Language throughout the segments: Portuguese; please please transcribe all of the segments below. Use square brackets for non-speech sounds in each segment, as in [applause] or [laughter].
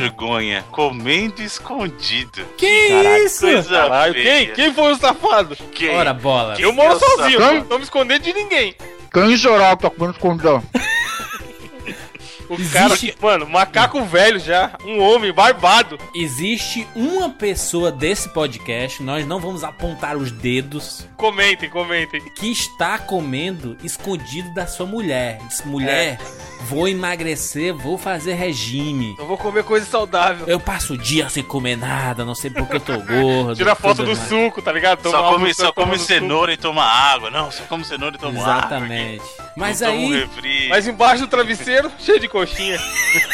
vergonha, comendo escondido. Que Caraca, isso? coisa Caralho, feia. quem? Quem foi o safado? Quem? Ora, bola. Eu moro sozinho, safado. não tô me escondendo de ninguém. Quem será que tá comendo escondidão? O Existe- cara, mano, macaco velho já, um homem barbado. Existe uma pessoa desse podcast, nós não vamos apontar os dedos, Comentem, comentem. que está comendo escondido da sua mulher. Diz, mulher, vou emagrecer, vou fazer regime. Eu vou comer coisa saudável. Eu passo o dia sem comer nada, não sei porque eu tô gordo. Tira foto do mais. suco, tá ligado? Toma Só come, só come no cenoura e toma água. Não, só come cenoura e toma Exatamente. água. Mas toma um aí, suco. Mas embaixo do travesseiro, [laughs] cheio de coxinha.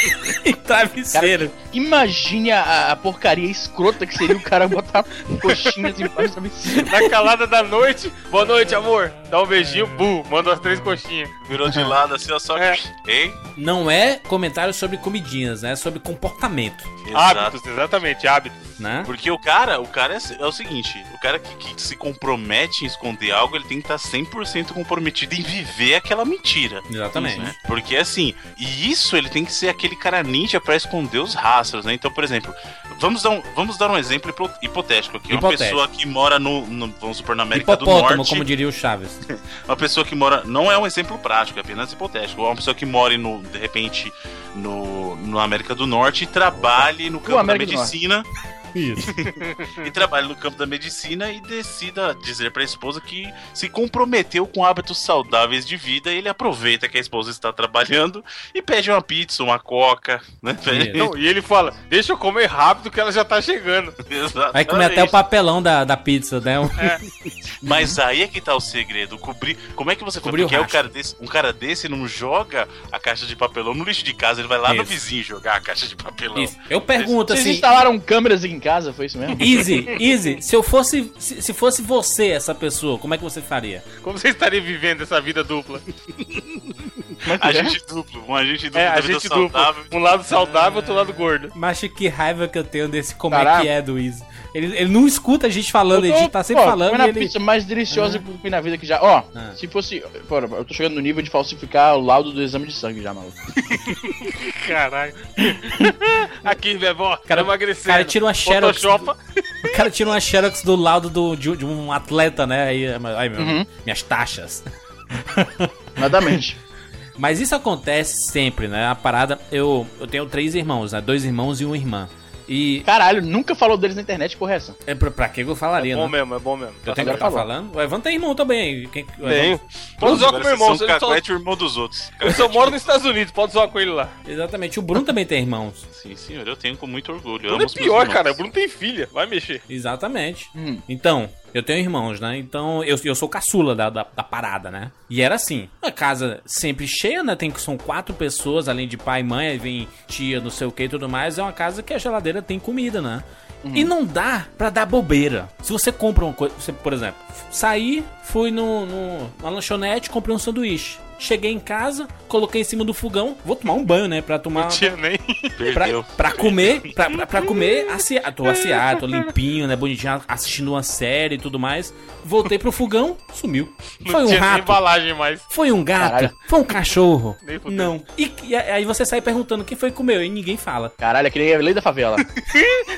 [laughs] travesseiro. Imagine a, a porcaria escrota que seria o cara botar [laughs] coxinhas embaixo do travesseiro. Na calada da noite, boa noite, amor. Dá um beijinho, bu, manda as três coxinhas. Virou de lado assim, ó, só É. Hein? Não é comentário sobre comidinhas, né? É sobre comportamento, Exato. Hábitos, exatamente, hábitos. Né? Porque o cara, o cara é, é o seguinte, o cara que, que se compromete em esconder algo, ele tem que estar 100% comprometido em viver aquela mentira. Exatamente. né? Porque assim, e isso ele tem que ser aquele cara ninja pra esconder os rastros, né? Então, por exemplo, vamos dar um, vamos dar um exemplo hipo- hipotético aqui. Uma Hipotético. pessoa que mora no, no- vamos supor, na América do Norte. como diria o Chaves. [laughs] Uma pessoa que mora. Não é um exemplo prático, é apenas hipotético. Uma pessoa que mora no, de repente no, no América do Norte e trabalhe no campo da medicina. Isso. [laughs] e trabalhe no campo da medicina e decida dizer pra esposa que se comprometeu com hábitos saudáveis de vida. Ele aproveita que a esposa está trabalhando e pede uma pizza, uma coca, né? Não, e ele fala, deixa eu comer rápido que ela já tá chegando. [laughs] Vai comer até o papelão da, da pizza, né? [laughs] Mas aí é que tá o segredo. Cobrir. Como é que você Cobrir Porque é um cara, desse, um cara desse não joga a caixa de papelão no lixo de casa, ele vai lá no Isso. vizinho jogar a caixa de papelão. Isso. Eu pergunto Vocês assim, instalaram câmeras em casa, foi isso mesmo? Easy, [laughs] Easy, se eu fosse, se, se fosse você essa pessoa, como é que você faria? Como você estaria vivendo essa vida dupla? [laughs] É que é? Agente duplo, um agente duplo É, a gente dupla. saudável. Um lado saudável, outro lado gordo. Mas que raiva que eu tenho desse como é Caraca. que é do Easy. Ele, ele não escuta a gente falando, Eu a tô, gente tá sempre pô, falando comendo e a ele... pizza mais deliciosa que eu comi na vida que já. Ó, Ah. se fosse. Pô, eu tô chegando no nível de falsificar o laudo do exame de sangue já, maluco. [laughs] Caralho. [laughs] Aqui, Bebó, Cara- emagrecendo. cara tira uma xerox. Photoshopa. [laughs] O cara tira uma xerox do laudo do, de, de um atleta, né? Aí, ai, meu, Uhum. minhas taxas. Nadamente. Mas isso acontece sempre, né? A parada, eu, eu tenho três irmãos, né? Dois irmãos e uma irmã. E Caralho, nunca falou deles na internet, porra, é essa. é pra, pra que eu falaria, É bom né? mesmo, é bom mesmo. Eu tenho que Agora estar falando. O Evan tem irmão também. Quem, o Evan- Tenho. Pode zoar com Agora meu irmão, só, e o irmão dos outros. eu só moro nos Estados Unidos, pode zoar com ele lá. Exatamente. O Bruno também tem irmãos. Sim, senhor, eu tenho com muito orgulho. Bruno amo é pior, cara. O Bruno tem filha, vai mexer. Exatamente. Hum. Então, eu tenho irmãos, né? Então, eu, eu sou caçula da, da, da parada, né? E era assim, a casa sempre cheia, né? Tem, são quatro pessoas, além de pai e mãe, aí vem tia, não sei o que e tudo mais. É uma casa que a geladeira tem comida, né? E não dá pra dar bobeira. Se você compra uma coisa, você, por exemplo, saí, fui no, no, na lanchonete, comprei um sanduíche. Cheguei em casa, coloquei em cima do fogão, vou tomar um banho, né? Pra tomar. Não tinha nem. Pra, pra comer, pra, pra, pra comer, aciado, tô aciado, tô limpinho, né, bonitinho, assistindo uma série e tudo mais. Voltei pro fogão, sumiu. Não Foi um tinha nem rato, embalagem mais. foi um gato, Caralho. foi um cachorro. Não. E, e aí você sai perguntando quem foi que comeu e ninguém fala. Caralho, é que nem a lei da favela. [laughs]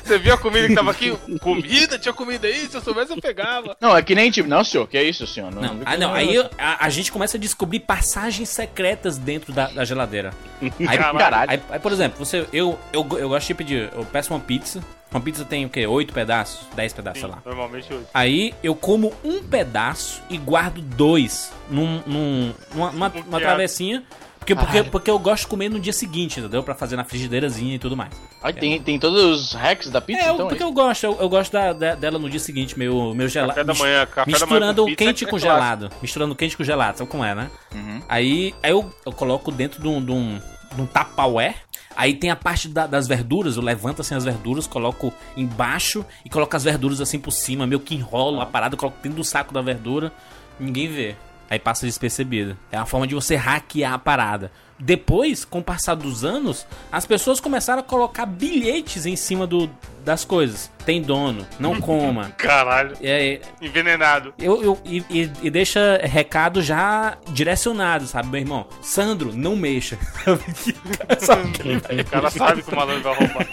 Você viu a comida que tava aqui? Comida? Tinha comida aí? Se eu soubesse, eu pegava. Não, é que nem tipo. Não, senhor, que é isso, senhor? Não, ah, não, aí a, a gente começa a descobrir passagens secretas dentro da, da geladeira. Aí, Caralho. Aí, aí, por exemplo, você, eu, eu, eu gosto de pedir, eu peço uma pizza. Uma pizza tem o quê? Oito pedaços? Dez pedaços, sei lá. Normalmente hoje. Aí eu como um pedaço e guardo dois num, num, numa, numa, numa travessinha. Porque, porque, porque eu gosto de comer no dia seguinte, entendeu? Pra fazer na frigideirazinha e tudo mais. Aí tem, tem todos os hacks da pizza, É, então. porque é eu gosto, eu, eu gosto da, da- dela no dia seguinte, meu, meu gelado. Café da manhã, café da manhã Misturando com pizza quente é com clássico. gelado. Misturando quente com gelado, sabe como é, né? Uhum. Aí, aí eu, eu coloco dentro de um, de um, de um Tupperware. Aí tem a parte da- das verduras, eu levanto assim as verduras, coloco embaixo e coloco as verduras assim por cima, meio que enrolo a parada, coloco dentro do saco da verdura, ninguém vê. Aí passa despercebido. É uma forma de você hackear a parada. depois, com o passar dos anos, as pessoas começaram a colocar bilhetes em cima do, das coisas. Tem dono, não [laughs] coma. Caralho. É, Envenenado. eu, eu, e, e- e deixa recado já direcionado, sabe, meu irmão? Sandro, não mexa. [laughs] Sabe que O cara sabe que o malandro vai roubar.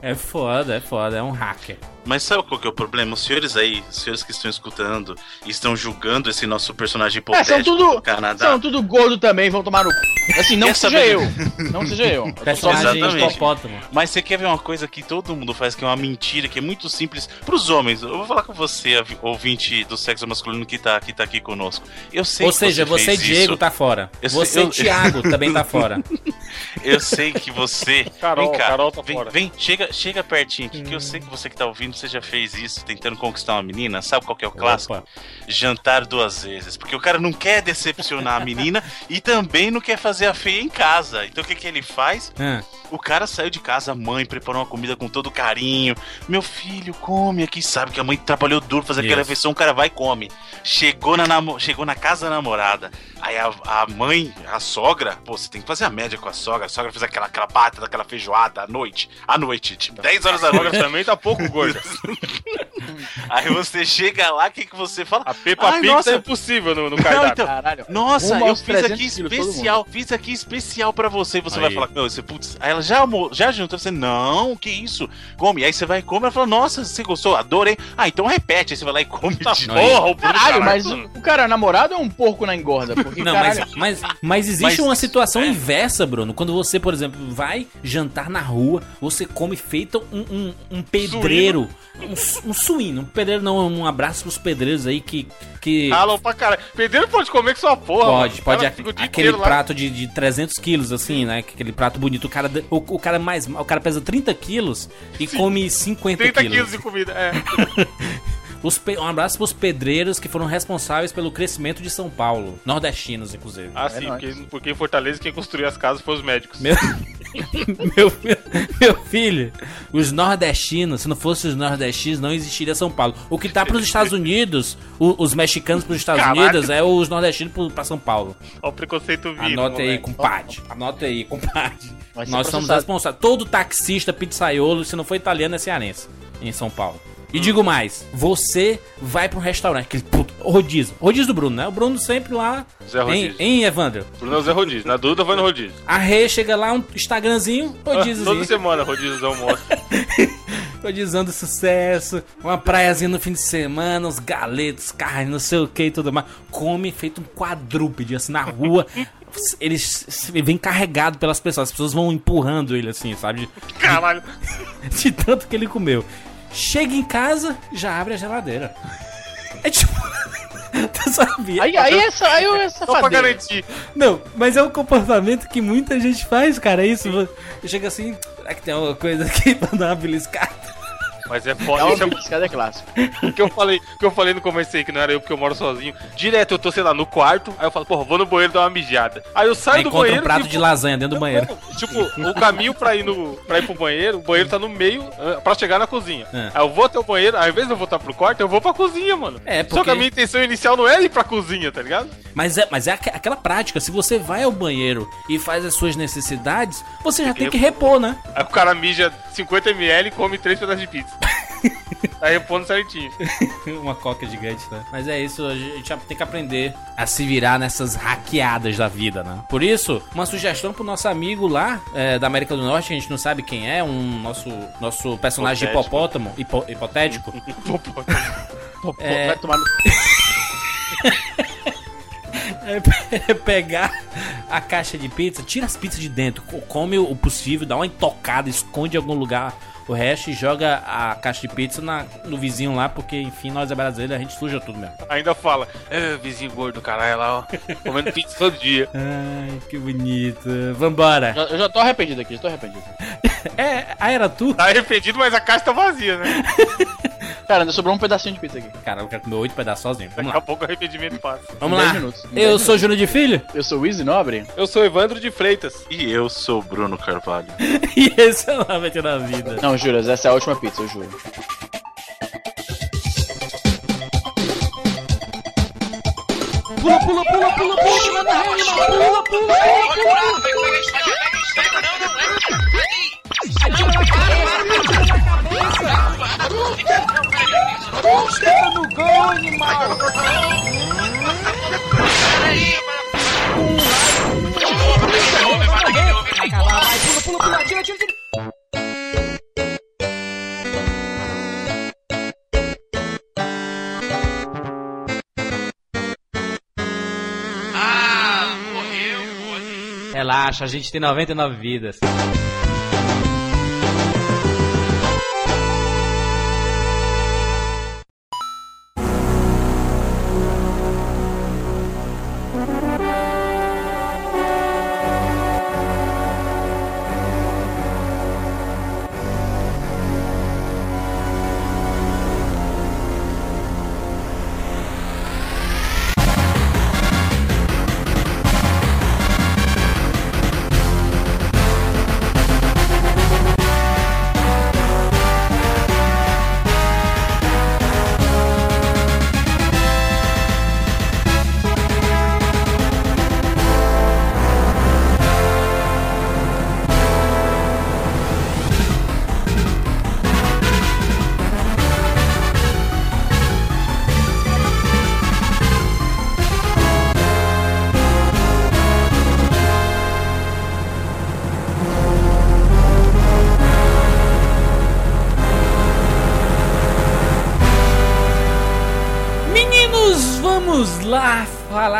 é foda, é foda, é um hacker. Mas sabe qual que é o problema? Os senhores aí, os senhores que estão escutando e estão julgando esse nosso personagem É, hipotético são tudo. do Canadá. São tudo gordo também, vão tomar no. Assim, não seja eu. Não seja eu. eu Personagem Exatamente. hipopótamo. Mas você quer ver uma coisa que todo mundo faz, que é uma mentira, que é muito simples pros homens. Eu vou falar com você, ouvinte do sexo masculino que tá, que tá aqui conosco. Eu sei Ou que seja, você, você, Diego, isso. tá fora. Eu sei- você, eu- Thiago, também tá fora. [laughs] Eu sei que você. Carol, vem cá, Carol tá vem, fora. vem, chega, chega pertinho aqui, que eu sei que você que tá ouvindo, você já fez isso, tentando conquistar uma menina. Sabe qual que é o clássico? Opa. Jantar duas vezes. Porque o cara não quer decepcionar a menina e também não quer fazer a feia em casa. Então o que, que ele faz? Ah, O cara saiu de casa, a mãe preparou uma comida com todo carinho. Meu filho, come aqui. Sabe que a mãe trabalhou duro fazer aquela refeição, o cara vai e come. Chegou na, namo- chegou na casa da namorada. Aí a, a mãe, a sogra, pô, você tem que fazer a média com a sogra. A sogra fez aquela, aquela bata, daquela feijoada à noite. À noite, tipo, 10 horas da noite. também tá pouco [laughs] gorda. [laughs] Aí você chega lá, o que, que você fala? A Peppa Ai, Pig nossa. é impossível no, no [laughs] Não, cardápio. então, Caralho. Nossa, eu fiz aqui 300 quilos, todo especial, fiz aqui especial pra você. E você Aí. vai falar, meu, você, putz, aí ela já, já juntou, você, não, que isso, come. Aí você vai e come, ela fala, nossa, você gostou, adorei. Ah, então repete, aí você vai lá e come Tá de porra, o Caralho, Caralho. mas o, cara namorado é um porco na engorda. Porque, Não, caralho, mas, mas, mas existe Mas- uma situação é. inversa, Bruno. Quando você, por exemplo, vai jantar na rua, você come feito um, um, um pedreiro. Um, um suíno. Um pedreiro não, um abraço pros pedreiros aí que. que Ralam pra caralho. Pedreiro pode comer com sua porra. Pode, mano. Pode. dia Aquele prato de, de 300 quilos, assim, né? Aquele prato bonito. O cara, o, o cara mais. O cara pesa 30 quilos e come 50 30 quilos. quilos de comida, é. [laughs] Os pe- Um abraço pros pedreiros que foram responsáveis pelo crescimento de São Paulo. Nordestinos, inclusive. Ah, sim, nóis. porque, porque em Fortaleza quem construiu as casas foi os médicos. Meu, meu, meu filho, os nordestinos, se não fossem os nordestinos, não existiria São Paulo. O que tá pros Estados Unidos, o- os mexicanos pros Estados Caralho. Unidos, é os nordestinos pro- pra São Paulo. Olha o preconceito vindo. Anota aí, compadre. Anota aí, compadre. Nós somos responsáveis. Todo taxista, pizzaiolo, se não for italiano, é cearense. Em São Paulo. E digo mais, você vai pra um restaurante, aquele puto, rodízio. Rodízio do Bruno, né? O Bruno sempre lá. Zé Rodízio. hein Evandro? Bruno é o Zé Rodízio. Na dúvida, vai no Rodízio. A Rê chega lá, um Instagramzinho, Ah, rodízio. Toda semana, Rodízio almoço. [laughs] Rodizando sucesso, uma praiazinha no fim de semana, os galetos, carne, não sei o que e tudo mais. Come feito um quadrúpede, assim, na rua. [laughs] Ele s- s- vem carregado pelas pessoas, as pessoas vão empurrando ele assim, sabe? Caralho. [laughs] De tanto que ele comeu. Chega em casa, já abre a geladeira. É tipo. [laughs] tu sabia? Aí, aí essa, aí eu essa Só pra garantir. Não, mas é um comportamento que muita gente faz, cara. É isso. Chega assim, será que tem alguma coisa aqui [laughs] pra dar uma beliscada? Mas é É foda. Isso é beliscada é clássico. [laughs] o que eu falei, o que eu falei no começo aí, que não era eu porque eu moro sozinho. Direto eu tô, sei lá, no quarto, aí eu falo, porra, vou no banheiro dar uma mijada. Aí eu saio Aí do banheiro. um prato e de vou- lasanha dentro do banheiro. Tipo, o caminho pra ir, no, pra ir pro banheiro, o banheiro tá no meio ah, pra chegar na cozinha. É. Aí eu vou até o banheiro, ao invés de eu voltar pro quarto, eu vou pra cozinha, mano. É, Só porque- que a minha intenção inicial não era ir pra cozinha, tá ligado? Mas é, mas é aque- aquela prática, se você vai ao banheiro e faz as suas necessidades, você já tem que repor, né? Aí o cara mija 50ml e come 3 pedaços de pizza. Tá repondo certinho. [laughs] Uma coca gigante, né? Mas é isso, a gente tem que aprender a se virar nessas hackeadas da vida, né? Por isso, uma sugestão pro nosso amigo lá é, da América do Norte, a gente não sabe quem é, um nosso, nosso personagem Hipotético. hipopótamo, hipo- hipotético. Pô, [laughs] É. Vai tomar no... [laughs] é pe- pegar a caixa de pizza, tira as pizzas de dentro, co- come o possível, dá uma intocada, esconde em algum lugar o resto e joga a caixa de pizza na- no vizinho lá, porque enfim, nós é brasileiro, a gente suja tudo mesmo. Ainda fala, é, vizinho gordo, caralho, lá, ó, comendo [laughs] pizza todo dia. Ai, que bonito. Vambora. Já- Eu já tô arrependido aqui, já tô arrependido. [laughs] É, ah, era tu? Tá arrependido, mas a caixa tá vazia, né? [laughs] Cara, ainda sobrou um pedacinho de pizza aqui. Cara, eu quero comer oito pedaços sozinho. Vamos Daqui a lá. pouco o arrependimento passa. Vamos lá. minutos. Eu sou Júnior de Filho Eu sou o Easy Nobre. Eu sou Evandro de Freitas. E eu sou o Bruno Carvalho. e esse é o Lavete da Vida. Não, Júlio, essa é a última pizza, eu juro. Pula, pula, pula, pula, pula, manda ré animal, pula, pula, pula, pula. Atira na cabeça, atira Relaxa, a gente tem 99 vidas.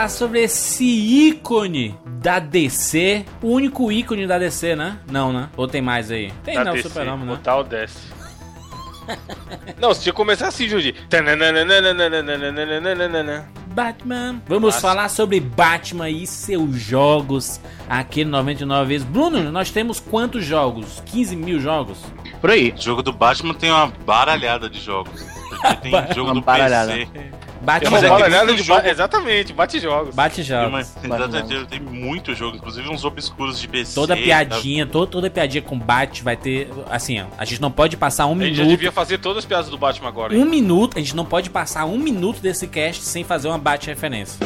Falar sobre esse ícone da DC. O único ícone da DC, né? Não, né? Ou tem mais aí? Tem, Da não, DC, Super-Homem, O né? tal desce. Não, que começar assim, Judy. Batman. Vamos Clássico. falar sobre Batman e seus jogos aqui no 99 vezes. Bruno, nós temos quantos jogos? 15 mil jogos? Por aí. O jogo do Batman tem uma baralhada de jogos. Porque [laughs] tem jogo Uma do baralhada. PC. É Batman uma Mas é que baralhada muito de jogo- ba- Exatamente, bate jogos. Bate Tem, jogos. uma- Batman. exatamente, tem muito jogo, inclusive uns obscuros de PC. Toda tá? piadinha, toda, toda piadinha com Bat vai ter. Assim, ó, a gente não pode passar um A gente já minuto. devia fazer todas as piadas do Batman agora. hein? Um minuto, a gente não pode passar um minuto desse cast sem fazer uma bate-referência.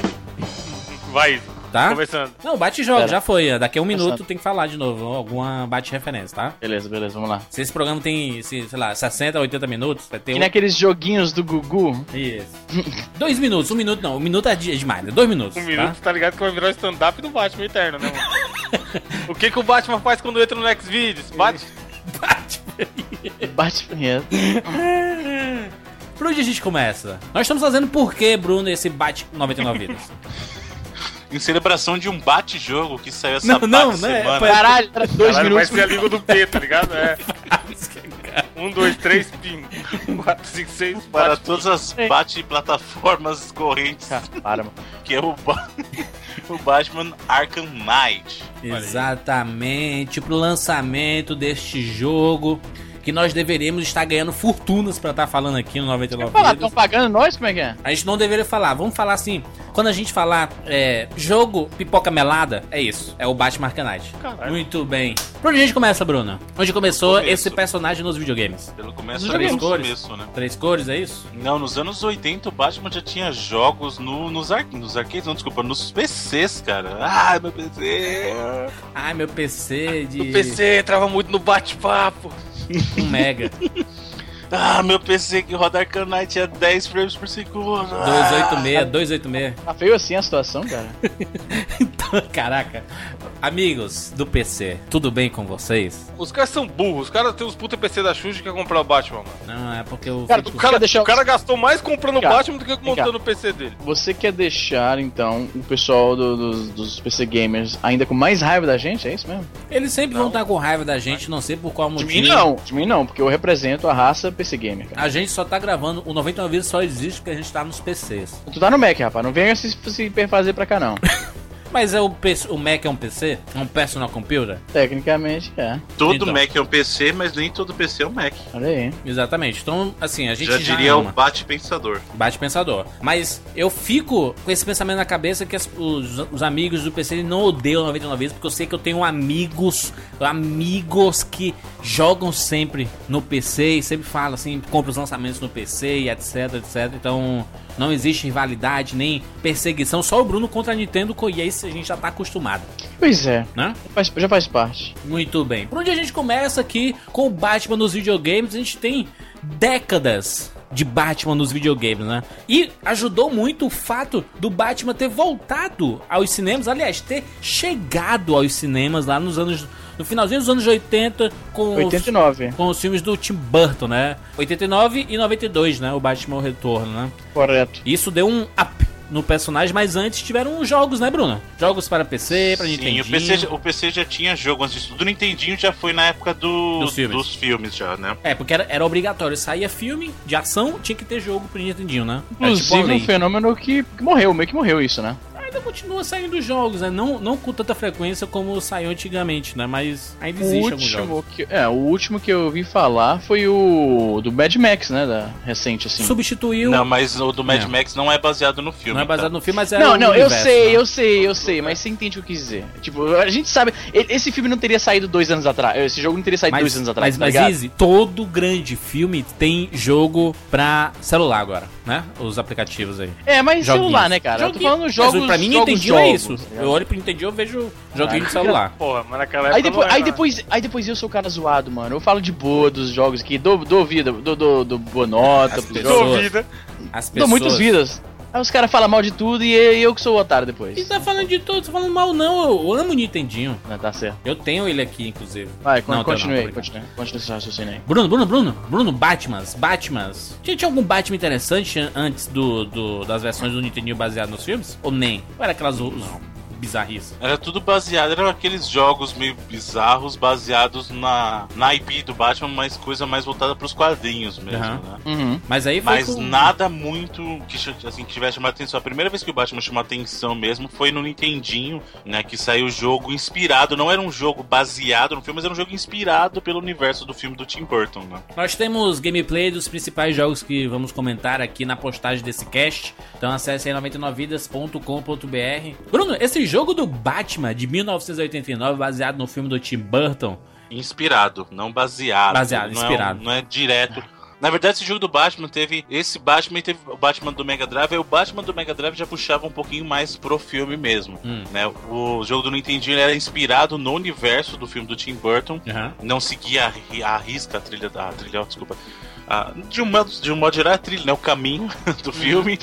Vai, Tá? começando. Não, bate-jogo, Pera. já foi. Daqui a um minuto Passando. tem que falar de novo. Alguma bate-referência, tá? Beleza, beleza, vamos lá. Se esse programa tem, se, sei lá, 60, 80 minutos, vai ter Que um. nem aqueles joguinhos do Gugu. Isso. [laughs] Dois minutos, um minuto não. Um minuto é é demais, né? Dois minutos. Um tá? minuto, tá ligado que vai virar o stand-up do Batman eterno, né, mano? [laughs] o que que o Batman faz quando entra no Xvideos? Bate... [laughs] Bate. Bate punheta. Por onde a gente começa? Nós estamos fazendo por quê, Bruno, esse bate 99 vidas? Em celebração de um bate-jogo que saiu essa Não, não, bate não é- semana. foi- Caralho, era dois Caralho, minutos. vai ser a língua do P, tá ligado? É. [laughs] Um, dois, três, pim. Quatro, cinco, seis, Para bate. todas as bate-plataformas correntes, Ah, Para, mano. que é o, Ba- [laughs] o Batman Arkham Knight. Exatamente, pro lançamento deste jogo que nós deveríamos estar ganhando fortunas pra estar falando aqui no 99 Fala, Vidas. estão pagando nós? Como é que é? A gente não deveria falar, vamos falar assim. Quando a gente falar é, jogo pipoca melada, é isso. É o Batman Arcanite. Caralho. Muito bem. Por onde a gente começa, Bruno? Onde começou Começo. esse personagem nos videogames? Pelo começo no videogames. começo, né? Três cores, é isso? Não, nos anos 80 o Batman já tinha jogos no, nos, ar, nos arcades, não, desculpa, nos PCs, cara. Ah, meu PC. Ai, meu PC de O PC entrava muito no bate-papo. 1 mega. [laughs] Ah, meu PC que roda Knight é 10 frames por segundo. Ah. 286, 286. Tá feio assim a situação, cara. [laughs] Então, caraca. Amigos do PC, tudo bem com vocês? Os caras são burros. Os caras têm os puta PC da Xuxa que quer comprar o Batman, mano. Não, é porque eu Cara, fico- O cara, deixar- o cara gastou mais comprando o Batman do que montando o PC dele. Você quer deixar, então, o pessoal do- dos, dos PC gamers ainda com mais raiva da gente? É isso mesmo? Eles sempre vão estar com raiva da gente, não sei por qual De motivo. mim não, de mim não, porque eu represento a raça PC gamer, cara. A gente só tá gravando, o 99 vezes só existe porque a gente tá nos PCs. Tu tá no Mac, rapaz, não venha se, se perfazer pra cá, não. [laughs] Mas é o, PC, o Mac é um PC? É um personal computer? Tecnicamente, é. Todo Então. Mac é um PC, mas nem todo PC é um Mac. Olha aí. Exatamente. Então, assim, a gente Já já, diria ama. o bate-pensador. Bate pensador. Mas eu fico com esse pensamento na cabeça que as- os, os amigos do PC não odeiam 99 vezes, porque eu sei que eu tenho amigos, amigos que jogam sempre no PC e sempre falam assim, compram os lançamentos no PC e etc, etc. Então, Não existe rivalidade, nem perseguição, só o Bruno contra a Nintendo, e aí a gente já tá acostumado, Pois é, né? faz- já faz parte. Muito bem. Por onde a gente começa aqui com o Batman nos videogames, a gente tem décadas de Batman nos videogames, né? E ajudou muito o fato do Batman ter voltado aos cinemas, aliás, ter chegado aos cinemas lá nos anos no finalzinho dos anos 80 com os- 89, com os filmes do Tim Burton, né? 89 e 92, né? O Batman o Retorno, né? correto. Isso deu um up no personagem, mas antes tiveram os jogos, né, Bruno? Jogos para PC, para Sim, Nintendo. o PC, já- o PC já tinha jogo antes disso. Do Nintendinho já foi na época do, Dos filmes. dos filmes já, né? É, porque era, era obrigatório. Saía filme de ação, tinha que ter jogo pro Nintendinho, né? Era tipo Inclusive lei. um fenômeno que, que morreu, meio que morreu isso, né? Ainda continua saindo jogos, né? Não, não com tanta frequência como saiu antigamente, né? Mas ainda O existe alguns jogos. último, que, é, o último que eu ouvi falar foi o do Mad Max, né? Da, recente, assim. Substituiu. Não, mas o do Mad É. Max não é baseado no filme. não é baseado tá? no filme, mas é Não, não, eu universo, sei, né? eu sei, eu sei, mas você entende o que dizer. Tipo, a gente sabe, esse filme não teria saído dois anos atrás, esse jogo não teria saído Mas, dois anos atrás, mas, tá mas? Easy, todo grande filme tem jogo pra celular agora, né? Os aplicativos aí. É, mas Joguinhos. celular, né, cara? Eu tô Joguinho. falando jogos, Mas pra mim, jogos, Nintendinho é isso. tá eu olho pro Nintendinho, eu vejo joguinho de Ah, celular. [laughs] Porra, mas naquela época. Aí depois, não aí, depois, aí depois eu sou o cara zoado, mano. Eu falo de boa dos jogos aqui, dou, dou vida, dou, dou, dou boa nota As pessoas-. Sua vida. As Dou muitas vidas. Aí os caras falam mal de tudo e eu que sou o otário depois. E tá falando de tudo, tá falando mal não, eu amo o Nintendinho. Não, tá certo. Eu tenho ele aqui, inclusive. Vai, Não, continue não, continue. Continue esse raciocínio aí. Bruno, Bruno, Bruno, Bruno, Batmans, Batmans. Tinha, tinha algum Batman interessante an- antes do, do- das versões do Nintendinho baseado nos filmes? Ou nem? Ou era aquelas os- bizarrices? Era tudo baseado, eram aqueles jogos meio bizarros baseados na, na IP do Batman, mas coisa mais voltada pros quadrinhos mesmo, Aham. né? Uhum. Mas aí foi Mas com- nada muito que assim, que tivesse chamado atenção. A primeira vez que o Batman chamou atenção mesmo foi no Nintendinho, né? Que saiu o jogo inspirado. Não era um jogo baseado no filme, mas era um jogo inspirado pelo universo do filme do Tim Burton, né? Nós temos gameplay dos principais jogos que vamos comentar aqui na postagem desse cast. Então acesse aí 99vidas.com.br. Bruno, esse jogo do Batman de 1989, baseado no filme do Tim Burton, Inspirado, não baseado. Baseado, não inspirado. É, não é direto. Na verdade, esse jogo do Batman teve. Esse Batman teve o Batman do Mega Drive. E o Batman do Mega Drive já puxava um pouquinho mais pro filme mesmo. Hum. Né? O jogo do Nintendinho era inspirado no universo do filme do Tim Burton. Aham. Não seguia a, a risca a trilha da a trilha, desculpa. Ah, de, um modo, de um modo geral, a trilha, né? O caminho [laughs] do filme.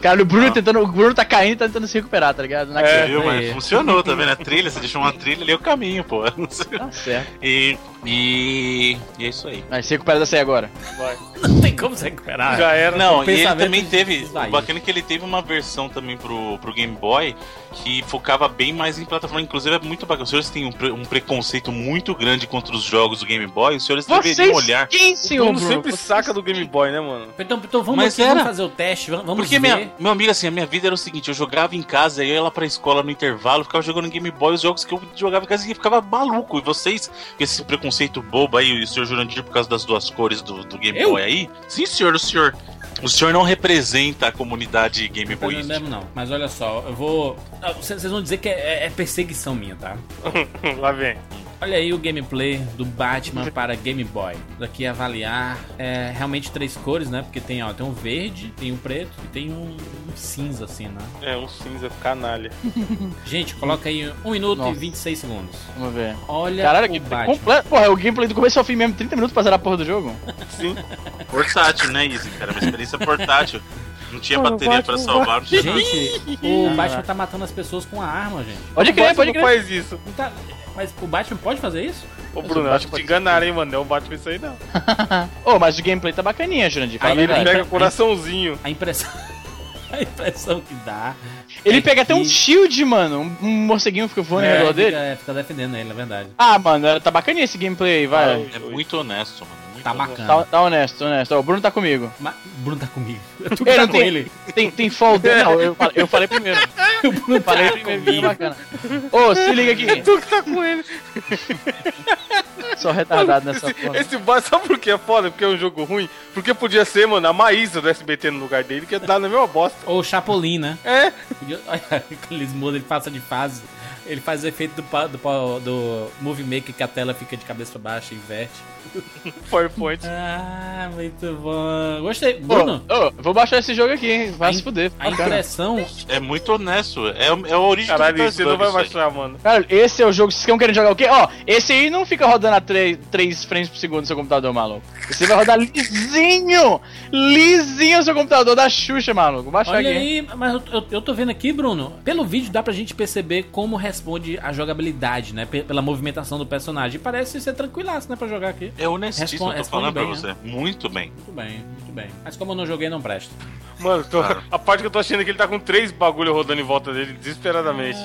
Cara, o Bruno Ah. tentando. O Bruno tá caindo e tá tentando se recuperar, tá ligado? Na É, queda. viu? Mas funcionou, tá vendo? A trilha, você deixou uma trilha ali, é o caminho, pô. Tá certo. E, e, e é isso aí. Mas se recupera dessa aí agora. Vai. [laughs] Não tem como se recuperar. Já era. Não, e ele também teve. O bacana é que ele teve uma versão também pro, pro Game Boy que focava bem mais em plataforma. Inclusive é muito bacana. Os senhores têm um, pre- um preconceito muito grande contra os jogos do Game Boy. Os senhores deveriam Vocês olhar. quem, senhor Bruno sempre saca do Game Boy, né, mano? Então, então vamos, Mas aqui, era. vamos fazer o teste, vamos Porque ver. minha, meu amigo, assim, a minha vida era o seguinte: eu jogava em casa, eu ia lá pra escola no intervalo, ficava jogando Game Boy os jogos que eu jogava em casa e ficava maluco. E vocês, com esse preconceito bobo aí, o senhor Jurandir, por causa das duas cores do, do Game Eu? Boy aí? Sim, senhor, o senhor. O senhor não representa a comunidade Game Não Boy. mesmo não, mas olha só, eu vou. Ah, Vocês vocês vão dizer que é, é perseguição minha, tá? [laughs] Lá vem. Olha aí o gameplay do Batman para Game Boy. Daqui avaliar é realmente três cores, né? Porque tem, ó, tem um verde, tem um preto e tem um, um cinza, assim, né? É, um cinza canalha. [laughs] Gente, coloca aí 1 minuto Nossa. e 26 segundos. Vamos ver. Olha Caralho, o que Batman. completo. Porra, é o gameplay do começo ao fim mesmo, 30 minutos pra zerar a porra do jogo. Sim. [laughs] Portátil, né, Easy, cara? Uma experiência portátil. Não tinha bateria pra salvar, não tinha nada. Gente, o Batman tá matando as pessoas com a arma, gente. Pode crer, Batman pode não crer. faz isso. Não tá- Mas o Batman pode fazer isso? Ô, Bruno, o acho que te enganaram, hein, mano. Não é o Batman isso aí, não. [laughs] Ô, mas o gameplay tá bacaninha, Jurandir. Aí Ele pega coraçãozinho. A impressão. [laughs] A impressão que dá. Ele é pega até um que- shield, mano. Um, morceguinho fica voando É, no redor fica, dele. é, fica defendendo ele, é verdade. Ah, mano, tá bacaninha esse gameplay aí, vai. É muito honesto, mano. Tá honesto. bacana. Tá, tá honesto, honesto. O Bruno tá comigo. Mas Bruno tá comigo. [laughs] Tu Ele tá com tem- ele. Tem, tem fall dele? Não, eu, falei- eu falei primeiro. [laughs] O Bruno Eu falei tá primeiro, comigo. que bacana. Ô, se liga aqui. [laughs] Tu que tá com ele. Só retardado nessa Esse, porra. esse Batman, sabe por que é foda? Porque é um jogo ruim? Porque podia ser, mano, a Maísa do SBT no lugar dele, que ia dar na mesma bosta. Ou o Chapolin, né? É, Podia- Olha, quando eles mudam, ele passa de fase. Ele faz o efeito do, do, do Movie Maker que a tela fica de cabeça pra baixo e inverte. [laughs] PowerPoint. Ah, muito bom. Gostei. Bruno, ô, vou baixar esse jogo aqui, hein? Vai A se fuder. a impressão. É muito honesto. É, é a origem Caralho, do você não vai baixar, mano. Cara, esse é o jogo. Vocês estão querendo jogar o quê? Ó, esse aí não fica rodando a 3, frames por segundo no seu computador, maluco. Esse vai rodar lisinho! Lisinho no seu computador da Xuxa, maluco. Vou baixar Olha aqui. aí, mas eu, eu- eu tô vendo aqui, Bruno. Pelo vídeo dá pra gente perceber como responde a jogabilidade, né? Pe- Pela movimentação do personagem. E parece ser tranquilaço, né? Pra jogar aqui. É honestíssimo, Responde- eu tô falando pra bem, você. Muito bem. Muito bem, muito bem. Mas como eu não joguei, não presta. Mano, tô- Claro. a parte que eu tô achando é que ele tá com três bagulho rodando em volta dele desesperadamente.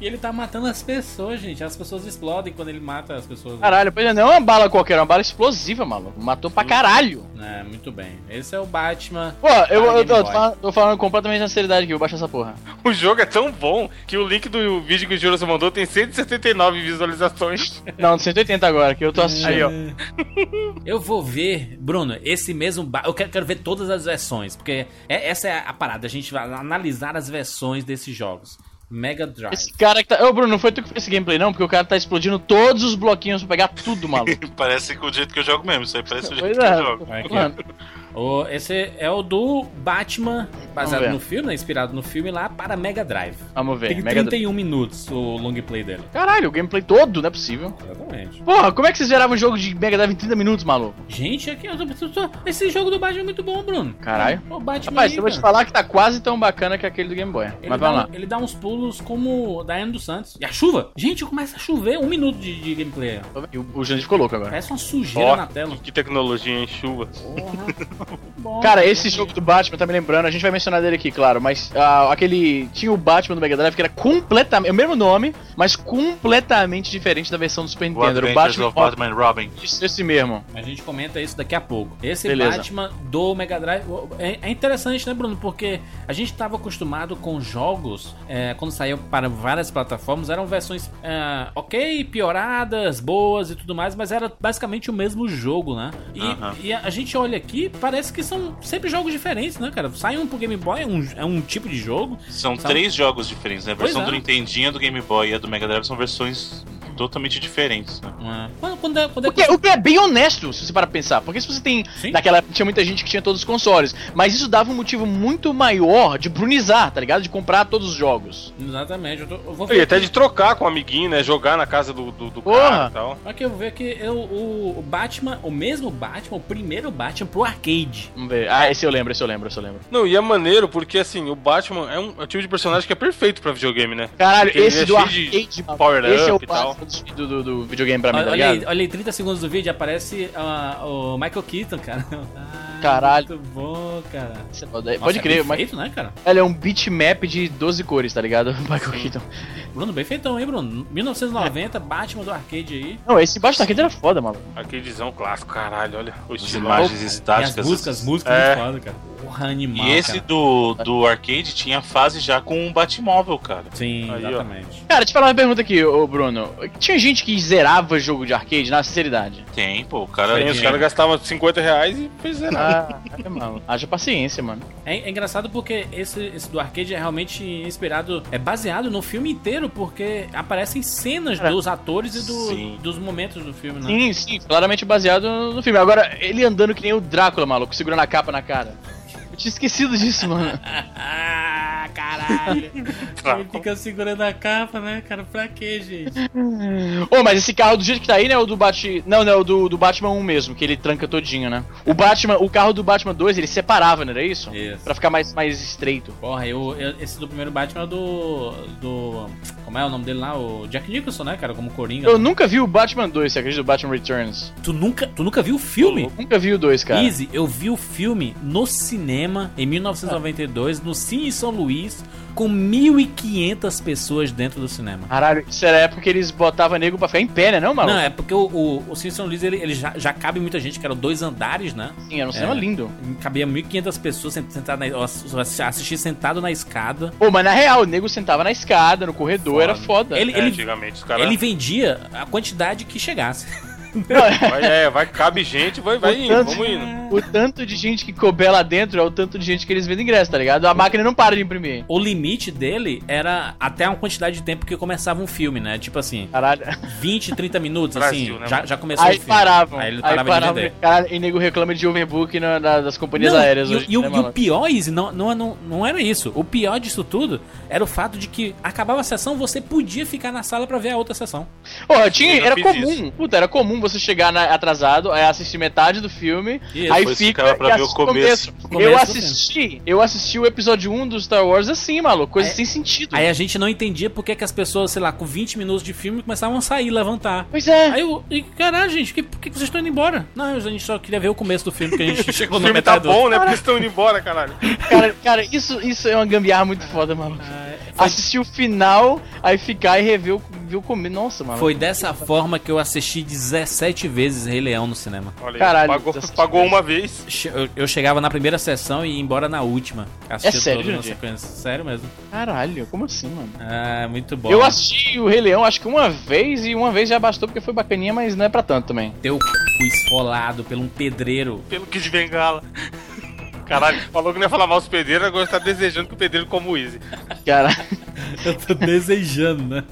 E ele tá matando as pessoas, gente. As pessoas explodem quando ele mata as pessoas. Caralho, pois é, não é uma bala qualquer, é uma bala explosiva, maluco. Matou pra caralho. É, muito bem. Esse é o Batman. Pô, eu, Para eu, tô, falando, tô falando completamente na seriedade aqui, vou baixar essa porra. O jogo é tão bom que o link do vídeo que o Juro mandou tem 179 visualizações. [laughs] Não, 180 agora, que eu tô assistindo. Aí, ó. [laughs] Eu vou ver, Bruno, esse mesmo. Ba... Eu quero, quero ver todas as versões. Porque é- essa é a parada. A gente vai analisar as versões desses jogos. Mega Drive. Esse cara que tá. Ô, Bruno, não foi tu que fez esse gameplay, não? Porque o cara tá explodindo todos os bloquinhos pra pegar tudo, maluco. [laughs] Parece que o jeito que eu jogo mesmo. Isso aí parece [laughs] o jeito Pois que eu é. jogo. Vai aqui, Mano, O- esse é o do Batman, baseado no filme, né? Inspirado no filme lá para Mega Drive. vamos ver. Tem Mega 31 minutos o long play dele. Caralho, o gameplay todo, não é possível. Exatamente. Porra, como é que vocês geravam um jogo de Mega Drive em 30 minutos, maluco? Gente, aqui, eu tô- tô- tô- esse jogo do Batman é muito bom, Bruno. Caralho. O Batman Rapaz, aí, eu vou te falar que tá quase tão bacana que aquele do Game Boy. Ele Mas vamos lá. um- ele dá uns pulos como o Daiane dos Santos. E a chuva? Gente, começa a chover um minuto de, de gameplay. E o, o Jandir ficou louco agora. Parece uma sujeira Ó, na tela. que tecnologia em chuva. Porra. [laughs] Bom, Cara, esse jogo do Batman tá me lembrando, a gente vai mencionar dele aqui, claro, mas ah, aquele. Tinha o Batman do Mega Drive que era completamente. É o mesmo nome, mas completamente diferente da versão do Super O Nintendo. Era o Adventures Batman. of Batman Robin. Isso, esse mesmo. A gente comenta isso daqui a pouco. Esse Beleza. Batman do Mega Drive é, é interessante, né, Bruno? Porque a gente estava acostumado com jogos, é, quando saiu para várias plataformas, eram versões é, ok, pioradas, boas e tudo mais, mas era basicamente o mesmo jogo, né? E, Aham. e a, a gente olha aqui, parece que são sempre jogos diferentes, né, cara? Sai um pro Game Boy, é um, é um tipo de jogo. São Sabe? três jogos diferentes, né? A versão é. do Nintendinho, do Game Boy e a do Mega Drive são versões totalmente diferentes. Né? É. Quando, quando é, quando é O que, o que é bem honesto, se você para pensar. Porque se você tem. Sim. Naquela época tinha muita gente que tinha todos os consoles. Mas isso dava um motivo muito maior de brunizar, tá ligado? De comprar todos os jogos. Exatamente, eu, tô- eu vou E até aqui- de trocar com o amiguinho, né? Jogar na casa do, do, do cara e tal. Aqui eu vou ver que eu, o, o Batman, o mesmo Batman, o primeiro Batman pro arcade. Vamos ver. Ah, esse eu lembro, esse eu lembro, esse eu lembro. Não, e é maneiro porque, assim, o Batman é um, é um tipo de personagem que é perfeito pra videogame, né? Caralho, Porque esse é do de arcade, mano. power esse é o up e tal. Batman do, do, do videogame pra mim, Olha, tá olha aí, ligado? olha aí, 30 segundos do vídeo aparece ah, o Michael Keaton, cara. Ah, Caralho. Muito bom, cara. Você Pode, Nossa, pode é crer, mas feito, né, cara? ele é um bitmap de 12 cores, tá ligado? [laughs] Michael Keaton. Bruno, bem feitão, hein, Bruno? 1990, Batman do arcade aí. Não, esse baixo arcade era foda, mano. Arcadezão clássico, caralho, olha o As estilo. imagens E as estáticas. músicas, as músicas É. foda, cara. Porra, animal, E esse cara. do, do arcade tinha fase já com um Batmóvel, cara. Sim, Aí, ó. exatamente. Cara, te falar uma pergunta aqui, ô Bruno. Tinha gente que zerava jogo de arcade, na sinceridade. Tem, pô, o cara. Os caras gastavam 50 reais e fez nada. Ah, é, mano. Haja paciência, mano. É, é engraçado porque esse, esse do arcade é realmente inspirado, é baseado no filme inteiro, porque aparecem cenas dos atores e do- dos momentos do filme, né? Sim, sim, claramente baseado no filme. Agora, ele andando que nem o Drácula, maluco, segurando a capa na cara. Eu tinha esquecido disso, mano. [laughs] Caralho. Ele fica segurando a capa, né, cara? Pra quê, gente? Ô, mas esse carro do jeito que tá aí, né? O do Bat... Não, não, o do, do Batman 1 mesmo, que ele tranca todinho, né? O Batman, o carro do Batman 2, ele separava, não era isso? Isso. Pra ficar mais, mais estreito. Porra, eu, eu- esse do primeiro Batman é do. do. Como é o nome dele lá? O Jack Nicholson, né, cara? Como Coringa. Eu nunca vi o Batman 2, você acredita? O Batman Returns. Tu, nunca, tu nunca viu o filme? Nunca vi o 2, cara. Easy, eu vi o filme no cinema em 1992, no Cine São Luís, com 1.500 pessoas dentro do cinema. Caralho, isso era a época que eles botavam nego pra ficar em pé, né, não, maluco? Não, é porque o, o, o Cine São Luís ele, ele já, já cabe muita gente, que eram dois andares, né? Sim, era um cinema É. lindo. Cabia 1.500 pessoas sentadas na, assistir sentado na escada. Pô, mas na real, o nego sentava na escada, no corredor, Foda. era foda. Ele, É, ele, antigamente os caras. ele vendia a quantidade que chegasse. [laughs] [laughs] Vai, é, vai, cabe gente, vai, vai indo, tanto- vamos indo. O tanto de gente que couber lá dentro é o tanto de gente que eles vendem ingresso, tá ligado? A máquina não para de imprimir. O limite dele era até uma quantidade de tempo que começava um filme, né? Tipo assim, Caralho. 20, 30 minutos, Brasil, assim, né, já, já começou Aí o filme. paravam. Aí ele Aí parava de vender. E nego reclama de overbook na- na- das companhias Não, aéreas e, hoje. e o, né, e o pior, Izzy, não, não, não, não era isso. O pior disso tudo era o fato de que acabava a sessão, você podia ficar na sala pra ver a outra sessão. Porra, tinha, era comum. isso. Puta, era comum você chegar na- atrasado, aí assistir metade do filme, Isso, aí fica ficava pra e ver o começo. O começo eu do assisti, eu assisti o episódio 1 do Star Wars assim, maluco, coisa Aí- sem sentido. Aí a gente não entendia por que, que as pessoas, sei lá, com 20 minutos de filme começavam a sair, levantar. Pois é. Aí eu, e, caralho, gente, que, por que, que vocês estão indo embora? Não, a gente só queria ver o começo do filme, que a gente [laughs] chegou filme tá metade do... bom, né? Porque estão indo embora, caralho. Cara, cara, isso, isso é uma gambiarra muito foda, maluco. Assistir o final, aí ficar e rever o, começo. Nossa, mano. Foi dessa forma que eu assisti 17 vezes Rei Leão no cinema. Olha aí, Caralho, pagou, pagou uma vez. Eu, eu chegava na primeira sessão e ia embora na última. Assistia É sério. Sério mesmo. Caralho, como assim, mano? Ah, muito bom. Eu assisti o Rei Leão acho que uma vez e uma vez já bastou porque foi bacaninha, mas não é pra tanto também. Teu c... esfolado por um pedreiro. Pelo que de bengala. Caralho, falou que não ia falar mal dos pedreiros, agora tá desejando que o pedreiro coma o Easy. Cara, [laughs] Eu tô desejando, né?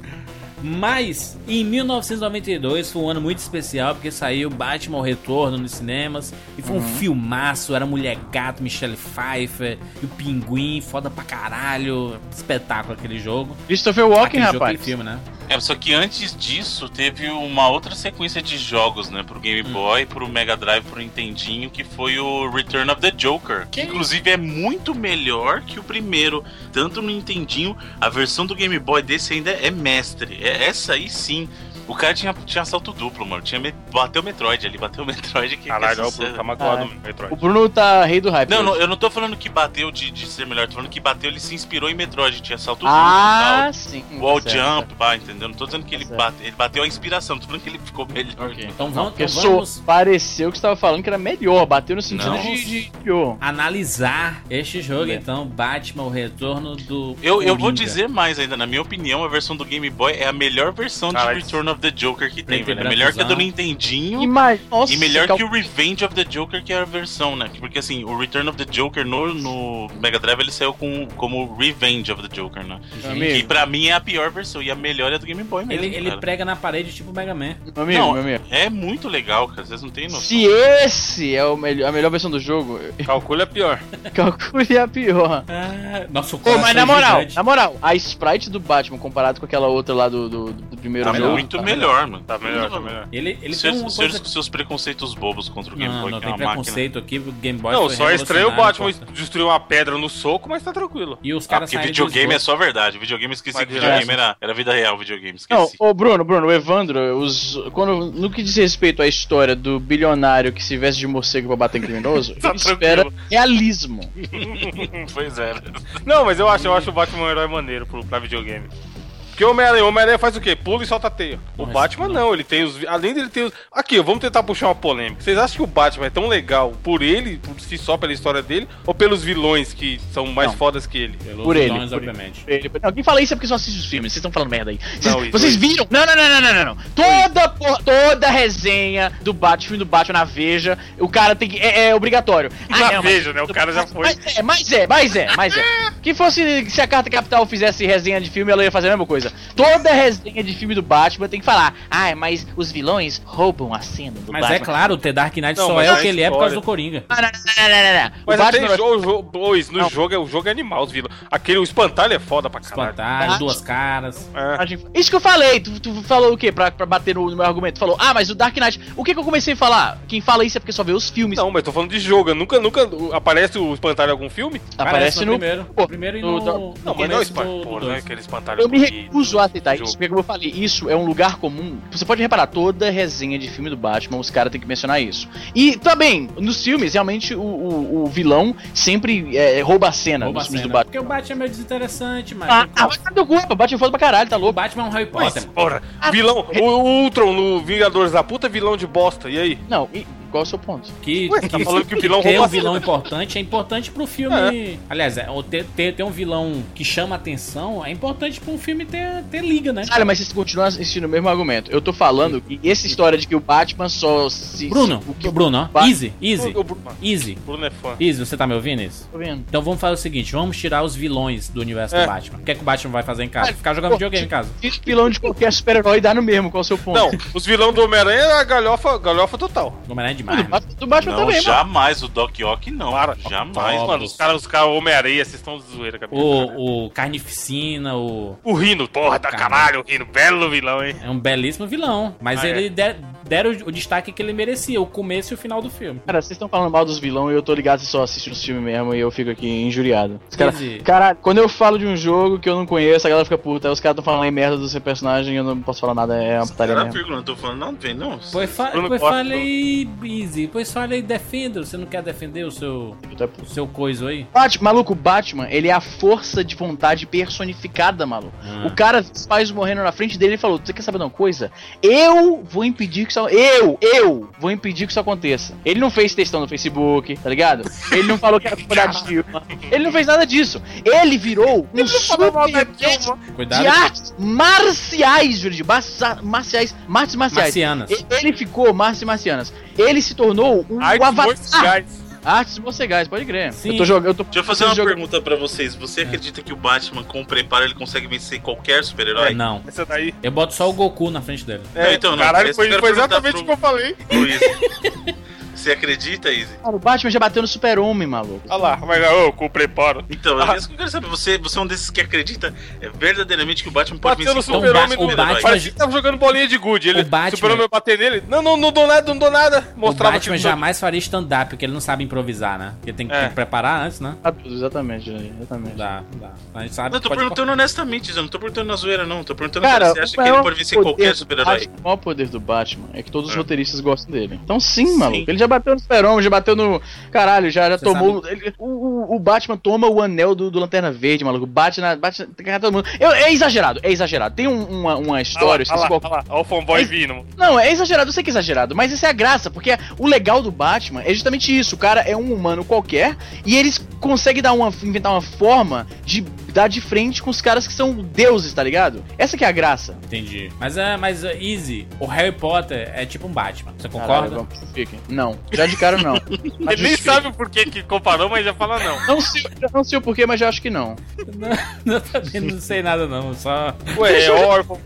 Mas, em 1992 foi um ano muito especial porque saiu Batman o Retorno nos cinemas e foi um filmaço. Era Mulher Gato, Michelle Pfeiffer e o Pinguim, foda pra caralho. Espetáculo aquele jogo. Christopher Walken, aquele jogo, rapaz. aquele filme, né? É, só que antes disso teve uma outra sequência de jogos, né? Pro Game Boy, pro Mega Drive, pro Nintendinho, que foi o Return of the Joker. Que inclusive é muito melhor que o primeiro. Tanto no Nintendinho, a versão do Game Boy desse ainda é mestre. É, essa aí sim. O cara tinha, tinha salto duplo, mano. Tinha, me- bateu o Metroid ali, bateu o Metroid que Caralho, que é o Bruno tá magoado Ah, no O Metroid. Bruno tá rei do hype. Não, não, eu não tô falando que bateu de, de ser melhor, tô falando que bateu, ele se inspirou em Metroid, tinha salto Ah, duplo sim. e tal. Wall tá certo. jump, pá, entendeu? Não tô dizendo que ele, Certo. bate, ele bateu a inspiração, tô falando que ele ficou melhor. Então Não, vamos, porque então sou, vamos pareceu que você tava falando que era melhor, bateu no sentido Não. de, de analisar este jogo, É. então. Batman, o Retorno do. Eu, eu vou dizer mais ainda, na minha opinião, a versão do Game Boy é a melhor versão Caralho. de Return of the Joker que tem, velho. É melhor que a do. Nintendinho E, mais, nossa, e melhor cal- que o Revenge of the Joker, que é a versão, né? Porque assim, o Return of the Joker no, no Mega Drive ele saiu com, como Revenge of the Joker, né? Amigo. Que pra mim é a pior versão e a melhor é a do Game Boy mesmo. Ele, ele cara. prega na parede tipo Mega Man. Meu amigo, Não, meu amigo. é muito legal, cara. Vocês não têm noção. Se esse é o melhor, a melhor versão do jogo, [laughs] Calcula é pior. calcule a pior. Ah, nossa, o Pô, mas na moral, gigante. na moral, a sprite do Batman comparado com aquela outra lá do, do, do primeiro Tá jogo. muito tá melhor, mano. Tá melhor, tá melhor. Ele, ele tem Seus, uma seus, coisa... seus preconceitos bobos contra o Game Não, Boy, não, que é tem uma máquina. preconceito aqui, o Game Boy Não, só é estranho o Batman pô. destruir uma pedra no soco, mas tá tranquilo. E os Ah, caras porque saírem do videogame é só verdade. Videogame esqueci Mas que videogame direto. era, era vida real, videogame. Não, Esqueci. ô Bruno, Bruno, o Evandro, os, quando, no que diz respeito à história do bilionário que se veste de morcego pra bater em criminoso, [laughs] Tá ele espera realismo. [laughs] pois é. Não, mas eu acho, eu acho o Batman um herói maneiro pro, pra videogame. Porque o Homem-Aranha, o Homem-Aranha faz o quê? Pula e solta a teia. O Mas Batman não. não, ele tem os. Além dele ter os. Aqui, vamos tentar puxar uma polêmica. Vocês acham que o Batman é tão legal por ele, por si só, pela história dele, ou pelos vilões que são mais Não. fodas que ele? Pelos Por ele, vilões, por ele. obviamente. Ele- Não, quem fala isso é porque só assiste os filmes, vocês estão falando merda aí. Vocês, Não, isso- vocês viram? Não, não, não, não, não, não, não. Toda, porra- toda resenha do Batman, filme do Batman na Veja, o cara tem que. É, é obrigatório. Na não, mas- Veja, né? O cara já foi. Mas é, mas é, mas é, mas é. [laughs] Que fosse se a Carta Capital fizesse resenha de filme, ela ia fazer a mesma coisa. Toda resenha de filme do Batman tem que falar, ah, mas os vilões roubam a cena do Mas Batman. é claro, o The Dark Knight Não, só mas é o que ele é por causa do Coringa. Não, não, não, não, não, não. Mas o até Batman em jogo, jogo pois, no Não. jogo, é- o jogo é animal, os vilões. Aquele, o espantalho é foda pra caralho. Espantalho, duas caras. É. Isso que eu falei, tu, tu falou o quê pra, pra bater no, no meu argumento? Tu falou, ah, mas o Dark Knight. O que que eu comecei a falar? Quem fala isso é porque só vê os filmes. Não, mas tô falando de jogo. eu Nunca, nunca aparece o espantalho em algum filme? Aparece no. primeiro. Pô, primeiro e no- no, no- no Não, mas não é espantalho. é dois. aquele espantalho Eu me bonito recuso a aceitar do isso, jogo. porque como eu falei, isso é um lugar comum. Você pode reparar, toda resenha de filme do Batman, os caras têm que mencionar isso. E também, nos filmes, realmente, o, o, o vilão sempre é, rouba a cena Rouba a nos filmes cena. do Batman. Porque o Batman é meio desinteressante, mas. Ah, ah, vai ficar do cu, o Batman foda pra caralho, tá o louco. Batman é um Harry Mas, Potter. porra, vilão, o, o Ultron no Vingadores da puta vilão de bosta, e aí? Não, e qual é o seu ponto? Que, Ué, tá falando que o vilão ter um rouba a vilão importante é importante pro filme. Aliás, é, ter, ter, ter um vilão que chama atenção é importante pro filme ter, ter liga, né? Cara, mas vocês continuam assistindo o mesmo argumento. Eu tô falando que essa história de que o Batman só se. Bruno, o que Bruno, ó. Ba- Easy, easy, O Bruno, easy. Bruno é fã. Easy, você tá me ouvindo isso? Tô vendo. Então vamos fazer o seguinte, vamos tirar os vilões do universo É. do Batman. O que é que o Batman vai fazer em casa? Cara, Ficar jogando pô, videogame em casa. Esse pilão de qualquer super-herói dá no mesmo, qual é o seu ponto? Não, os vilões do Homem-Aranha é a galhofa, galhofa total. Homem-Aranha é do demais. né? Batman, do Batman Não, também, mano. jamais. O Doc Ock não. Para. Jamais. Ó, Mano, os caras, os caras Homem-Aranha, vocês estão de zoeira, cara. O, o Carnificina, o... O Rino, porra, da Caralho. caralho, o Rino, belo vilão, hein? É um belíssimo vilão. Mas Ah, ele é. der- deram o, destaque que ele merecia, o começo e o final do filme. Cara, vocês estão falando mal dos vilões e eu tô ligado vocês só assistem os filmes mesmo e eu fico aqui injuriado. Os cara, caralho, quando eu falo de um jogo que eu não conheço, a galera fica puta. Aí os caras tão falando aí merda do seu personagem e eu não posso falar nada, é uma putaria Cara, mesmo. vírgula, não tô falando, não, vem, não. Pois, fa pois Costa, fale aí, Easy. Pois fale aí, defenda. Você não quer defender o seu, o seu coisa aí? Batman, maluco, o Batman, ele é a força de vontade personificada, maluco. Ah. O cara, os pais morrendo na frente dele, ele falou: Você quer saber de uma coisa? Eu vou impedir que isso. Eu, eu vou impedir que isso aconteça. Ele não fez textão no Facebook, tá ligado? Ele não falou que era culpa da [laughs] Dilma. Ele não fez nada disso. Ele virou um super de artes marciais, Júlio. Marciais, marciais, artes marciais. Marcianas. E- Ele ficou, artes marcianas. Ele se tornou um Artes avatar. marciais. Artes morcegais, pode crer. Sim. Eu tô jogando. Eu tô Deixa eu fazer uma jogando- pergunta pra vocês. Você acredita que o Batman, com o preparo, ele consegue vencer qualquer super-herói? Não. Essa daí. Eu boto só o Goku na frente dele. É, então, não, caralho, esse foi, exatamente pro- o que eu falei. Luiz, [laughs] você acredita, Izzy? Cara, o Batman já bateu no super-homem, maluco. Olha lá, mas ô, com o preparo. Então, Ah. é isso que eu quero saber. Você, você é um desses que acredita é, verdadeiramente que o Batman pode Bateu no vencer qualquer super-homem o do Batman- Parecia que tava jogando bolinha de gude. Ele, O Batman- super-homem bater nele. Não, não, não dou nada, não dou nada. O Mostrava Batman que- jamais faria stand-up, porque ele não sabe improvisar, né? Ele tem que, É. tem que preparar antes, né? Ah, Exatamente, exatamente. Dá, dá. A gente sabe Não, eu tô perguntando honestamente, eu não tô perguntando na zoeira, não. Tô perguntando Cara, se você acha o que ele pode vencer qualquer super-herói. Batman- O maior poder do Batman é que todos os É. roteiristas gostam dele. Então sim, Sim. maluco. Ele já bateu no super já bateu no... Caralho, já, já tomou... ele- o, o- o Batman toma o anel do, do Lanterna Verde, maluco. Bate na... Bate na... todo mundo. Eu- é exagerado, é exagerado. Tem um- uma, uma história... olha lá, qual- olha lá, olha o fanboy Mas- vindo. Não, é exagerado, eu sei que é exagerado, mas essa é a graça, porque o legal do Batman é justamente isso. O cara é um humano qualquer e eles conseguem dar uma, inventar uma forma de dar de frente com os caras que são deuses, tá ligado? Essa que é a graça. Entendi. Mas é, mas é easy. O Harry Potter é tipo um Batman. Você Caralho, concorda? fiquem. Não, já de cara não. [laughs] Mas Ele nem sabe por que que comparou, mas já fala não. Não sei, não sei o porquê, mas já acho que não. [laughs] não, também não sei nada, não. Só. Ué, é [laughs] órfão.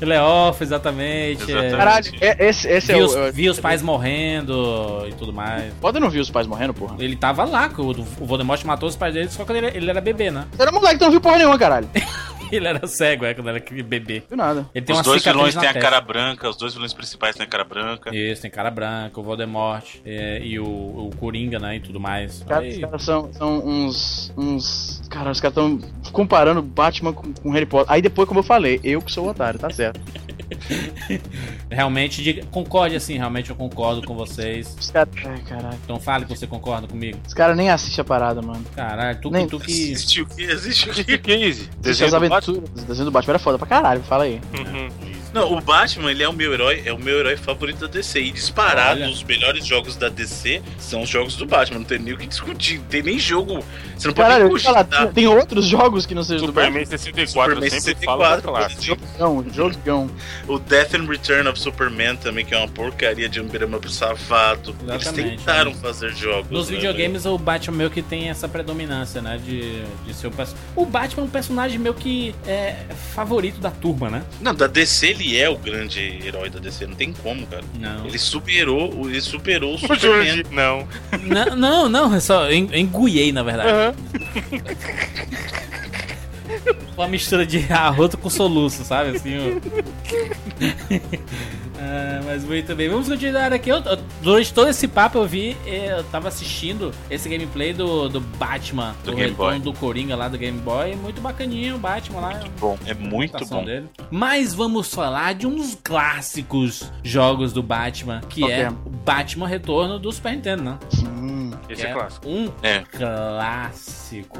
Ele é off, exatamente. Exatamente. É... Caralho, é- esse, esse é Vi o. os, é- vi os pais morrendo e tudo mais. Pode não ver os pais morrendo, porra. Ele tava lá, que o, o Voldemort matou os pais dele só quando ele, ele era bebê, né? Era moleque, então não porra nenhuma, caralho. [laughs] [laughs] Ele era cego, é, quando era aquele bebê. Viu nada. Ele tem Os dois vilões têm a cara branca, os dois vilões principais têm a cara branca. Isso, tem cara branca, o Voldemort é, e o, o Coringa, né, e tudo mais. Cara, os caras são, são uns. uns. Cara, os caras estão comparando Batman com, com Harry Potter. Aí depois, como eu falei, eu que sou o otário, tá certo. [laughs] Realmente, diga, concorde assim, realmente eu concordo com vocês. Os caras. Ai, caralho. Então fale que você concorda comigo. Os caras nem assistem a parada, mano. Caralho, tu, Nem- tu que. Existe o que? Existe o que? Desenho as do Batman. O desenho do Batman era foda pra caralho, fala aí. Uhum. Não, o Batman, ele é o meu herói, é o meu herói favorito da DC. E disparado, Olha. os melhores jogos da DC são os jogos do Batman. Não tem nem o que discutir. Não tem nem jogo. Você não pode Caralho, ia falar, tem, tem outros jogos que não sejam do Batman? Superman 64, Superman eu sempre 64, falo, exemplo. Jogão, jogão. O Death and Return of Superman também, que é uma porcaria de um beat'em up safado. Eles Exatamente, tentaram né? fazer jogos. Nos né, videogames, o Batman meio que tem essa predominância, né? De, de ser o O Batman é um personagem meio que é favorito da turma, né? Não, da DC ele é o grande herói da DC, não tem como, cara. Não. Ele superou, o- ele superou o [laughs] O Superman. Jorge, não. não, não, não, é só. Enguiei, na verdade. Aham. Uma mistura de arroto com soluço, sabe? Assim, ó. [laughs] Ah, mas muito bem. Vamos continuar aqui. Eu- eu- durante todo esse papo eu vi, eh, eu tava assistindo esse gameplay do, do Batman, Do do Game retorno Boy. do Coringa lá do Game Boy. Muito bacaninho o Batman lá. Bom, é muito bom. Dele. Mas vamos falar de um dos clássicos jogos do Batman, que Qual é o Batman Retorno do Super Nintendo, né? Hum. Esse Que é clássico. Um É. clássico.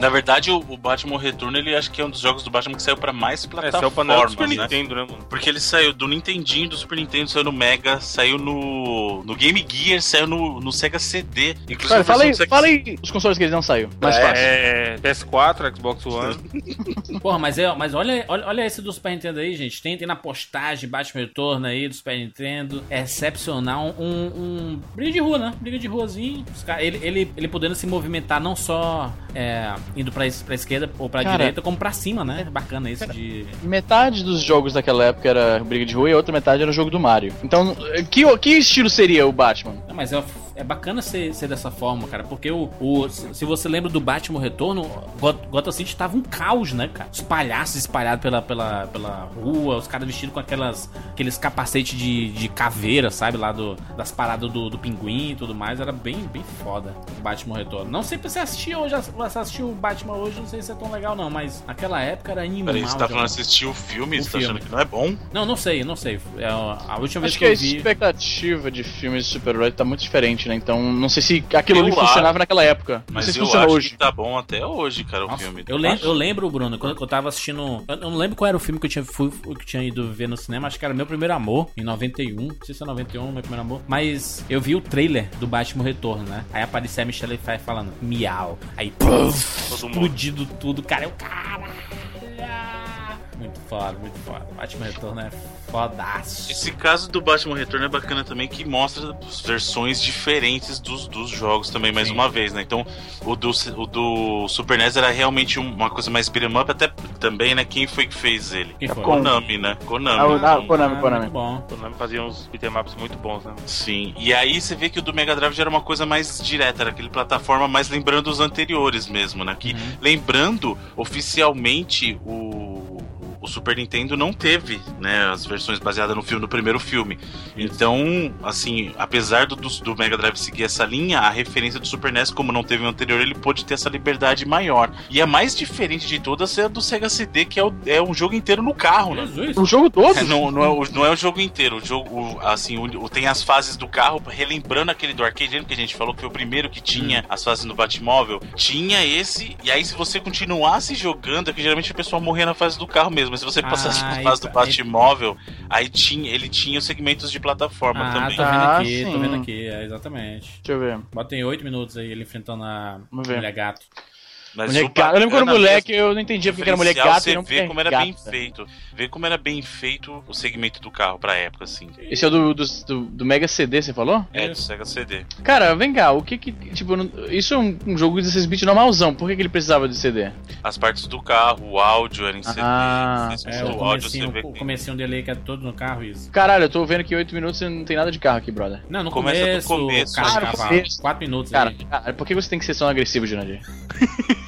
Na verdade, o, o Batman Retorno, ele acho que é um dos jogos do Batman que saiu pra mais É, saiu pra não, plataformas, Super né? Nintendo, né, mano? Porque ele saiu do Nintendinho, do Super Nintendo, saiu no Mega, saiu no, no Game Gear, saiu no, no Sega CD. Inclusive, Cara, a fala aí, Sega fala aí os consoles que ele não saiu. Mais fácil. É, PS4, Xbox One. [laughs] Porra, mas, é, mas olha, olha, olha esse do Super Nintendo aí, gente. Tem, tem na postagem Batman Retorno aí do Super Nintendo. É excepcional. Um, um briga de rua, né? Briga de ruazinho. Cara- ele, ele, ele podendo se movimentar não só é, indo pra, pra esquerda ou pra Cara, direita, como pra cima, né? Bacana esse de. Metade dos jogos daquela época era briga de rua e a outra metade era o jogo do Mario. Então, que, que estilo seria o Batman? Não, mas é, é bacana ser, ser dessa forma, cara. Porque o, o- se se você lembra do Batman Retorno, Got- Gotham City tava um caos, né, cara? Os palhaços espalhados pela, pela, pela rua, os caras vestidos com aquelas, aqueles capacetes de, de caveira, sabe? Lá do, das paradas do, do pinguim e tudo mais. Era bem, bem foda o Batman Retorno. Não sei se você assistiu hoje, você assistiu o Batman hoje, não sei se é tão legal, não. Mas naquela época era animal. Peraí, você tá falando assistir o filme? O você tá filme. achando que não é bom? Não, não sei, não sei. É, a última vez Acho que, que a eu vi. expectativa de filmes de super-herói tá muito diferente, né? Então, não sei se aquilo ali funcionava acho. naquela época. Não Mas sei se eu funciona acho hoje. que tá bom até hoje, cara, o Nossa, filme. eu, lem eu lembro, Bruno, quando eu tava assistindo. Eu não lembro qual era o filme que eu tinha, fui, que tinha ido ver no cinema. Acho que era Meu Primeiro Amor, em 91. Não sei se é 91, Meu Primeiro Amor. Mas eu vi o trailer do Batman Retorno, né? Aí aparecia a Michelle Pfeiffer falando miau. Aí, puf, explodido tudo, cara. Eu, caralho. Muito foda, muito foda. Batman Retorno é fodaço. Esse caso do Batman Retorno é bacana também, que mostra as versões diferentes dos, dos jogos também, mais Sim. uma vez, né? Então, o do, o do Super NES era realmente um- uma coisa mais beat'em up, até também, né? Quem foi que fez ele? Quem foi? Konami, né? Konami. Ah, ah, Konami, Ah, Konami. Bom. Konami fazia uns beat'em ups muito bons, né? Sim, e aí você vê que o do Mega Drive já era uma coisa mais direta, era aquele plataforma mais lembrando os anteriores mesmo, né? Que, Uhum. lembrando, oficialmente, o, o Super Nintendo não teve, né, as versões baseadas no filme, no primeiro filme. Então, assim, apesar do, do, do Mega Drive seguir essa linha, a referência do Super NES, como não teve o anterior, ele pôde ter essa liberdade maior. E a mais diferente de todas é a do Sega CD, que é, o, é um jogo inteiro no carro, né? Jesus. O jogo todo? É, não, não, é o, não é o jogo inteiro. O jogo, o- assim, o- o- tem as fases do carro, relembrando aquele do arcade, lembra que a gente falou que foi o primeiro que tinha as fases no Batmóvel. Tinha esse, e aí se você continuasse jogando, é que geralmente a pessoa morria na fase do carro mesmo, mas se você passasse Ah, fase do Batmóvel, aí tinha, ele tinha os segmentos de plataforma Ah, também. tô vendo Ah, aqui, tô sim. vendo aqui, é, exatamente. Deixa eu ver. Bota em 8 minutos aí ele enfrentando a mulher gato. Mas gato. Eu lembro quando moleque, mesmo, eu não entendia porque era mulher diferencial, gata e Você não vê como era gata. bem feito. Vê como era bem feito o segmento do carro pra época, assim. Esse é o do, do, do, do Mega CD, você falou? É, do Sega CD. Cara, vem cá, o que que. Tipo, isso é um, um jogo de 16 bits normalzão, por que, que ele precisava de CD? As partes do carro, o áudio era em CD. Ah, É, o áudio, você vê o que comecinho dele aí que é todo no carro, isso. Caralho, eu tô vendo que 8 minutos e não tem nada de carro aqui, brother. Não, no Começa do começo, começo. cara começo. 4 minutos Cara, aí. cara, por que você tem que ser tão agressivo, Jurandir? [laughs]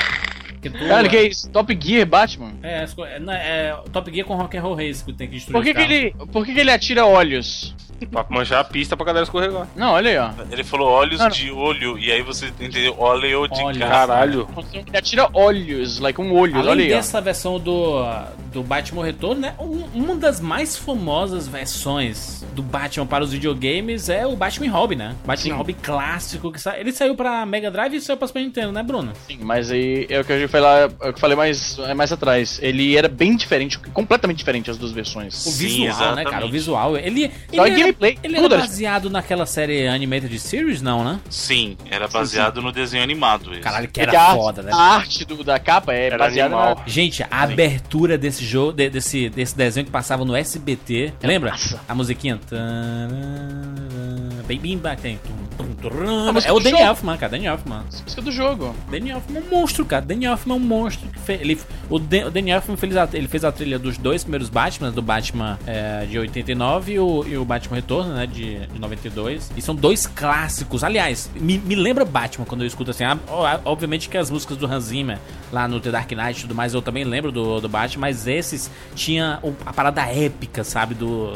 Porque tu, Cara, que é isso? Top Gear Batman? É, é, é Top Gear com Rock and Roll Race que tem que destruir Por que, que ele. Por que, que ele atira olhos? Pra manjar a pista pra galera escorregar. Não, olha aí, ó. Ele falou olhos Não, não. de olho, e aí você entendeu óleo de cara. Caralho. Ele atira olhos, like um olho, Além olha aí, ó. dessa versão do, do Batman Retorno, né? um- uma das mais famosas versões do Batman para os videogames é o Batman Hobby, né? Batman Sim. Hobby clássico que sa... ele saiu pra Mega Drive e saiu pra Super Nintendo, né, Bruno? Sim, mas aí é o que eu falei, é o que eu falei mais, é mais atrás. Ele era bem diferente, completamente diferente as duas versões. O Sim, visual, né, exatamente. cara? O visual, ele ele, em era, gameplay, ele tudo era era baseado naquela série Animated Series, não, né? Sim, era baseado no desenho animado. Esse. Caralho, que Porque era a, foda, né? a arte do, da capa é Era baseada na... Gente, a abertura desse jogo, de- desse, desse desenho que passava no SBT, lembra? massa. A musiquinha. Tararara, Tem. tum, tum. A música É o Danny. Elfman, cara. Danny Elfman. música do jogo. Danny Elfman é um monstro, cara. Danny Elfman é um monstro. que fe- Ele, o, Dan- o Danny Elfman fez a, ele fez a trilha dos dois primeiros Batman, do Batman é, de 89 e o, e o Batman Retorno, né, de, de 92. E são dois clássicos. Aliás, me, me lembra Batman quando eu escuto assim. Ah, ó, Obviamente que as músicas do Hans Zimmer, lá no The Dark Knight e tudo mais, eu também lembro do, do Batman, mas esses tinha a parada épica, sabe, do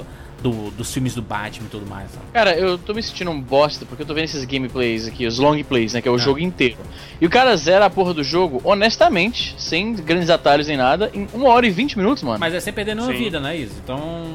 do- dos filmes do Batman e tudo mais. sabe? Cara, eu tô me sentindo um bosta porque eu tô vendo esses gameplays aqui, os long plays, né? Que é o Ah. jogo inteiro. E o cara zera a porra do jogo, honestamente, sem grandes atalhos nem nada, em 1 hora e 20 minutos, mano. Mas é sem perder nenhuma Sim. vida, né, Izzy? Então,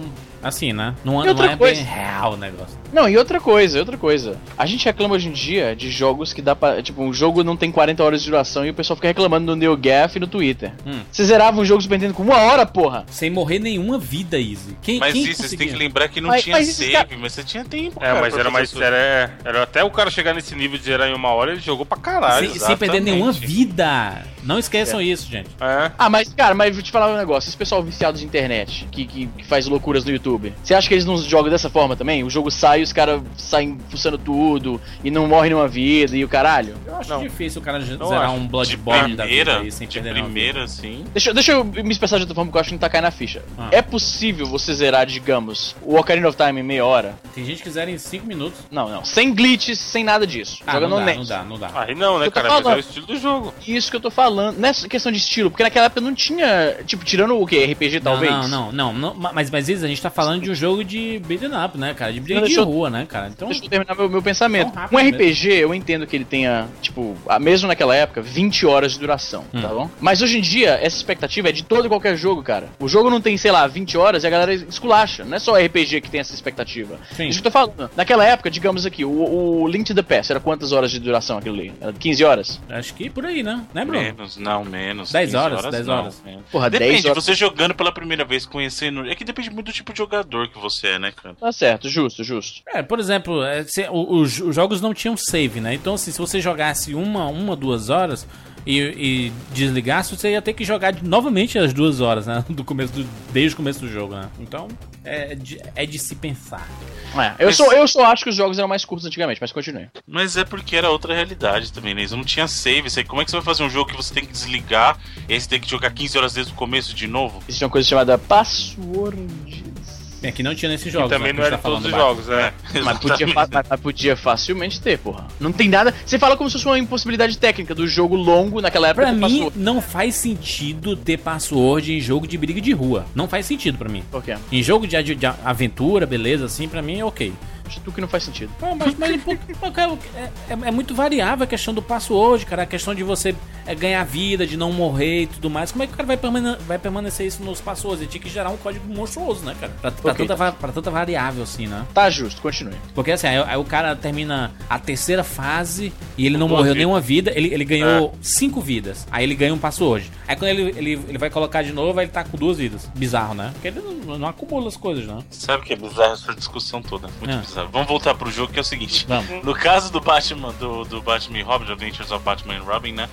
assim, né? Não, não outra é coisa- bem real o negócio. Não, e outra coisa, outra coisa. A gente reclama hoje em dia de jogos que dá pra. Tipo, um jogo não tem 40 horas de duração e o pessoal fica reclamando no NeoGaf e no Twitter. Hum. Você zerava um jogo Super Nintendo com uma hora, porra! Sem morrer nenhuma vida, Izzy. Quem, Mas quem isso, você tem conseguia? que lembrar que não Mas- tinha mas save, cara- mas você tinha tempo. É, cara, mas era mais. É, era até o cara chegar nesse nível de zerar em uma hora, ele jogou pra caralho. sem, sem perder nenhuma vida. Não esqueçam isso, gente. É. Ah, mas, cara, mas vou te falar um negócio. Esse pessoal viciado de internet, que, que, que faz loucuras no YouTube, você acha que eles não jogam dessa forma também? O jogo sai e os caras saem fuçando tudo e não morrem nenhuma vida e o caralho? Eu acho Não. difícil o cara Não zerar acho. um De Bloodborne da vida primeira, aí sem de perder primeira, assim. Deixa, deixa eu me expressar de outra forma que eu acho que não tá caindo na ficha. Ah. É possível você zerar, digamos, o Ocarina of Time em meia hora? Tem gente que zera em 5 minutos. Não, não. Sem glitches, sem nada disso. Ah, Jogando não dá, honesto. não dá, não dá. Aí não, né, cara? Mas é falando. o estilo do jogo. Isso que eu tô falando. Nessa questão de estilo, porque naquela época não tinha. Tipo, tirando o que? RPG talvez? Não, não, não, não, não, mas, mas isso a gente tá falando de um jogo de beat'em up, né, cara? De briga de eu- rua, né, cara? Então, Deixa eu terminar meu, meu pensamento. Rápido Um RPG, eu entendo que ele tenha, tipo, a- mesmo naquela época, 20 horas de duração, Hum. tá bom? Mas hoje em dia, essa expectativa é de todo e qualquer jogo, cara. O jogo não tem, sei lá, 20 horas e a galera esculacha. Não é só RPG que tem essa expectativa. Sim. Isso que eu tô falando. Naquela época, digamos aqui, o, o Link to the Past era quantas horas de duração aquilo ali? Era 15 horas? acho que por aí, né? Né, Bruno? Menos, não, menos. 10 15 horas, 10 não, horas. Porra, 10 Depende, horas. você jogando pela primeira vez, conhecendo. É que depende muito do tipo de jogador que você é, né, cara? Tá certo, justo, justo. É, por exemplo, é, se- o- os, os jogos não tinham save, né? Então, assim, se você jogasse uma, uma duas horas e, e desligasse, você ia ter que jogar novamente as duas horas, né? [laughs] Do começo do, desde o começo do jogo, né? Então, é de, é de se pensar. É, eu, Mas- só, eu só acho que os jogos eram mais curtos antigamente, mas continue. Mas é porque era outra realidade também, né? Isso não tinha save. Você, como é que você vai fazer um jogo que você tem que desligar e aí você tem que jogar 15 horas desde o começo de novo? Existe uma coisa chamada passwords. É que não tinha nesses E jogos. também né, não era tá todos os jogos, é. Mas podia, mas- mas podia facilmente ter, porra. Não tem nada. Você fala como se fosse uma impossibilidade técnica do jogo longo naquela época. Pra mim, password. não faz sentido ter password em jogo de briga de rua. Não faz sentido pra mim. Por quê? Em jogo de, de aventura, beleza, assim, pra mim é ok. Tu que não faz sentido. Não, mas, mas [laughs] é, é- é muito variável a questão do password, cara. A questão de você é, ganhar vida, de não morrer e tudo mais. Como é que o cara vai, permane- vai permanecer isso nos passwords? Ele tinha que gerar um código monstruoso, né, cara? Pra, pra Ok. tanta, pra tanta variável assim, né? Tá justo, continue. Porque assim, aí, aí o cara termina a terceira fase e ele não Duas morreu vidas. nenhuma vida, ele, ele ganhou cinco vidas. Aí ele ganha um password. Aí quando ele, ele, ele vai colocar de novo, aí ele tá com duas vidas. Bizarro, né? Porque ele não, não acumula as coisas, né? Sabe o que é bizarro essa discussão toda? Muito Ah. bizarro. Vamos voltar pro jogo que é o seguinte. Vamos. No caso do Batman, do, do Batman e Robin, Adventures of Batman and Robin, né?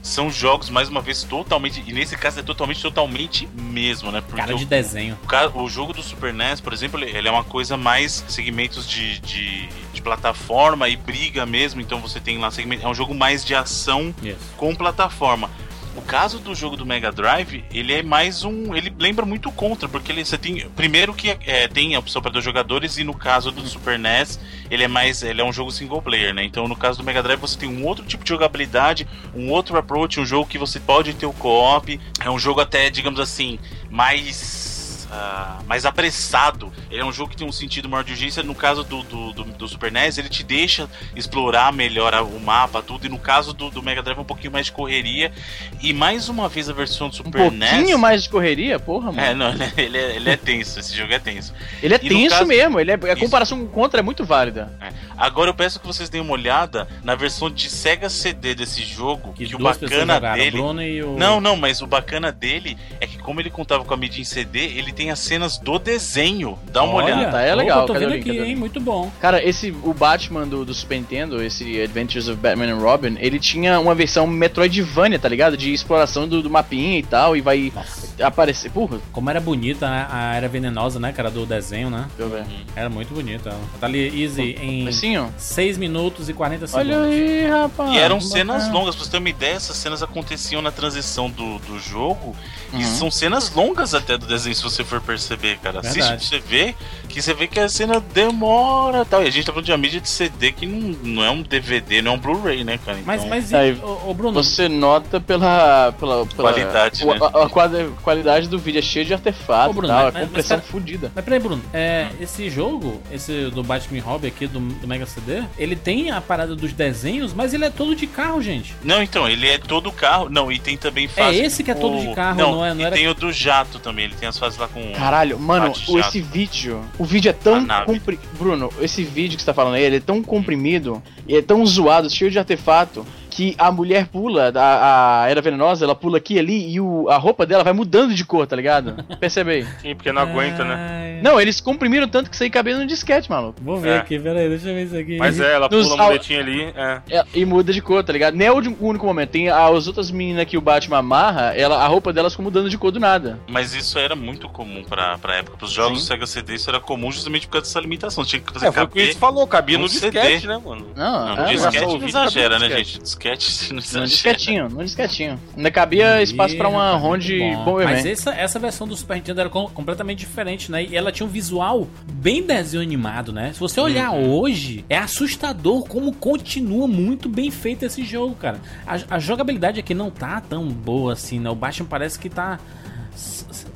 São jogos, mais uma vez, totalmente. E nesse caso é totalmente, totalmente mesmo, né? Porque Cara de o- desenho. O, o jogo do Super NES, por exemplo, ele, ele é uma coisa mais segmentos de, de, de plataforma e briga mesmo. Então você tem lá segmento. É um jogo mais de ação Isso. com plataforma. O caso do jogo do Mega Drive, ele é mais um. Ele lembra muito o Contra, porque ele, você tem. Primeiro que é, tem a opção para dois jogadores, e no caso do Super NES, ele é mais. Ele é um jogo single player, né? Então no caso do Mega Drive você tem um outro tipo de jogabilidade, um outro approach, um jogo que você pode ter o co-op. É um jogo até, digamos assim, mais. Ah, mais apressado. Ele é um jogo que tem um sentido maior de urgência. No caso do, do, do, do Super NES, ele te deixa explorar melhor o mapa, tudo. E no caso do, do Mega Drive, é um pouquinho mais de correria. E mais uma vez a versão do Um Super NES. pouquinho mais de correria, porra, mano. É, não, [laughs] ele é, ele é tenso, esse jogo é tenso. Ele é E tenso caso- mesmo. Ele é, a Isso. comparação com o contra é muito válida. É. Agora eu peço que vocês deem uma olhada na versão de Sega CD desse jogo, Que, que, o bacana jogaram, dele. o Bruno e o... Não, não, mas o bacana dele é que como ele contava com a mídia em CD, ele tem as cenas do desenho. Dá uma Olha, olhada. tá, é opa, legal, tô cadê o vendo aqui, hein? Muito bom. Cara, esse o Batman do, do Super Nintendo, esse Adventures of Batman and Robin, ele tinha uma versão Metroidvania, tá ligado? De exploração do, do mapinha e tal, e vai Nossa, aparecer. Porra, como era bonita né? a era venenosa, né, cara, do desenho, né? deixa eu ver. Era muito bonita. ela. Tá ali, easy, em Comecinho? 6 minutos e 40 segundos. Olha aí, rapaz. E eram bacana. cenas longas, pra você ter uma ideia, essas cenas aconteciam na transição do, do jogo. Uhum. E são cenas longas até do desenho, se você for perceber, cara. Assiste Verdade. pra você ver que você vê que a cena demora e tal. E a gente tá falando de uma mídia de CD que não, não é um DVD, não é um Blu-ray, né, cara? Mas, Então, mas, Aí, e, ô, ô, Bruno, Você nota pela. pela, pela Qualidade, o- né? A, a qualidade do vídeo é cheia de artefatos Ô, Bruno, tal, mas- é mas- compressão mas- fodida. Mas peraí, Bruno, é, esse jogo, esse do Batman Hobby aqui do, do Mega CD, ele tem a parada dos desenhos, mas ele é todo de carro, gente. Não, então, ele é todo carro. Não, e tem também É fase. esse que é todo de carro, não, não é? Não e era tem o do jato também. Ele tem as fases lá com. Caralho, mano, esse vídeo. O vídeo é tão. Bruno, esse vídeo que você tá falando aí, ele é tão comprimido e é tão zoado, cheio de artefato. Que a mulher pula, a, a Era Venenosa, ela pula aqui e ali e o, a roupa dela vai mudando de cor, tá ligado? [laughs] Percebe aí. Sim, porque não aguenta, né? Não, eles comprimiram tanto que isso aí cabia no disquete, maluco. Vou ver É. aqui, peraí, deixa eu ver isso aqui. Mas é, ela Nos pula a muletinha ali. É. É, e muda de cor, tá ligado? Nem é o único momento. Tem as outras meninas que o Batman amarra, ela, a roupa delas ficou mudando de cor do nada. Mas isso era muito comum pra, pra época. Pros jogos Sim. do Sega CD, isso era comum justamente por causa dessa limitação. Tinha que fazer É, foi o que caber. você falou, cabia no no CD. disquete, né, mano? Não, Não, é, no mas disquete não exagera, né, no gente? Disquete [laughs] não no exagera. disquetinho, no disquetinho. Ainda cabia espaço pra uma Ronde bom. Bomberman. Mas essa, essa versão do Super Nintendo era com- completamente diferente, né? E ela tinha um visual bem desenho animado, né? Se você olhar Uhum. hoje, é assustador como continua muito bem feito esse jogo, cara. A, a jogabilidade aqui não tá tão boa assim, né? O Batman parece que tá.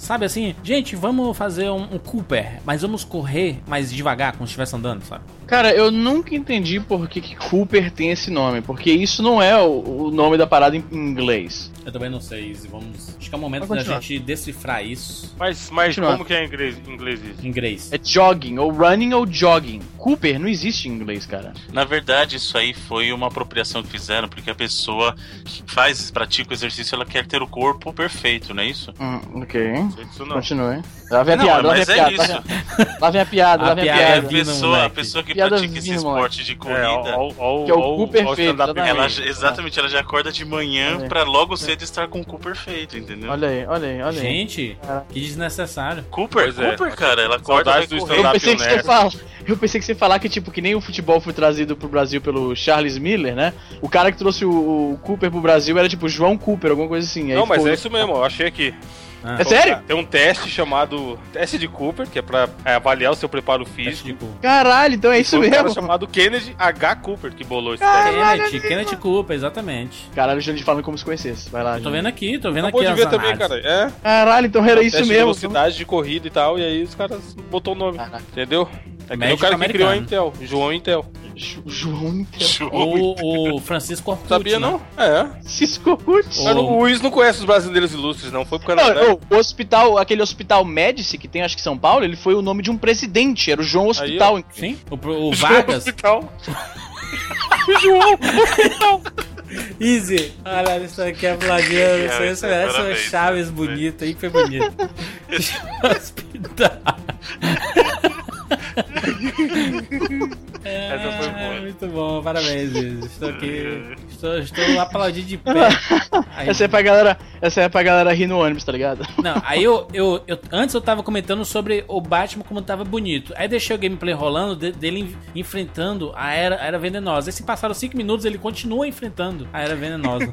Sabe assim, gente, vamos fazer um, um Cooper, mas vamos correr mais devagar, como se estivesse andando, sabe? Cara, eu nunca entendi por que, que Cooper tem esse nome, porque isso não é o, o nome da parada em inglês. Eu também não sei, Izzy, vamos. Acho que é o momento da gente decifrar isso Mas, mas como que é em inglês, inglês isso? em inglês. É jogging, ou running ou jogging. Cooper não existe em inglês, cara. Na verdade, isso aí foi uma apropriação que fizeram, porque a pessoa que faz, pratica o exercício, ela quer ter o corpo perfeito, não é isso? Hum, ok. Não. Continue. Lá vem a Não, piada, lá vem a mas é piada. isso. Lá vem- a piada, A lá vem a piada é. A vindo, pessoa, a pessoa que Piada pratica esse esporte de É, corrida, ó, ó, Que é o cu perfeito, ela exatamente, ela já acorda de manhã É. pra logo cedo estar com o cu perfeito, entendeu? Olha aí, olha aí, olha aí. Gente, que desnecessário. Cooper, Pois é. Cooper, cara, ela acorda do stand-up pensei, que você nerd. fala, eu pensei que você ia falar que, tipo, que nem o futebol foi trazido pro Brasil pelo Charles Miller, né? O cara que trouxe o, o Cooper pro Brasil era, tipo, João Cooper, alguma coisa assim. Aí Não, mas ficou- é isso mesmo, eu achei aqui. Ah, É sério? Tem um teste chamado teste de Cooper, que é pra é, avaliar o seu preparo físico. Caralho, então é isso Foi um cara mesmo. chamado Kennedy H. Cooper que bolou esse teste. Kenneth, Kenneth Cooper, exatamente. Caralho, o Jandir falando como se conhecesse. Vai lá. Eu tô vendo aqui, tô vendo Acabou aqui de as ver também, cara. É, Caralho, então era isso teste de mesmo. velocidade de corrida e tal, e aí os caras botou o nome. Caraca. Entendeu? É o cara que criou a americano. Intel, João Intel. Jo- João Intel. O, o Francisco Orkut, Sabia né? não? É. Cisco Ruth. O- Mas o Luiz não conhece os brasileiros ilustres, não. Foi pro Não, Canadá. o hospital, aquele hospital Médici que tem acho que em São Paulo, ele foi o nome de um presidente, era o João Hospital. Aí, Sim, o, o [laughs] João Vargas. Hospital. [laughs] Easy. Olha, isso aqui é Vladimir. [laughs] Isso, isso, É, essa parabéns. Chaves bonita aí que foi bonito. Hospital. [laughs] Essa foi boa. Ah, Muito bom, parabéns. Estou aqui. [laughs] Estou, estou aplaudindo de pé. Aí- [laughs] Essa é pra galera, essa é pra galera rir no ônibus, tá ligado? Não, aí eu, eu, eu- Antes eu tava comentando sobre o Batman como tava bonito. Aí deixei o gameplay rolando de- dele en- enfrentando a era, a era venenosa. Aí se passaram 5 minutos, ele continua enfrentando a era venenosa.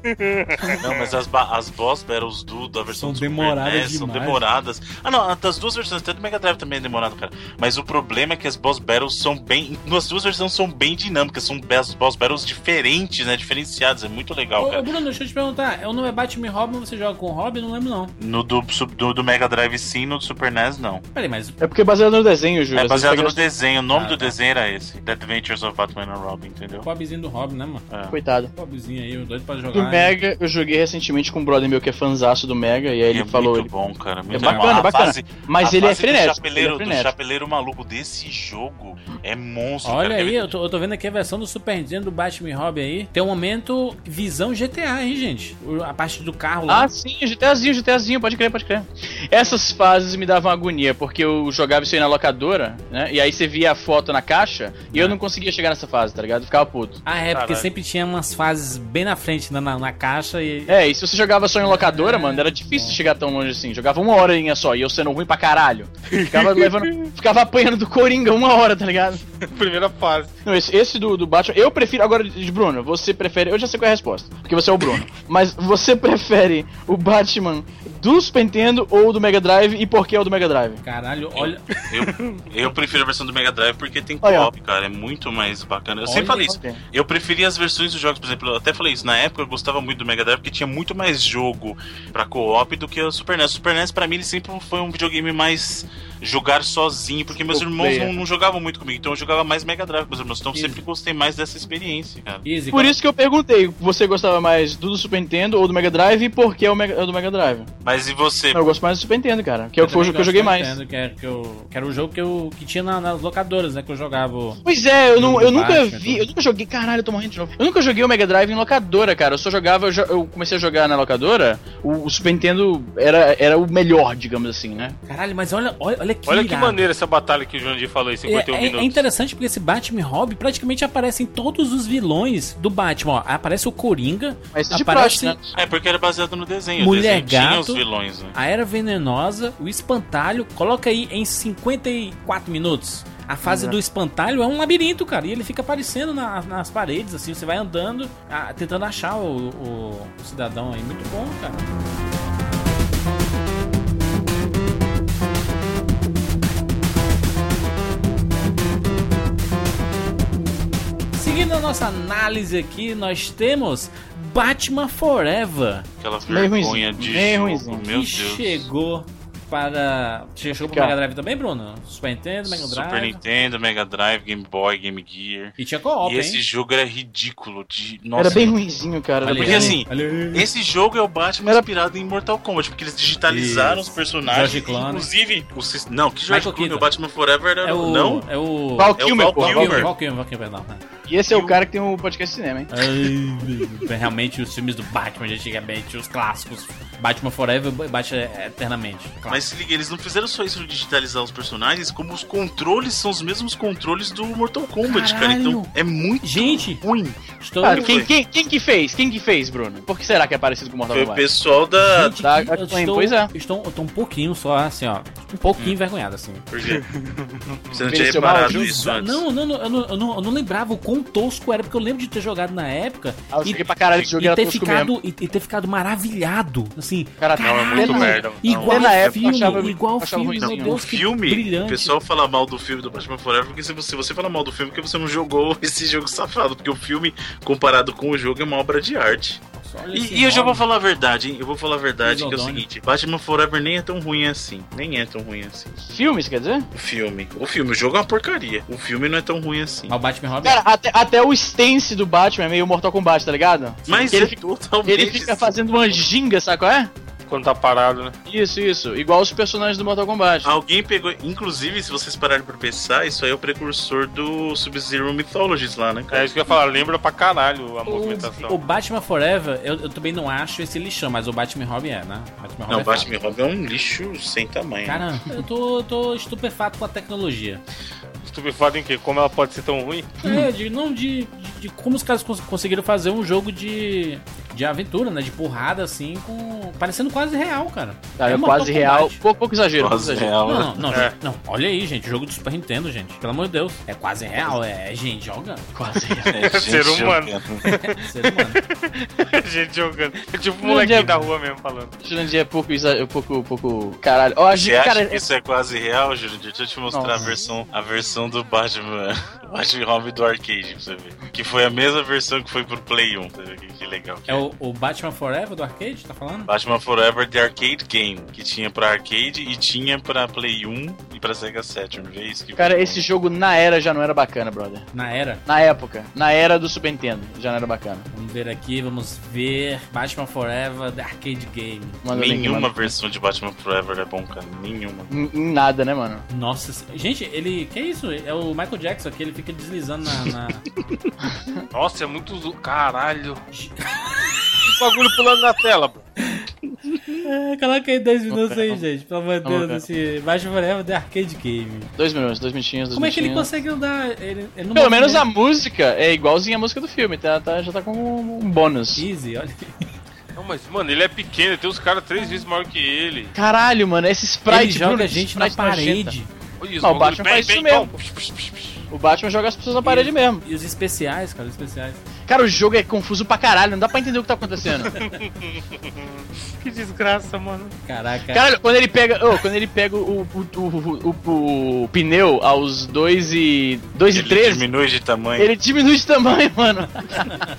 Não, mas as, as boss battles do, da versão São do Super demoradas NES são demais. demoradas. Ah, não, das duas versões, até do Mega Drive também é demorado, cara. Mas o problema é que as boss battles são bem. Nas duas versões são bem dinâmicas, são as boss battles diferentes, né? Diferenciadas, é muito legal, ô, ô, cara. Bruno, deixa eu te perguntar. O nome é Batman Robin, você joga com o Robin? Não lembro não. No do, do, do Mega Drive sim, no do Super NES não. Peraí, mas. É porque é baseado no desenho, Júlio. É baseado pega- no desenho, o nome Ah, do tá. desenho era esse: The Adventures of Batman and Robin, entendeu? O pobrezinho do Robin, né, mano? É. Coitado. Pobrezinho aí, o doido pra jogar. Do Mega, eu joguei recentemente com um brother meu que é fanzaço do Mega, e aí ele é falou. muito Ele... bom, cara. Muito bacana, bom. A bacana. fase- Mas ele é frenético. Do chapeleiro, ele é do frenético. chapeleiro maluco desse jogo é monstro. Olha cara, aí, eu tô, eu tô vendo aqui a versão do Super Nintendo do Batman Robin aí. Tem um momento visão GTA, hein, gente? A parte do carro lá. Ah, sim, GTAzinho, GTAzinho, pode crer, pode crer. Essas fases me davam agonia, porque eu jogava isso aí na locadora, né? E aí você via a foto na caixa e eu não conseguia chegar nessa fase, tá ligado? Eu ficava puto. Ah, é, porque Caralho. sempre tinha umas fases bem na frente, na, na, na caixa e. É, e se você jogava só em locadora, mano, era difícil chegar tão longe assim. Jogava uma horinha só e eu sendo ruim pra caralho. Ficava [laughs] levando. Ficava apanhando do Coringa uma hora, tá ligado? [laughs] Primeira fase. Não, esse, esse do, do Batman, eu prefiro. Agora, de Bruno, você prefere. Eu já sei qual é a resposta, porque você é o Bruno. [laughs] Mas você prefere o Batman do Super Nintendo ou do Mega Drive e por que é o do Mega Drive? Caralho, olha. Eu, eu prefiro a versão do Mega Drive porque tem Olha. co-op, cara. É muito mais bacana. Eu Olha, sempre falei isso. olha. Eu preferia as versões dos jogos, por exemplo, eu até falei isso. Na época eu gostava muito do Mega Drive porque tinha muito mais jogo pra co-op do que o Super NES. O Super NES pra mim ele sempre foi um videogame mais jogar sozinho, porque meus irmãos não, não jogavam muito comigo, então eu jogava mais Mega Drive com meus irmãos. Então eu Isso. sempre gostei mais dessa experiência, cara. Easy, Por isso que eu perguntei, você gostava mais do, Super Nintendo ou do Mega Drive e por que é o, Mega, é o do Mega Drive? Mas e você? Eu gosto mais do Super Nintendo, cara, que é o que, foi o também que eu joguei mais. Nintendo, Que, é, que, eu, que era o jogo que, eu, que tinha na- nas locadoras, né? Que eu jogava. Pois é, eu, não, eu nunca Batman, vi, eu nunca joguei, caralho, eu tô morrendo de novo. Eu nunca joguei o Mega Drive em locadora, cara. Eu só jogava, eu, eu comecei a jogar na locadora, o, o Super Nintendo era, era o melhor, digamos assim, né? Caralho, mas olha, olha, olha que Olha que irado. maneira essa batalha que o Jandir falou aí, É, 51 é- minutos. é interessante porque esse Batman Hobby praticamente aparecem todos os vilões do Batman. Ó, aparece o Coringa, Mas aparece praxe, né? É porque era baseado no desenho. Mulher o desenho tinha Gato. os vilões, né? a Era Venenosa, o Espantalho. Coloca aí em 54 minutos. A fase do espantalho é um labirinto, cara. E ele fica aparecendo na- nas paredes, assim. Você vai andando, ah, tentando achar o, o- o cidadão aí. Muito bom, cara. Nossa análise aqui, nós temos Batman Forever. Aquela vergonha de jogo, meu que Deus. chegou para. Chegou pro Cara. Mega Drive também, Bruno? Super Nintendo, Mega Drive. Super Nintendo, Mega Drive, Game Boy, Game Gear. E tinha co-op, e esse hein? jogo era ridículo. De... Nossa, Era bem ruinzinho, cara. Olha Porque assim. Esse jogo é o Batman Era- inspirado em Mortal Kombat, porque eles digitalizaram Isso. os personagens. George Clooney. Inclusive, o não, que George Clooney, o Batman Forever era É o. não. É o. Val É o Kilmer, Val. Kilmer. Kilmer, Val Kilmer, Val Kilmer, não. E esse é o cara que tem o podcast de cinema, hein? Ai, Realmente os filmes do Batman de antigamente, os clássicos. Batman Forever e Batman Eternamente. Clássico. Mas se liga, eles não fizeram só isso de digitalizar os personagens, como os controles são os mesmos controles do Mortal Kombat, cara. Caralho. Então é muito Gente, ruim. estou. Cara, quem, quem, quem que fez? Quem que fez, Bruno? Por que será que é parecido com o Mortal Foi o Kombat? pessoal da. Gente, da- que- eu estou, pois é. estou, eu tô um pouquinho só, assim, ó. Um pouquinho envergonhado, assim. Por quê? [laughs] Você não tinha reparado isso antes. Não, não, não, eu não, eu não, eu não lembrava o quão tosco era, porque eu lembro de ter jogado na época Ah, eu e, pra caralho esse jogo e era ter tosco ficado, mesmo. e, e ter ficado maravilhado. Assim, Cara, Não, é muito merda. Não. Igual época, filme, achava- igual achava filme, meu. Deus, o que filme, brilhante. o pessoal fala mal do filme do Batman Forever porque se você, você fala mal do filme, porque você não jogou [laughs] esse jogo safado, porque o filme, comparado com o jogo, é uma obra de arte. E, e eu já vou falar a verdade, hein? Eu vou falar a verdade, que é o seguinte: Batman Forever nem é tão ruim assim. Nem é tão ruim assim. Filme, você quer dizer? O filme. O filme, o jogo é uma porcaria. O filme não é tão ruim assim. Mas o Batman Robin. Cara, até, até o stance do Batman é meio Mortal Kombat, tá ligado? Mas ele é fica- totalmente. Ele fica fazendo uma ginga, sabe qual é? Quando tá parado, né? Isso, isso. Igual os personagens do Mortal Kombat. Alguém pegou. Inclusive, se vocês pararem pra pensar, isso aí é o precursor do Sub-Zero Mythologies lá, né, É cara? isso que eu ia falar, lembra pra caralho a O, movimentação. o Batman Forever, eu, eu também não acho esse lixão, mas o Batman Robin é, né? Batman Não, é Batman e Robin é um lixo sem tamanho. né? Cara, eu tô, tô estupefato com a tecnologia. Estupefado em quê? Como ela pode ser tão ruim? É, de, não de, de, de como os caras cons- conseguiram fazer um jogo de, de aventura, né? De porrada, assim, com. parecendo quase real, cara. Cara, é quase real. Pouco, pouco exagero, pouco Quase exagero. real, Não, né? não, não, É. gente, não, olha aí, gente, jogo do Super Nintendo, gente. Pelo amor de Deus. É quase real, é, é gente jogando. Quase [laughs] real. É, Ser humano. [laughs] Ser humano. [laughs] Gente jogando. É tipo um Não, molequinho é- da rua mesmo falando. Jurandir é pouco, exa- pouco, pouco. Caralho. A Você gente, acha cara, que isso é quase real, Júlio? Deixa eu te mostrar a Nossa. versão, a versão do Batman, [laughs] Batman Robin do arcade, pra você ver. Que foi a mesma versão que foi pro Play 1, tá vendo? Que, que legal. que É o, o Batman Forever do arcade, tá falando? Batman Forever The Arcade Game, que tinha pra arcade e tinha pra Play 1 e pra Sega Saturn, vê isso que cara, esse jogo na era já não era bacana, brother. Na era. Na época. Na era do Super Nintendo já não era bacana. Vamos ver aqui, vamos ver. Batman Forever The Arcade Game. Manda link, Nenhuma manda. versão de Batman Forever é bom, cara. Nenhuma. Em, nada, né, mano? Nossa, gente, ele. Que é isso? É o Michael Jackson aqui, ele fica deslizando na. na- [laughs] Nossa, é muito. zo- Caralho. Que [laughs] bagulho pulando na tela, pô. É, coloca aí 10 minutos aí, gente. Pelo amor de Vamos Deus, ver. esse Batman Forever The Arcade Game. Dois minutos, dois minutinhos, dois Como é que ele minutinhos. consegue andar? Ele, ele não Pelo menos a movimenta. música é igualzinha a música do filme, tá, tá- já tá com um bônus. Easy, olha. Não, mas, mano, ele é pequeno, tem uns caras três vezes maior que ele. Caralho, mano, esse sprite ele joga Bruno, a esse gente na sprite parede. Olha isso, Não, o bagulho Batman bem, faz bem, isso mesmo. bom. O Batman joga as pessoas na parede mesmo. E os especiais, cara, os especiais. Cara, o jogo é confuso pra caralho, não dá pra entender o que tá acontecendo. [laughs] Que desgraça, mano. Caraca. Caralho, quando ele pega. Oh, quando ele pega o, o, o, o, o pneu aos 2 e. 2 e Ele 13, diminui de tamanho. ele diminui de tamanho, mano.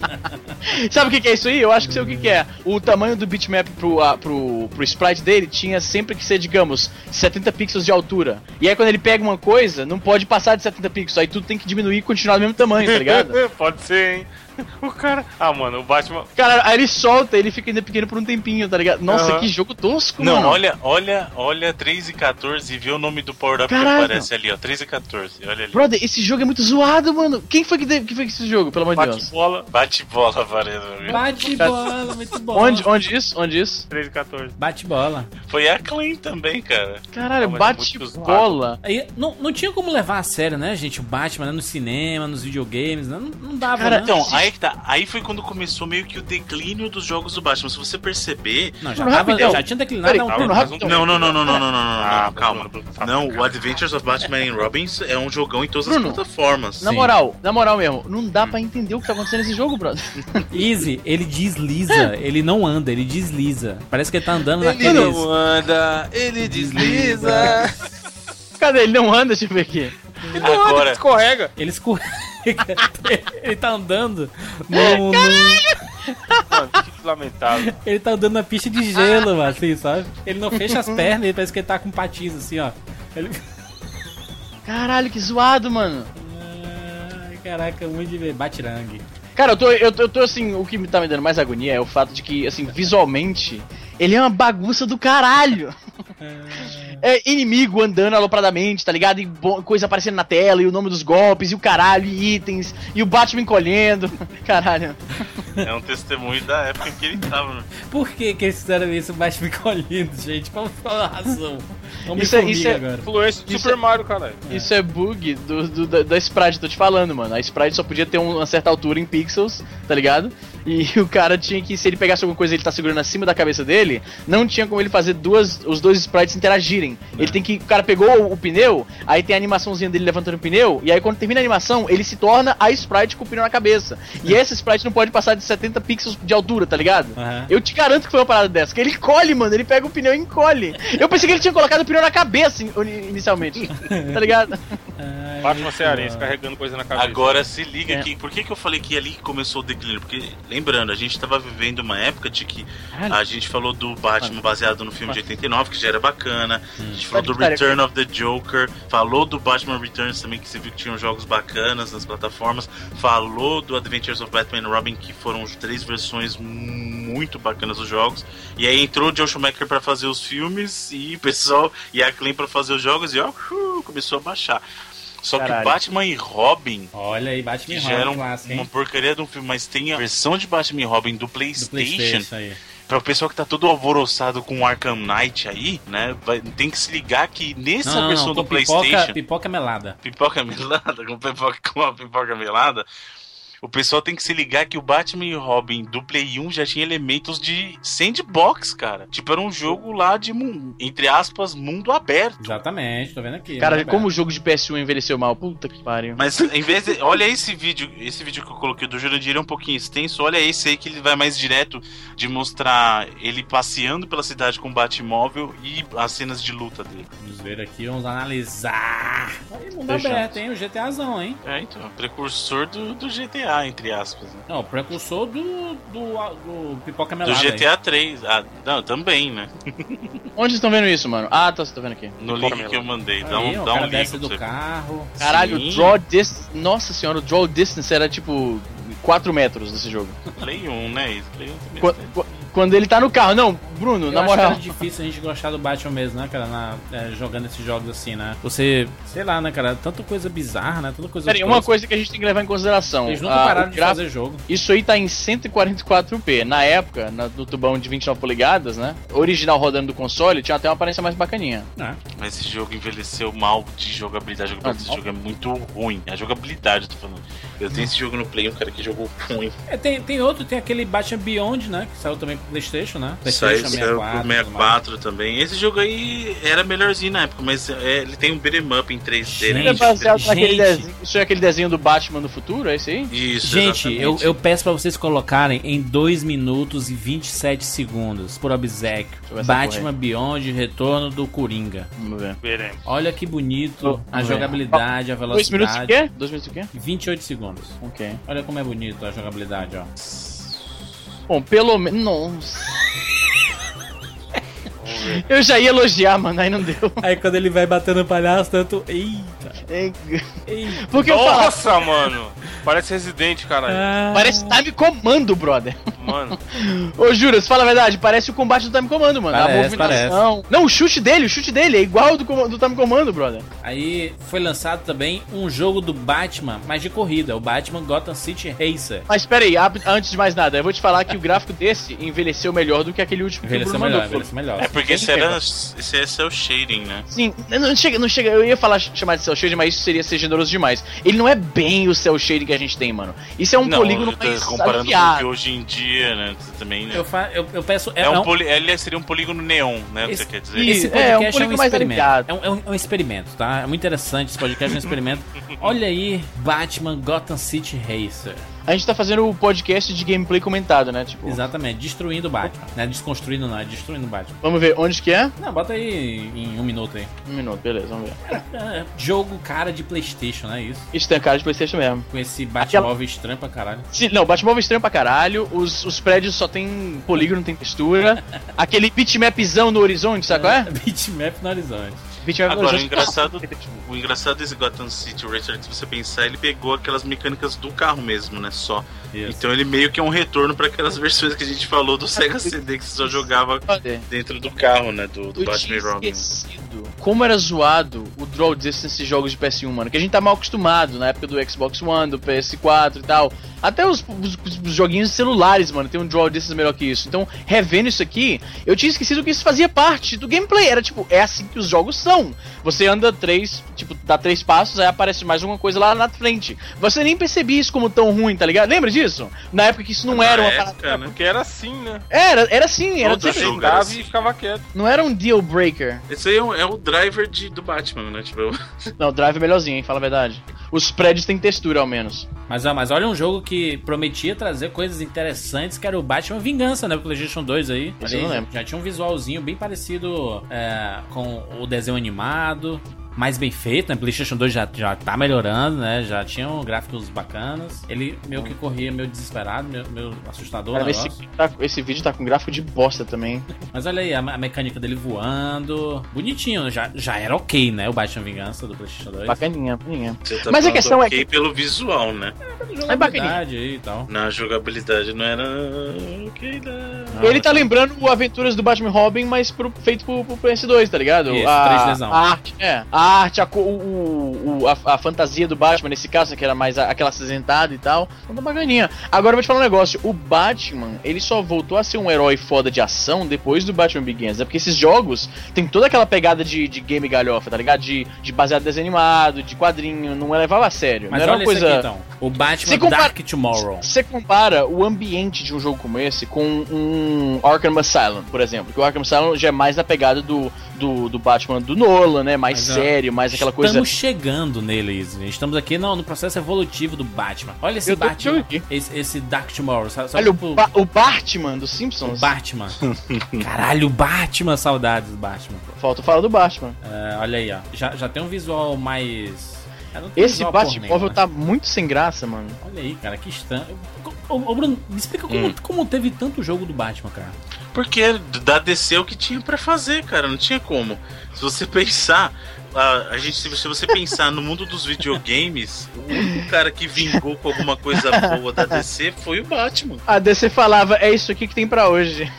[laughs] Sabe o que, que é isso aí? Eu acho que sei o que, que é. O tamanho do bitmap pro, ah, pro, pro sprite dele tinha sempre que ser, digamos, 70 pixels de altura. E aí quando ele pega uma coisa, não pode passar de 70 pixels. Aí tudo tem que diminuir e continuar do mesmo tamanho, tá ligado? [laughs] Pode ser, hein? [laughs] O cara. Ah, mano, o Batman. Cara, aí ele solta, ele fica ainda pequeno por um tempinho, tá ligado? Nossa, Aham. que jogo tosco, Não, mano. olha, olha, olha 3 e 14 e vê o nome do power-up que Caralho. aparece ali, ó. 3 e 14, olha ali. Brother, esse jogo é muito zoado, mano. Quem foi que, que fez esse jogo, pelo amor de Bate Deus? bola. Bate bola, Varela. viu? Bate bola, muito [laughs] bom. Onde, onde isso? Onde isso? 3 e 14. Bate bola. Foi a Clean também, cara. Caralho, é bate muito zoado. bola. Aí, não, não tinha como levar a sério, né, gente? O Batman né, no cinema, nos videogames, né? não, não dava, Cara, né? Então, aí que tá. Aí foi quando começou meio que o declínio dos jogos do Batman. Se você perceber. Não, já, tava, já tinha declinado Peraí, há um tempo. rapidão. Não, não, não, não, não, não, não, não, Ah, não, calma. Bruno, Não, o Adventures of Batman and Robbins é um jogão em todas Bruno, as plataformas. Na Sim. moral, na moral mesmo, não dá pra entender o que tá acontecendo nesse jogo, brother. [laughs] Easy, ele desliza, [laughs] ele não anda, ele desliza. Parece que ele tá andando naqueles... anda, ele desliza. Cadê? Ele não anda, deixa eu ver aqui. ele não anda, Agora- ele escorrega. Ele escorrega. Ele tá andando no, no- Mano, que lamentável. Ele tá andando na pista de gelo, mano, assim, sabe? Ele não fecha as pernas, ele parece que ele tá com patins, assim, ó. Ele... Caralho, que zoado, mano. Ai, caraca, muito de ver. Batirangue. Cara, eu tô, eu, tô, eu tô assim, o que me tá me dando mais agonia é o fato de que, assim, visualmente, ele é uma bagunça do caralho. É inimigo andando alopradamente, tá ligado? E coisa aparecendo na tela, e o nome dos golpes, e o caralho, e itens, e o Batman encolhendo. [laughs] Caralho. [laughs] É um testemunho da época que ele tava. né? Por que que eles fizeram isso? O Batman colhido, gente? Qual a razão? Vamos Isso é- isso é- agora. Influência do Isso Super é- Mario, caralho. Isso é bug do, do- da, da Sprite, tô te falando, mano. A Sprite só podia ter um- uma certa altura em pixels, tá ligado? E [laughs] o cara tinha que, se ele pegasse alguma coisa e ele tá segurando acima da cabeça dele, não tinha como ele fazer duas, os dois sprites interagirem. Ele tem que. O cara pegou o, o pneu, aí tem a animaçãozinha dele levantando o pneu, e aí quando termina a animação, ele se torna a Sprite com o pneu na cabeça. E essa Sprite não pode passar de 70 pixels de altura, tá ligado? Aham. Eu te garanto que foi uma parada dessa, que ele encolhe, mano. Ele pega o pneu e encolhe. Eu pensei que ele tinha colocado o pneu na cabeça in- inicialmente. [laughs] tá ligado? Ai, Batman cearense carregando coisa na cabeça. Agora se liga É. aqui. Por que, que eu falei que ali começou o declínio? Porque, lembrando, a gente tava vivendo uma época de que Caralho. a gente falou do Batman baseado no filme de 89, que já era bacana. A gente falou do Peraí, Return of the Joker. Falou do Batman Returns também, que você viu que tinham jogos bacanas nas plataformas. Falou do Adventures of Batman and Robin, que foram três versões muito bacanas dos jogos. E aí entrou o Joe Schumacher pra fazer os filmes e o pessoal e a Clean pra fazer os jogos e ó, uh, começou a baixar. Só que Caralho. Batman e Robin Olha aí, Batman que e Robin clássico, uma porcaria de um filme, mas tem a versão de Batman e Robin do Do PlayStation. Playstation aí. Pra o pessoal que tá todo alvoroçado com o Arkham Knight aí, né? vai- tem que se ligar que nessa Não, não, versão não, do pipoca, PlayStation, pipoca melada. pipoca [laughs] melada, com, pipoca, com a pipoca melada, o pessoal tem que se ligar que o Batman e Robin do Play 1 já tinha elementos de sandbox, cara. Tipo, era um jogo lá de, entre aspas, mundo aberto. Exatamente, tô vendo aqui. Cara, como o jogo de PS1 envelheceu mal. Puta que pariu. Mas em vez de. Olha esse vídeo, esse vídeo que eu coloquei do Jurandir é um pouquinho extenso. Olha esse aí que ele vai mais direto de mostrar ele passeando pela cidade com o Batmóvel e as cenas de luta dele. Vamos ver aqui, vamos analisar. Aí, mundo Fechado. aberto, hein? O GTAzão, hein? É, então, precursor do, do GTA, entre aspas. Né? Não, o precursor do, do, do Pipoca Do Melada. aí. GTA 3. Ah, não, também, né? [laughs] Onde vocês estão vendo isso, mano? Ah, tá, vocês estão vendo aqui. No Pipoca link que eu mandei. Dá Aí, um, o dá um desce link do você. carro. Caralho, Sim. o draw distance. Nossa senhora, o draw distance era tipo 4 metros desse jogo. Play 1, né? Isso, Play 1 também. Qu- Quando ele tá no carro. Não, Bruno, Eu na acho moral. que era difícil a gente gostar do Batman mesmo, né, cara? Na- é, jogando esses jogos assim, né? Você, sei lá, né, cara? Tanta coisa bizarra, né? Tanta coisa. Peraí, uma coisa que a gente tem que levar em consideração. Eles nunca ah, pararam de gráfico- fazer jogo. Isso aí tá em 144p. Na época, na- no tubão de 29 polegadas, né? Original rodando do console, tinha até uma aparência mais bacaninha. né? Mas esse jogo envelheceu mal de jogabilidade. A jogabilidade Ah, desse mal? jogo é muito ruim. A jogabilidade, eu tô falando. Eu tenho esse jogo no Play 1, cara, que jogo ruim. É, tem, tem outro, tem aquele Batman Beyond, né? Que saiu também Playstation, né? Playstation, Saiu 64, pro 64 também. Esse jogo aí era melhorzinho na época, mas é, ele tem um beat'em up em 3D, Gente, né? É baseado naquele desenho. Isso é aquele desenho do Batman no futuro, é esse aí? Isso, Gente, eu, exatamente. eu peço pra vocês colocarem em 2 minutos e 27 segundos, por obsequio, Batman Beyond Retorno do Coringa. Vamos ver. Veremos. Olha que bonito Vamos a ver. jogabilidade, a Dois minutos o velocidade. quê? Dois minutos o quê? 28 segundos. Ok. Olha como é bonito a jogabilidade, ó. Bom, pelo menos. Nossa. [laughs] Eu já ia elogiar, mano, aí não deu. Aí quando ele vai batendo o palhaço, tanto. Eita! Porque eu falo. Nossa, mano. Parece Resident, caralho. Ah, Parece Time Comando, brother. Mano. Ô, Juras, fala a verdade, parece o combate do Time Comando, mano. Parece, a movimentação. Não, o chute dele, o chute dele é igual ao do, do Time Comando, brother. Aí foi lançado também um jogo do Batman, mas de corrida, o Batman Gotham City Racer. Mas pera aí, antes de mais nada, eu vou te falar que o gráfico desse envelheceu melhor do que aquele último que o Envelheceu Bruno melhor, mandou. envelheceu melhor. É porque esse, era, esse é seu shading, né? Sim, não chega, não chega. Eu ia falar chamar de cel shading, mas isso seria ser generoso demais. Ele não é bem o cel shading que a gente tem, mano. Isso é um não, polígono tô mais comparando com o que hoje em dia, né? Também, né? Eu, fa eu, eu peço. É, um poli... Ele seria um polígono neon, né? que Esse- você quer dizer? Esse É, podcast é um é um, polígono mais experimento. É um, é um- é um experimento, tá? É muito interessante. Esse podcast é um experimento. [laughs] Olha aí, Batman Gotham City Racer. A gente tá fazendo o podcast de gameplay comentado, né? Tipo, Exatamente, destruindo o Batman. Não é desconstruindo, não, é destruindo o Batman. vamos ver onde que é? Não, bota aí em um minuto aí. Um minuto, beleza, vamos ver. É, jogo cara de PlayStation, não é isso? Isso tem cara de Playstation mesmo. Com esse Batmóvel estranho pra caralho. Se- não, Batmóvel estranho pra caralho. Os, os prédios só tem polígono, não tem textura. [laughs] Aquele bitmapzão no horizonte, sabe qual é? [laughs] Bitmap no horizonte. No Agora, o engraçado, [laughs] o engraçado desse Gotham City Racer, se você pensar, ele pegou aquelas mecânicas do carro mesmo, né? Só. Isso. Então ele meio que é um retorno para aquelas [laughs] versões que a gente falou do Sega CD que você só jogava dentro do carro, né? Do, do Batman e Robin. como era zoado o draw distance nesses jogos de PS1, mano. Que a gente tá mal acostumado na época do Xbox One, do PS4 e tal. Até os, os- os joguinhos celulares, mano, tem um draw distance melhor que isso. Então, revendo isso aqui, eu tinha esquecido que isso fazia parte do gameplay. Era tipo, é assim que os jogos são. Você anda três, tipo, dá três passos, aí aparece mais uma coisa lá na frente. Você nem percebia isso como tão ruim, tá ligado? Lembra disso? Na época que isso não Na era uma época, parada. né? Porque era assim, né? Era, era assim, era Todo sempre. jogo. Dava assim. e ficava quieto. Não era um deal breaker. Esse aí é o, é o driver de, do Batman, né? Tipo, Não, o Drive é melhorzinho, hein? Fala a verdade. Os prédios têm textura, ao menos. Mas, ó, mas olha um jogo que prometia trazer coisas interessantes, que era o Batman Vingança, né? O PlayStation 2 aí. Olha eu não aí, lembro. Já tinha um visualzinho bem parecido é, com o desenho animado. Mais bem feito, né? PlayStation 2 já, já tá melhorando, né? Já tinham gráficos bacanas. Ele meio que corria meio desesperado, meio, meio assustador. Cara, esse, tá- esse vídeo tá com gráfico de bosta também. [laughs] Mas olha aí, a, a mecânica dele voando. Bonitinho, já, já era ok, né? O Batman Vingança do PlayStation 2. Bacaninha, bacaninha. tá Mas a falando questão é ok pelo visual, né? Jogabilidade aí e tal. Na jogabilidade não era ok, né? Não, Ele tá lembrando o Aventuras do Batman Robin, mas pro- feito pro, pro PS2, tá ligado? Isso, a, 3Dzão. a arte, é. A arte, a, o, o- a, a fantasia do Batman nesse caso, que era mais a- aquela acinzentada e tal. Então tá bacaninha. Agora eu vou te falar um negócio. O Batman, ele só voltou a ser um herói foda de ação depois do Batman Begins. É porque esses jogos tem toda aquela pegada de, de game galhofa, tá ligado? De, de baseado em desenho animado, de quadrinho. Não é levava a sério. Mas não era uma coisa... aqui então. O Batman compara- Dark Tomorrow. Você compara o ambiente de um jogo como esse com um Arkham Asylum, por exemplo. Que o Arkham Asylum já é mais na pegada do, do, do Batman do Nolan, né? Mais Mas, sério, mais aquela coisa. Estamos chegando nele. Estamos aqui no, no processo evolutivo do Batman. Olha esse Batman. Esse, esse Dark Tomorrow. Sabe, Olha, o, tipo, ba o Batman dos o Simpsons. Batman. [laughs] Caralho, o Batman. Saudades do Batman. Falta falar do Batman. É, olha aí, ó. Já, já tem um visual mais. é, Esse Batmóvel né? tá muito sem graça, mano. Olha aí, cara, que estranho. Ô, Bruno, me explica como, Hum. como teve tanto jogo do Batman, cara. Porque da DC é o que tinha pra fazer, cara. Não tinha como. Se você pensar. A, a gente, se você pensar no mundo dos videogames, o único cara que vingou com alguma coisa boa da DC foi o Batman. A DC falava, é isso aqui que tem pra hoje.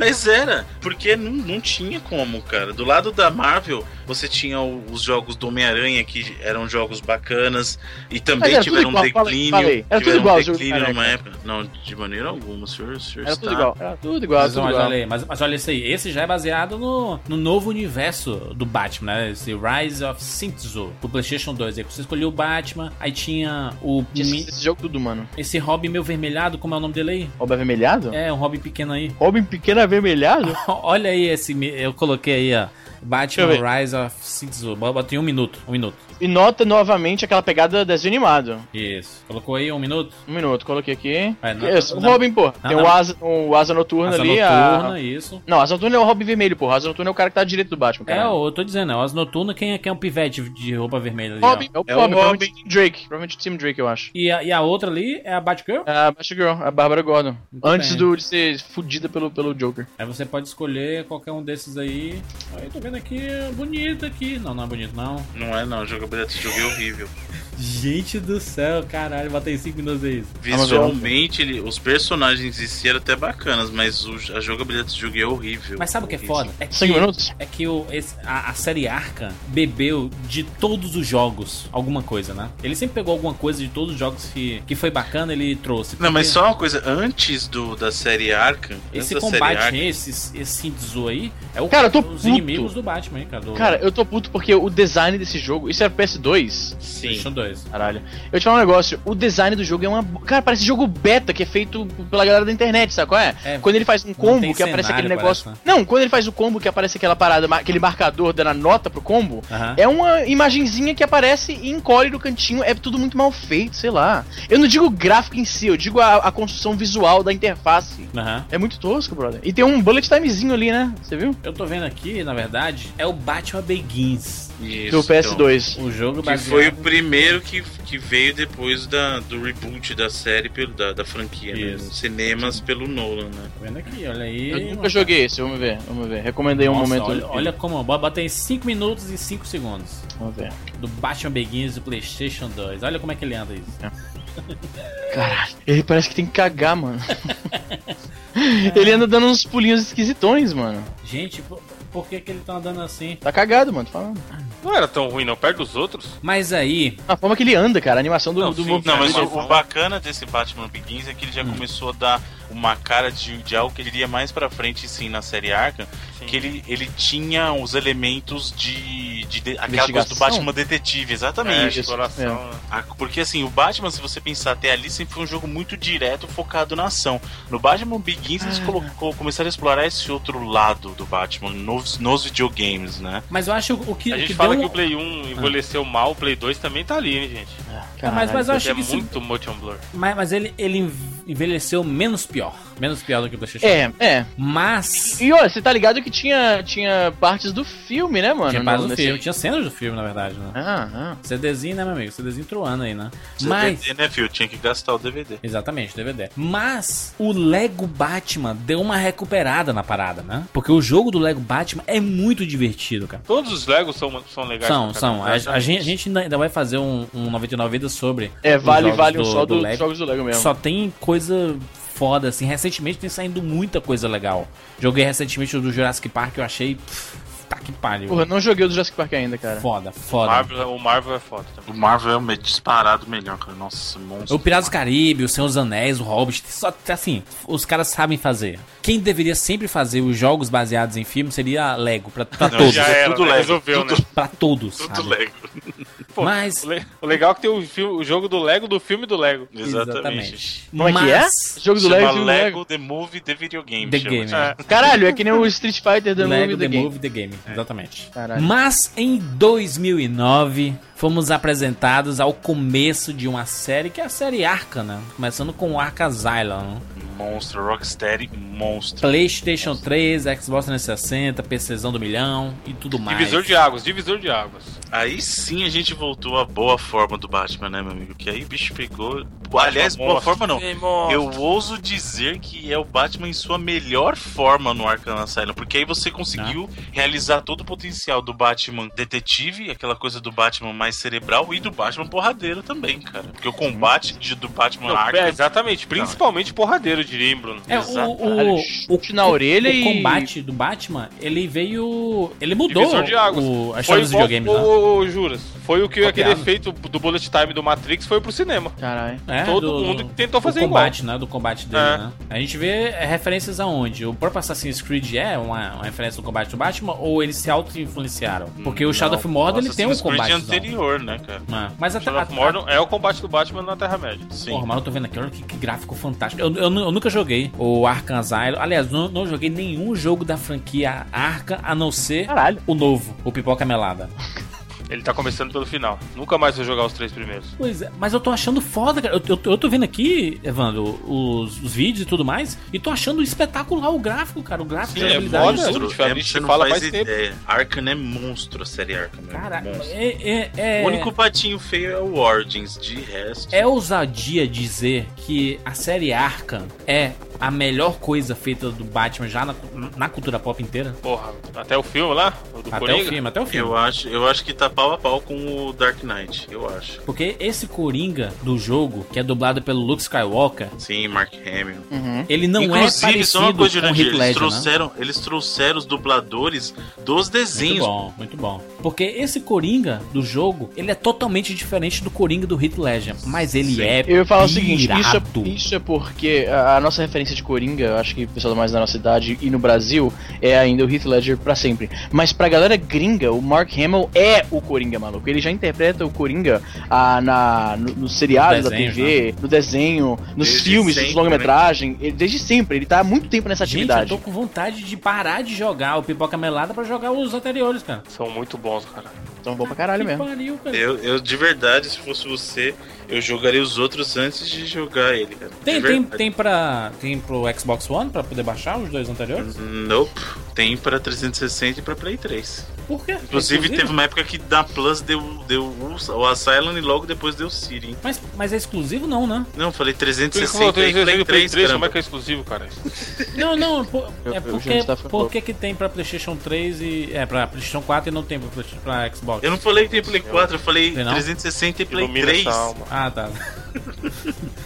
Mas era, porque não, não tinha como, cara. Do lado da Marvel, você tinha o- os jogos do Homem-Aranha, que eram jogos bacanas, e também tiveram um igual, falei- declínio. falei. Era tudo igual um do declínio numa época. Não, de maneira alguma, o senhor, o senhor Era está... tudo igual. Era tudo igual, Mas, tudo mas igual. olha aí, mas, mas olha isso aí, esse já é baseado no, no novo universo do Batman, né? Esse Rise of Shintzu, pro Playstation 2. Aí você escolheu o Batman, aí tinha o. Mi- esquecido esse jogo tudo, mano. esse Robin meio vermelhado, como é o nome dele aí? Robin avermelhado? É, um Robin pequeno aí. Robin pequeno avermelhado? [laughs] Olha aí esse. Eu coloquei aí, ó. Batman Rise of Shinzo. Botei um minuto. Um minuto. E nota novamente aquela pegada desenho animado. Isso. Colocou aí um minuto? Um minuto, coloquei aqui. É, não- Isso, o não- Robin, pô. não, Tem não. o Asa, o Asa Noturna Asa ali. noturna, A... isso. Não, Asa Noturna é o Robin vermelho, pô. Asa Noturna é o cara que tá direito do Batman, É, cara. eu tô dizendo, é o Asa Noturna, quem é, quem é um pivete de roupa vermelha ali. Robin, é o É o Robin, provavelmente Robin. Drake. Provavelmente Tim Drake, eu acho. E a, e a outra ali é a Batgirl? É a Batgirl, a Bárbara Gordon. Muito Antes do, de ser fudida pelo, pelo Joker. Aí você pode escolher qualquer um desses aí. Aí tô vendo aqui, é bonito aqui. Não, não é bonito, não. Não é não, a desse jogo é horrível. Gente do céu, caralho, botei 5 minutos aí. Visualmente, ele- os personagens em si eram até bacanas, mas o- a jogabilidade desse jogo é horrível. Mas sabe o que é foda? É que, 5 minutos? é que o, esse- a, a série Arca bebeu de todos os jogos alguma coisa, né? Ele sempre pegou alguma coisa de todos os jogos que, que foi bacana, ele trouxe. Não, mas Porque só uma coisa, antes do, da série Arkham, Esse combate, Arkham, esse, esse Shinzo aí, é o, Cara, eu tô os puto. inimigos do Batman, hein, cara? Do Cara, eu tô puto porque o design desse jogo. Isso era PS2? sim. PlayStation 2. Caralho. Eu te falar um negócio, o design do jogo é uma. Cara, parece jogo beta que é feito pela galera da internet, sabe qual é? É, quando ele faz um combo que aparece aquele negócio. parece, Não, quando ele faz o combo que aparece aquela parada, aquele marcador dando a nota pro combo. Aham. É uma imagenzinha que aparece e encolhe no cantinho. É tudo muito mal feito, sei lá. Eu não digo o gráfico em si, eu digo a, a construção visual da interface. Aham. É muito tosco, brother. E tem um bullet timezinho ali, né? Você viu? Eu tô vendo aqui, na verdade, é o Batman Begins. Isso, Do então, PS2. O jogo que baseado... foi o primeiro que, que veio depois da, do reboot da série, pelo, da, da franquia, né? Cinemas pelo Nolan, né? Vendo aqui, olha aí. Eu nunca joguei esse, vamos ver, vamos ver. Recomendei um Nossa, momento. Olha, olha como. Bota em 5 minutos e 5 segundos. Vamos ver. Do Batman Begins do PlayStation 2. Olha como é que ele anda isso. Caralho, ele parece que tem que cagar, mano. [laughs] ele anda dando uns pulinhos esquisitões, mano. Gente, por, que, que ele tá andando assim? Tá cagado, mano, tô falando. Não era tão ruim, não. Perto dos outros. Mas aí, A forma que ele anda, cara, a animação do, Não, do sim, Não, mas o, o bacana desse Batman Begins é que ele já Hum. começou a dar uma cara de, de algo que ele iria mais pra frente, sim, na série Arkham, Sim. que ele, ele tinha os elementos de, de, de- aquela coisa do? Batman detetive, É, exatamente. exploração. né? Ah, Porque assim, o Batman, se você pensar até ali, sempre foi um jogo muito direto, focado na ação. No Batman Begins, eles colocou, começaram a explorar esse outro lado do Batman nos, nos videogames, né? mas eu acho o que, A o gente que fala deu... que o Play 1 envelheceu mal, o Play 2 também tá ali, né, gente? Ah, mas, mas eu acho é que isso- muito motion blur. mas, mas ele, ele envelheceu menos pior. Menos pior do que o PlayStation. É, é. Mas. E olha, você tá ligado que tinha, tinha partes do filme, né, mano? Tinha parte no- do filme, tinha cenas do filme, na verdade, né? Ah, ah. CDzinho, né, meu amigo? CDzinho truando aí, né? Mas. DVD, né, Phil? Tinha que gastar o DVD. Exatamente, DVD. Mas o Lego Batman deu uma recuperada na parada, né? Porque o jogo do Lego Batman é muito divertido, cara. Todos os Legos são, são legais. São, pra são. A, a gente, a gente ainda vai fazer um, um 99 vidas sobre. É, os vale, jogos vale um do- só do dos Lego. jogos do Lego mesmo. Só tem coisa foda, assim. Recentemente tem saindo muita coisa legal. Joguei recentemente o do Jurassic Park, eu achei. pff, tá que pariu. Porra, não joguei o do Jurassic Park ainda, cara. Foda, O foda. Marvel, o Marvel é foda também. O Marvel é o disparado melhor, cara. Nossa, monstro. O Piratas do Caribe, o Senhor dos Anéis, o Hobbit, só assim, os caras sabem fazer. Quem deveria sempre fazer os jogos baseados em filmes seria a Lego, pra, pra Não, todos. já é era, tudo né? Lego, Resolveu, tudo- né? Pra todos. Tudo sabe? Lego. [laughs] Pô, Mas- o, le- o legal é que tem o, filme- o jogo do Lego do filme do Lego. Exatamente. Como é que é? Mas- Jogo do Chama Lego, Lego, Lego. The Movie, The Video Game. The chama. Game. É. Caralho, é que nem o Street Fighter da Lego Movie The The Game. Movie The Game, exatamente. Caralho. Mas em 2009 fomos apresentados ao começo de uma série que é a série Arca, né? Começando com o Arca Asylum. Monstro, Rocksteady, monstro. PlayStation 3, Xbox 360, PCzão do milhão e tudo mais. Divisor de águas, divisor de águas. Aí sim a gente voltou à boa forma do Batman, né, meu amigo? Que aí o bicho pegou. Aliás, boa forma não. Eu ouso dizer que é o Batman em sua melhor forma no Arkham Asylum, porque aí você conseguiu realizar todo o potencial do Batman detetive, aquela coisa do Batman mais cerebral e do Batman porradeiro também, cara. Porque o combate de- do Batman Não, Arkham é, exatamente, principalmente porradeiro, diria, Bruno. É, o, Exato. o, o, chute na orelha o e- combate do Batman, ele veio. Ele mudou Divisor de águas. o, a Foi história dos igual videogames, o, né? o, o Juras. Foi o que Copiado. aquele efeito do bullet time do Matrix foi pro cinema. Caralho. É, todo do- mundo do- tentou do fazer combate, né? Do combate dele, É. né? A gente vê referências aonde? O próprio Assassin's Creed é uma, uma referência do combate do Batman ou eles se auto-influenciaram? Porque o Shadow of Mordor ele tem um Assassin's Creed combate. Anterior, né, cara? Mas até. Shadow of Mordor é o combate do Batman na Terra-média. Sim. Porra, mas eu tô vendo aqui, olha que, que gráfico fantástico. Eu, eu eu nunca joguei o Arkham Asylum. Aliás, não, não joguei nenhum jogo da franquia Arkham, a não ser Caralho. o novo, o Pipoca Melada. Ele tá começando pelo final. Nunca mais vou jogar os três primeiros. Pois é, mas eu tô achando foda, cara. Eu, eu, eu tô vendo aqui, Evandro, os, os vídeos e tudo mais, e tô achando espetacular o gráfico, cara. O gráfico Sim, de é habilidade. foda. Monstro, a é, gente você não fala faz mais tempo. ideia. Arkham é monstro, a série Arkham. é Cara, monstro. é, é, é, O único patinho feio é o Origins, de resto. é ousadia dizer que a série Arkham é a melhor coisa feita do Batman já na, na cultura pop inteira? Porra, até o filme lá, Até Coringa. o filme, até o filme. Eu acho, eu acho que tá pau a pau com o Dark Knight, eu acho. Porque esse Coringa do jogo, que é dublado pelo Luke Skywalker, Sim, Mark Hamill. Uhum. ele não Inclusive, é parecido só uma coisa, com o Heath eles Ledger, né? trouxeram, eles trouxeram os dubladores dos Muito desenhos. bom, muito bom. Porque esse Coringa do jogo, ele é totalmente diferente do Coringa do Heath Ledger, mas ele Sim. é Eu ia falar o seguinte, isso é, isso é porque a, a nossa referência de Coringa, eu acho que o pessoal mais da nossa idade e no Brasil, é ainda o Heath Ledger pra sempre. Mas pra galera gringa, o Mark Hamill é o Coringa, maluco. Ele já interpreta o Coringa ah, na, no, no seriado da TV, no desenho, nos Desde filmes, sempre, nos longa-metragem. Ele- Desde sempre, ele tá há muito tempo nessa Gente, eu atividade. tô com vontade de parar de jogar o Pipoca Melada pra jogar os anteriores, cara. São muito bons, cara. Então bom pra caralho que mesmo. pariu, cara. Eu, eu, de verdade, se fosse você, eu jogaria os outros antes de jogar ele, cara. Tem, tem, tem, pra, tem pro Xbox One pra poder baixar os dois anteriores? Nope. Tem pra 360 e pra Play 3. Por quê? Inclusive, teve uma época que da Plus deu, deu o, o Asylum e logo depois deu o Siri. hein? Mas, mas é exclusivo não, né? Não, falei Por isso que 360 eu tenho e Play Play 3, 3, como é que é exclusivo, cara? Não, não, é porque, já estava por que tem pra Playstation 3 e... É, pra Playstation 4 e não tem pra Xbox? Eu não falei que tem Play 4, eu falei Tem não? 360 e Play Ilumina 3. essa alma. Ah, tá. [laughs]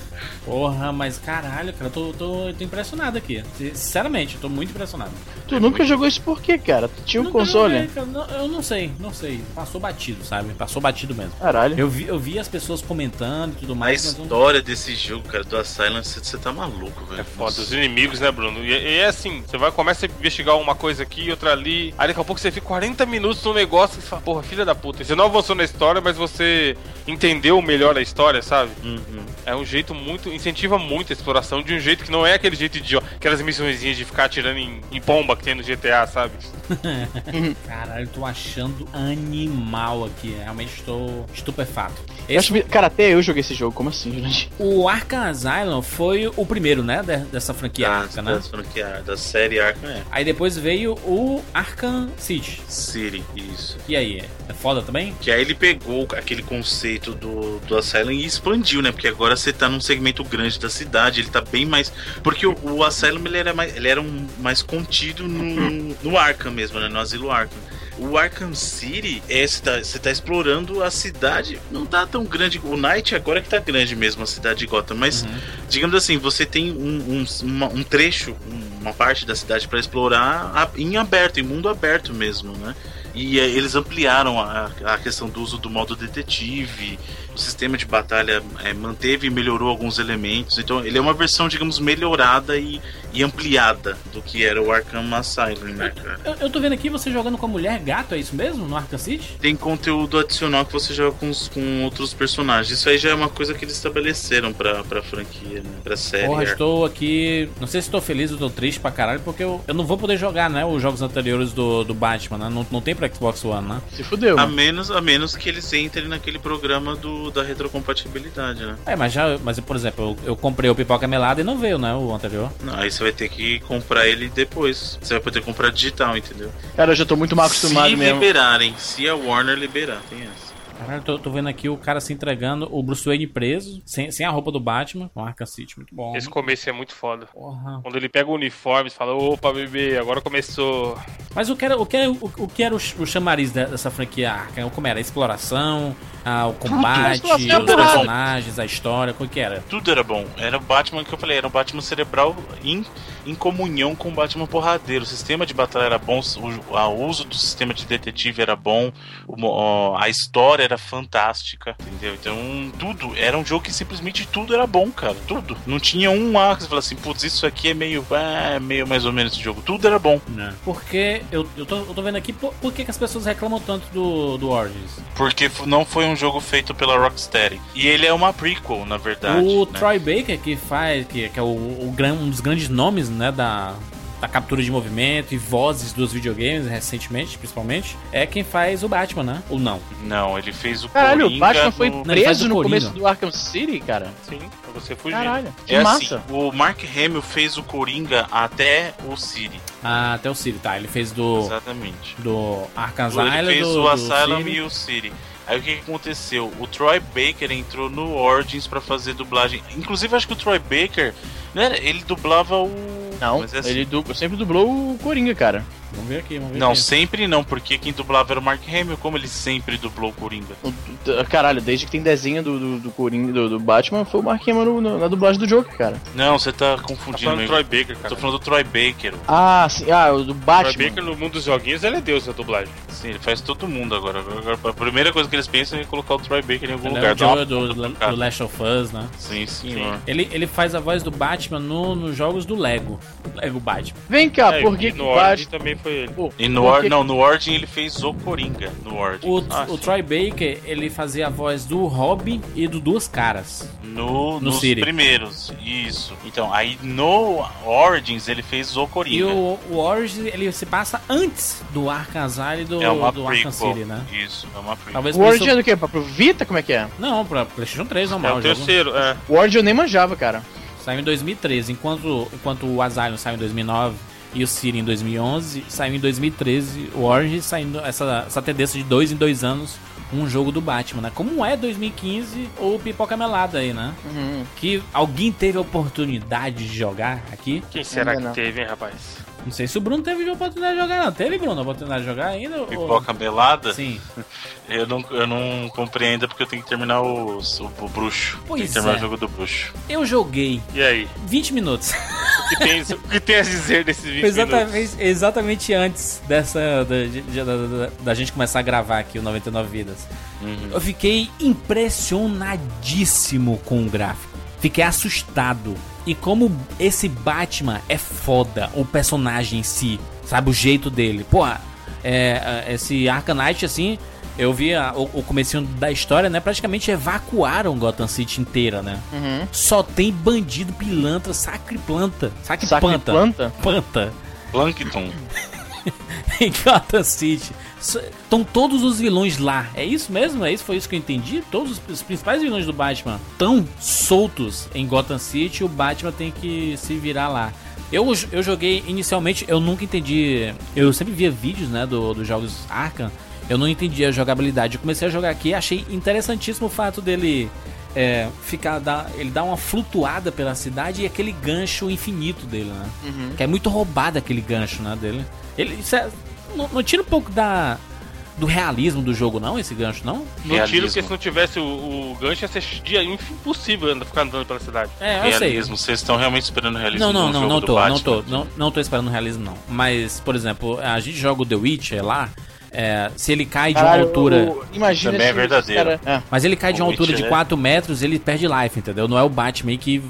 Porra, mas caralho, cara, eu tô, tô, tô impressionado aqui. Sinceramente, eu tô muito impressionado. Tu nunca jogou isso por quê, cara? Tu tinha um Nunca console? joguei, cara, não- eu não sei, não sei. Passou batido, sabe? Passou batido mesmo. Caralho. Eu vi, eu vi as pessoas comentando e tudo A mais, mas eu não- história desse jogo, cara, do Asylum, você você tá maluco, velho. É foda, os inimigos, né, Bruno? E, e é assim, você vai começa a investigar uma coisa aqui, outra ali, aí daqui a pouco você fica 40 minutos no negócio e fala, porra, filha da puta. Você não avançou na história, mas você entendeu melhor a história, sabe? Uhum. É um jeito muito, incentiva muito a exploração de um jeito que não é aquele jeito de, aquelas missõezinhas de ficar atirando em, em pomba que tem no GTA, sabe? [laughs] Caralho, eu tô achando animal aqui. Realmente estou estupefato. Esse, acho- Cara, até eu joguei esse jogo, como assim, gente? o Arkham Asylum foi o primeiro, né? de- dessa franquia Da, Arkham, né? da, franquia- da série Arkham é. Aí depois veio o Arkham City. City, isso. E aí, é foda também? Que aí ele pegou aquele conceito do, do Asylum e expandiu, né? Porque agora você tá num segmento grande da cidade, ele tá bem mais. Porque o, o Asylum ele era, mais, ele era um, mais contido no, no Arkham mesmo, né? No asilo Arkham. O Arkham City, é, você, tá, você tá explorando a cidade, não tá tão grande. O Night agora que tá grande mesmo, a cidade de Gotham, mas Uhum. digamos assim, você tem um, um, uma- um trecho, um- uma parte da cidade para explorar em aberto, em mundo aberto mesmo, né? E eh, eles ampliaram a, a questão do uso do modo detetive, o sistema de batalha eh, manteve e melhorou alguns elementos. Então ele é uma versão, digamos, melhorada e, e ampliada do que era o Arkham Asylum, né, cara? Eu, eu tô vendo aqui você jogando com a mulher gato, é isso mesmo? No Arkham City? Tem conteúdo adicional que você joga com, os- com outros personagens. Isso aí já é uma coisa que eles estabeleceram pra, pra franquia, né? Pra série. Porra, Arkham. estou aqui. Não sei se estou feliz ou tô triste pra caralho, porque eu, eu não vou poder jogar, né? Os jogos anteriores do, do Batman, né? Não, não tem pra Xbox One, né? Se fudeu. A mano. menos, a menos que eles entrem naquele programa do, da retrocompatibilidade, né? É, mas já. Mas, por exemplo, eu, eu comprei o Pipoca Melada e não veio, né? O anterior. Não, aí você vai ter que comprar ele depois. Você vai poder comprar digital, entendeu? Cara, eu já tô muito mal acostumado se mesmo. liberarem, se a Warner liberar, tem essa. Caralho, tô, tô vendo aqui o cara se entregando, o Bruce Wayne preso, sem, sem a roupa do Batman, no Arkham City, muito bom. Esse começo é muito foda. Porra. Quando ele pega o uniforme e fala, opa, bebê, agora começou. Mas o que era o, que era, o, o que era o, o chamariz de- dessa franquia Arkham? Como era? Exploração? Ah, o combate, Tudo, os personagens, a história, o que era? Tudo era bom. Era o Batman que eu falei, era um Batman cerebral em, em comunhão com o Batman porradeiro. O sistema de batalha era bom, o, a- uso do sistema de detetive era bom, o a história era fantástica, entendeu? Então, tudo. Era um jogo que simplesmente tudo era bom, cara. Tudo. Não tinha um ar que você fala assim, putz, isso aqui é meio. É meio mais ou menos esse jogo. Tudo era bom. Porque eu, eu, tô, eu tô vendo aqui por, por que, que as pessoas reclamam tanto do, do Origins. Porque não foi um jogo feito pela Rocksteady. E ele é uma prequel, na verdade. o né? Troy Baker, que faz, que, que é o, o um dos grandes nomes, né, da, da captura de movimento e vozes dos videogames, recentemente, principalmente, é quem faz o Batman, né? Ou não? Não, ele fez o Caralho, o Coringa Batman foi no- ele preso o no Coringa. começo do Arkham City, cara. Sim, pra você fugir. Caralho, que É massa. assim, o Mark Hamill fez o Coringa até o City. Ah, até o City, tá. Ele fez do, Exatamente. do Arkham Ele Asylum, fez do, o Asylum City. e o City. Aí o que, aconteceu? O Troy Baker entrou no Origins pra fazer dublagem. Inclusive, acho que o Troy Baker, né, ele dublava o. Não, é assim- ele du- sempre dublou o Coringa, cara. Vamos ver aqui, vamos ver Não, aqui. sempre não, porque quem dublava era o Mark Hamill, como ele sempre dublou o Coringa. O- o- Caralho, desde que tem desenho do, do, do Coringa, do, do Batman, foi o Mark Hamill no- na dublagem do Joker, cara. Não, você tá Tá confundindo. falando do. Troy Baker, Tô cara. falando do Troy Baker. Ah, sim, ah, o do Troy Batman. Baker no mundo dos joguinhos, ele é deus da dublagem. Sim, ele faz todo mundo agora. Agora, A primeira coisa que eles pensam é colocar o Troy Baker em algum Ele é lugar. o Dá uma Joe do, do, do Last of Us, né? Sim, senhor. Ele, ele faz a voz do Batman no, nos jogos do Lego. Lego Batman. Vem cá, É, por que o Batman... também foi ele. Pô, E no, por Or, que- não, no Origin ele fez o Coringa. No Origin. O, Ah, o. Troy Baker, ele fazia a voz do Robin e do Duas Caras. No, No nos City. primeiros, isso. Então, aí no Origins ele fez o Coringa. E o, o Origins, ele se passa antes do Arkham Asylum e do, é uma do Arkham. City, né? Isso, é uma prequel. Talvez O por Origin é isso... do quê? Pra pro Vita? Como é que é? Não, pra PlayStation 3 É normal. o o jogo. terceiro, é. O Origin eu nem manjava, cara. Saiu em 2013, enquanto, enquanto o Asylum saiu em 2009 e o City em 2011, saiu em 2013 o Origins saindo essa, essa tendência de dois em dois anos um jogo do Batman, né? Como é 2015 ou Pipoca Melada aí, né? Uhum. Que alguém teve a oportunidade de jogar aqui. Quem será que teve, hein, rapaz? Não sei se o Bruno teve a oportunidade de jogar, não. Teve, Bruno, a oportunidade de jogar ainda? ou- Pipoca melada? Sim. Eu não, eu não comprei ainda porque eu tenho que terminar o, o, o bruxo. Pois tem que terminar é. o jogo do bruxo. Eu joguei E aí? 20 minutos. O que tem, o que tem a dizer desses 20 exatamente, minutos? exatamente antes dessa. Da, da- da- da gente começar a gravar aqui o 99 Vidas. Uhum. Eu fiquei impressionadíssimo com o gráfico. Fiquei assustado. E como esse Batman é foda, o personagem em si, sabe? O jeito dele. Porra, é, é, esse Arkham Knight, assim, eu vi a- o, o comecinho da história, né? Praticamente evacuaram Gotham City inteira, né? Uhum. Só tem bandido, pilantra, sacre planta. Sacre, planta. planta? Panta. Plankton. [laughs] em Gotham City. Estão todos os vilões lá. É isso mesmo? É isso? Foi isso que eu entendi? Todos os, principais vilões do Batman estão soltos em Gotham City. O Batman tem que se virar lá. Eu, eu joguei inicialmente, eu nunca entendi. Eu sempre via vídeos, né, do- dos jogos Arkham. Eu não entendia a jogabilidade. Eu comecei a jogar aqui e achei interessantíssimo o fato dele é, ficar. Dar, ele dá uma flutuada pela cidade e aquele gancho infinito dele, né? Uhum. Que é muito roubado aquele gancho, né, dele. Ele isso é- não, não tira um pouco da do realismo do jogo, não, esse gancho, não? Não Realismo. tiro, porque se não tivesse o, o gancho ia ser dia impossível andar, ficar andando pela cidade. É, eu sei. Realismo. Vocês estão realmente esperando realismo Não, não, não, jogo não tô, não tô, não, não tô esperando realismo, não. Mas, por exemplo, a gente joga o The Witcher lá, é, se ele cai de uma altura. imagina Também é verdadeiro. cara- é. Mas ele cai de uma altura de Witcher, 4 metros, ele perde life, entendeu? Não é o Batman que.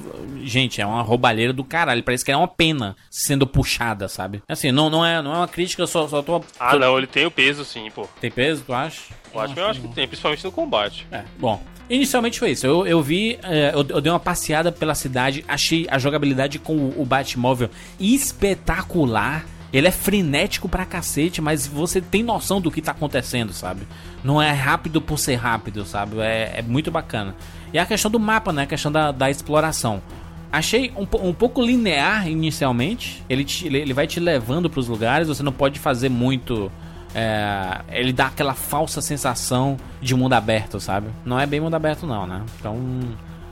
Gente, é uma roubalheira do caralho. Parece que é uma pena sendo puxada, sabe? Assim, não, não, é, não é uma crítica, eu só, só tô. Ah, tô- não, ele tem o peso sim, pô. Tem peso, tu acha? O Batman eu acho que tem, principalmente no combate. É, bom. Inicialmente foi isso. Eu, eu vi, é, eu, eu dei uma passeada pela cidade, achei a jogabilidade com o, o Batmóvel espetacular. Ele é frenético pra cacete, mas você tem noção do que tá acontecendo, sabe? Não é rápido por ser rápido, sabe? É, é muito bacana. E a questão do mapa, né? A questão da, da exploração. Achei um, um pouco linear inicialmente. Ele, te- ele, vai te levando pros lugares, você não pode fazer muito. é, ele dá aquela falsa sensação de mundo aberto, sabe? Não é bem mundo aberto, não, né? Então.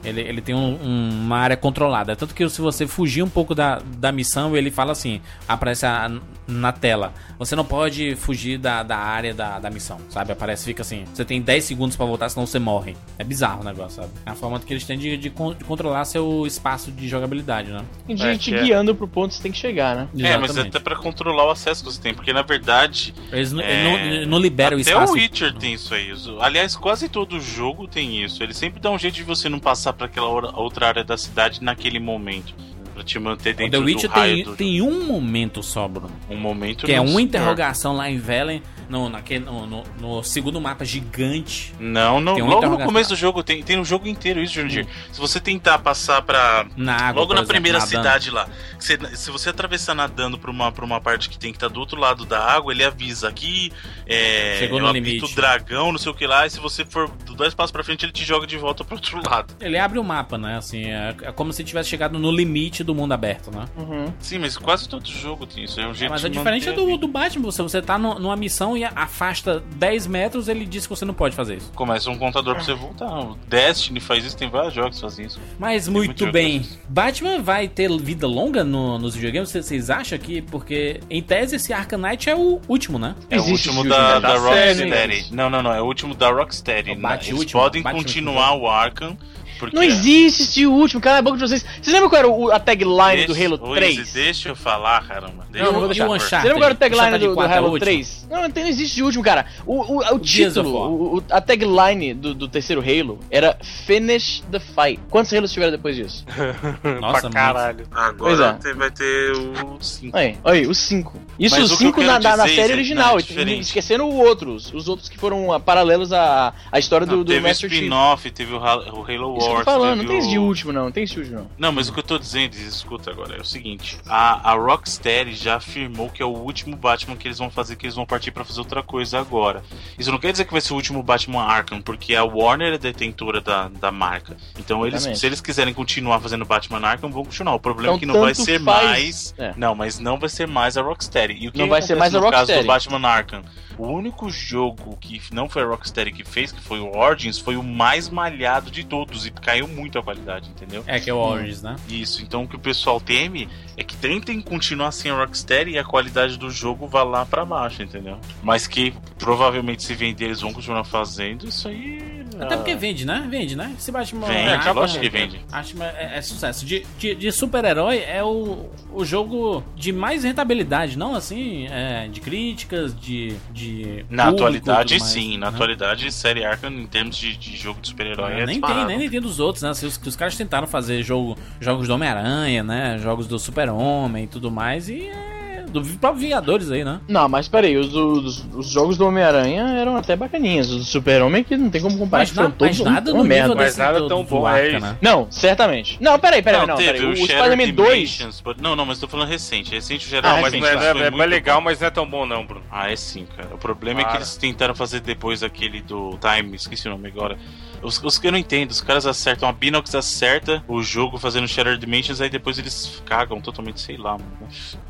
Ele, ele tem um- um- uma área controlada. Tanto que se você fugir um pouco da, da missão, ele fala assim: aparece a- na tela. Você não pode fugir da, da área da, da missão, sabe? Aparece, fica assim. Você tem 10 segundos pra voltar, senão você morre. É bizarro o negócio, sabe? É a forma que eles têm de, de con- de controlar seu espaço de jogabilidade, né? Tem É, gente que é. guiando pro ponto que você tem que chegar, né? É, mas Exatamente. até pra controlar o acesso que você tem, porque na verdade. Eles não, É, não, não liberam o Até espaço. o Witcher tem isso aí. Aliás, quase todo jogo tem isso. Ele sempre dá um jeito de você não passar pra aquela hora- outra área da cidade naquele momento. Pra te manter O dentro The do tem, do tem um momento só, Bruno. um momento Que é uma interrogação lá em Velen, no, naquele, no, no- no segundo mapa gigante. Não, não. Tem uma logo no começo do jogo tem, tem um jogo inteiro isso, Jurandir. Se você tentar passar pra. Na água. Logo na exemplo, primeira nadando. cidade lá. Se, se você atravessar nadando pra uma, pra uma parte que tem que estar do outro lado da água, ele avisa aqui. É, Chegou no apito limite. o dragão, não sei o que lá. E se você for dois passos pra frente, ele te joga de volta pro outro [laughs] lado. Ele abre o mapa, né? Assim, é, é como se tivesse chegado no limite do mundo aberto, né? Uhum. Sim, mas quase todo jogo tem isso. É um É, jeito mas a diferença é a do, do Batman. Você, você tá no- numa missão e afasta 10 metros, ele diz que você não pode fazer isso. Começa um contador pra você voltar. O Destiny faz isso, tem vários jogos que fazem isso. Mas muito bem. Batman vai ter vida longa no- nos videogames? Vocês- Vocês acham que? Porque, em tese, esse Arkham Knight é o último, né? É o último da, né? da Da Rocksteady. série. Não, não, não. É o último da Rocksteady. É Eles último, podem continuar o Arkham. Porque Não existe esse último, cala a boca de vocês. Vocês lembram qual era o- a tagline do Deixa- Halo Ô, 3? Izzy, deixa eu falar, caramba. Deixa Não, eu não vou deixar. O. Você lembra agora o tagline Uncharted do, do 4 é o Halo último. 3? Não, não tem, não existe de último, cara. O, o, o of título, o, o- a tagline do, do terceiro Halo era Finish the Fight. Quantos Halos tiveram depois disso? [laughs] Nossa, pra caralho. Agora é. vai ter o 5. Aí, aí, os 5. Isso Mas os o que eu 5 quero na, na, na série Zé, original, não, é esquecendo os outros. Os outros que foram paralelos à, à história do, do teve o Master Chief. spin-off, teve o Halo, o Halo que eu tô falando, não tem esse de último, não. Não tem esse de último, não. Não, mas o que eu tô dizendo, escuta agora, é o seguinte: a, a Rocksteady já afirmou que é o último Batman que eles vão fazer, que eles vão partir pra fazer outra coisa agora. Isso não quer dizer que vai ser o último Batman Arkham, porque a Warner é detentora da, da marca. Então, eles, Exatamente. se eles quiserem continuar fazendo Batman Arkham, vão continuar. O problema Então, é que não vai ser faz- mais. é. Não, mas não vai ser mais a Rocksteady. E o que Não vai ser mais a no caso Rocksteady. do Batman Arkham? O único jogo que não foi a Rocksteady que fez, que foi o Origins, foi o mais malhado de todos e caiu muito a qualidade, entendeu? É, que é o Origins, né? Isso, então o que o pessoal teme é que tentem continuar sem a Rocksteady e a qualidade do jogo vá lá pra baixo, entendeu? Mas que provavelmente se vender eles vão continuar fazendo, isso aí. Até ah, porque vende, né? Vende, né? Esse Batman Vende, Arkham, lógico que vende. Acho é, é sucesso. De, de, de super-herói é o, o jogo de mais rentabilidade, não assim, é, de críticas, de. de Na público, atualidade, mais, sim. Na né? atualidade, série Arkham, em termos de, de jogo de super-herói, é nem tem, disparado. nem tem dos outros, né? Assim, os, os caras tentaram fazer jogo, jogos do Homem-Aranha, né? Jogos do Super-Homem e tudo mais, e é. Do próprio Vingadores aí, né? Não, mas peraí, os, os, os jogos do Homem-Aranha eram até bacaninhos. Os do Super-Homem que não tem como comparar, Mas, que na, mas nada uma no merda. Mas nada do, tão do bom, é isso. né? Não, certamente. Não, peraí, peraí, Não, não, teve peraí. o O Spider-Man 2. Dimensions, but- Não, não, mas tô falando recente. Recente o Ah, geral, Não, mas mas não é, é, é muito legal, bom. mas não é tão bom não, Bruno. Ah, é sim, cara. O problema é que Para. eles tentaram fazer depois aquele do Time, esqueci o nome agora. Os, os que eu não entendo, os caras acertam, a Binox acerta o jogo fazendo Shattered Dimensions, aí depois eles cagam totalmente, sei lá, mano.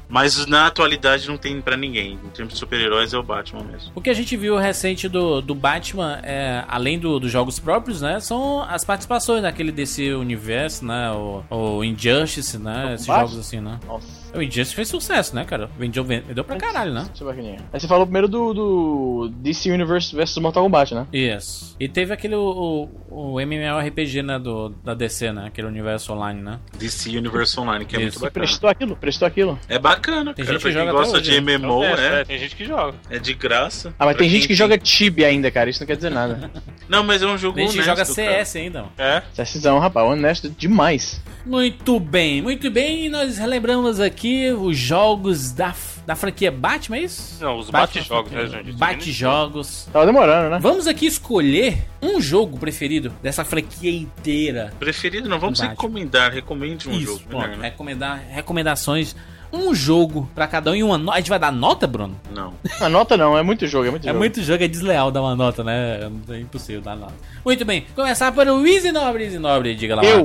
Mas na atualidade não tem pra ninguém. Em termos de super-heróis é o Batman mesmo. O que a gente viu recente do, do Batman, é, além do- dos jogos próprios, né? São as participações naquele DC Universo, né? O, o Injustice, né? Esses Batman? jogos assim, né? Nossa, O Injustice fez sucesso, né, cara? Vendeu, vendeu pra caralho, né? isso é bacaninha. Aí você falou primeiro do, do DC Universe vs Mortal Kombat, né? Isso. E teve aquele o, o, o MMORPG, né? Do, da DC, né? Aquele universo online, né? DC Universe Online, que é Isso. muito bacana. Prestou aquilo, prestou aquilo. É bacana, Tem cara. gente Pra que quem joga gosta até de hoje, né? MMO, é, né? é, tem gente que joga. É de graça. Ah, mas Pra tem gente que joga Tibia ainda, cara. Isso não quer dizer nada. Não, mas é um jogo Tem gente que honesto, joga cara. CS ainda. mano. É? CSzão, rapaz, honesto demais. Muito bem, muito bem. E nós relembramos aqui os jogos da, da franquia Batman, é isso? Não, os bate-jogos, né, gente? Bate-jogos. Tava demorando, né? Vamos aqui escolher um jogo preferido dessa franquia inteira. Preferido, não vamos Batman. recomendar. Recomende um Isso, jogo. pronto. melhor, né? Recomendar, recomendações um jogo pra cada um e uma nota. A gente vai dar nota, Bruno? Não. A nota não, é muito jogo, é muito É jogo. muito jogo, é desleal dar uma nota, né? É impossível dar nota. Muito bem, começar para o Easy Nobre, Easy Nobre, diga lá. Eu.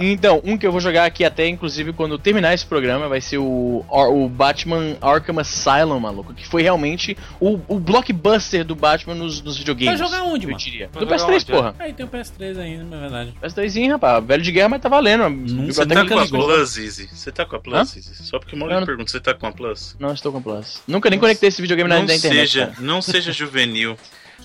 Então, um que eu vou jogar aqui até, inclusive, quando terminar esse programa, vai ser o, o Batman Arkham Asylum, maluco. Que foi realmente o, o blockbuster do Batman nos, nos videogames. Vai jogar onde, eu mano? diria. Jogar PS3, onde, porra. Aí tem o PS3 ainda, na verdade. PS3, rapaz. Velho de guerra, mas tá valendo. Você tá que com a. Plus, Easy? Você tá com a Plus, Easy? Só porque Não, Molly não- pergunta, você tá com a Plus? Não estou com Plus. Nunca nem conectei esse videogame na, Não na internet. seja, cara. [laughs] não seja juvenil.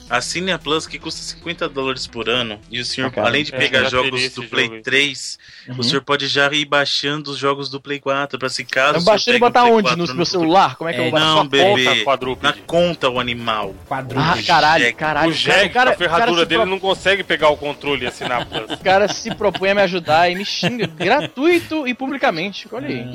Assine a Plus que custa 50 dólares por ano. E o senhor, Ah, além de É, pegar jogos do jogo Play aí. 3, Uhum. o senhor pode já ir baixando os jogos do Play 4 pra se caso. Eu baixei e um botar onde? 4 No meu celular? Como é que É, eu vou baixar? Não, conta bebê. quadrúpede. Na conta, o animal. Quadrúpede. Ah, caralho, caralho. o Jack, cara, a ferradura cara dele, pro- não consegue pegar o controle e assinar a Plus. O cara se propõe a me ajudar e me xinga [laughs] gratuito e publicamente. Olha aí.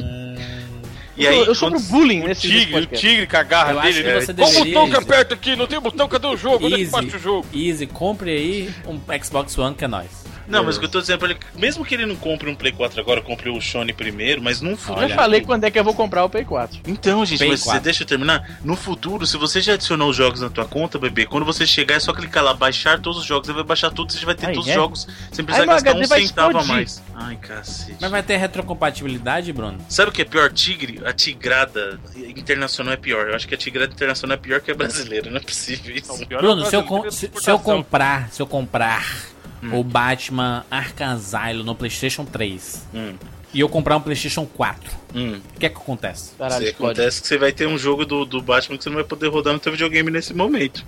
E eu, aí, eu sofro quando- bullying nesse, tigre, o tigre com a garra Eu dele. né? Qual deveria, botão que Easy. aperta aqui? Não tem botão, cadê o jogo? Onde é que Easy, baixa o jogo? Easy, compre aí um Xbox One que é nóis. Não, mas o que eu tô dizendo pra ele, mesmo que ele não compre um Play 4 agora, compre o Sony primeiro, mas num futuro. Eu já falei quando é que eu vou comprar o Play 4. Então, gente, Play mas você 4. deixa eu terminar. No futuro, se você já adicionou os jogos na tua conta, bebê, quando você chegar é só clicar lá, baixar todos os jogos, você vai baixar tudo, você já vai ter Aí, todos é? os jogos, sem precisar Aí gastar um centavo a mais. Ai, cacete. Mas vai ter retrocompatibilidade, Bruno? Sabe o que é pior? Tigre, a tigrada internacional é pior. Eu acho que a tigrada internacional é pior que a brasileira, não é possível isso. É Bruno, se eu, se, se eu comprar, se eu comprar o Batman Arkham Asylum no PlayStation 3 Hum, e eu comprar um PlayStation 4, hum. o que é que acontece? Caralho, explode. acontece que você vai ter um jogo do, do Batman que você não vai poder rodar no teu videogame nesse momento.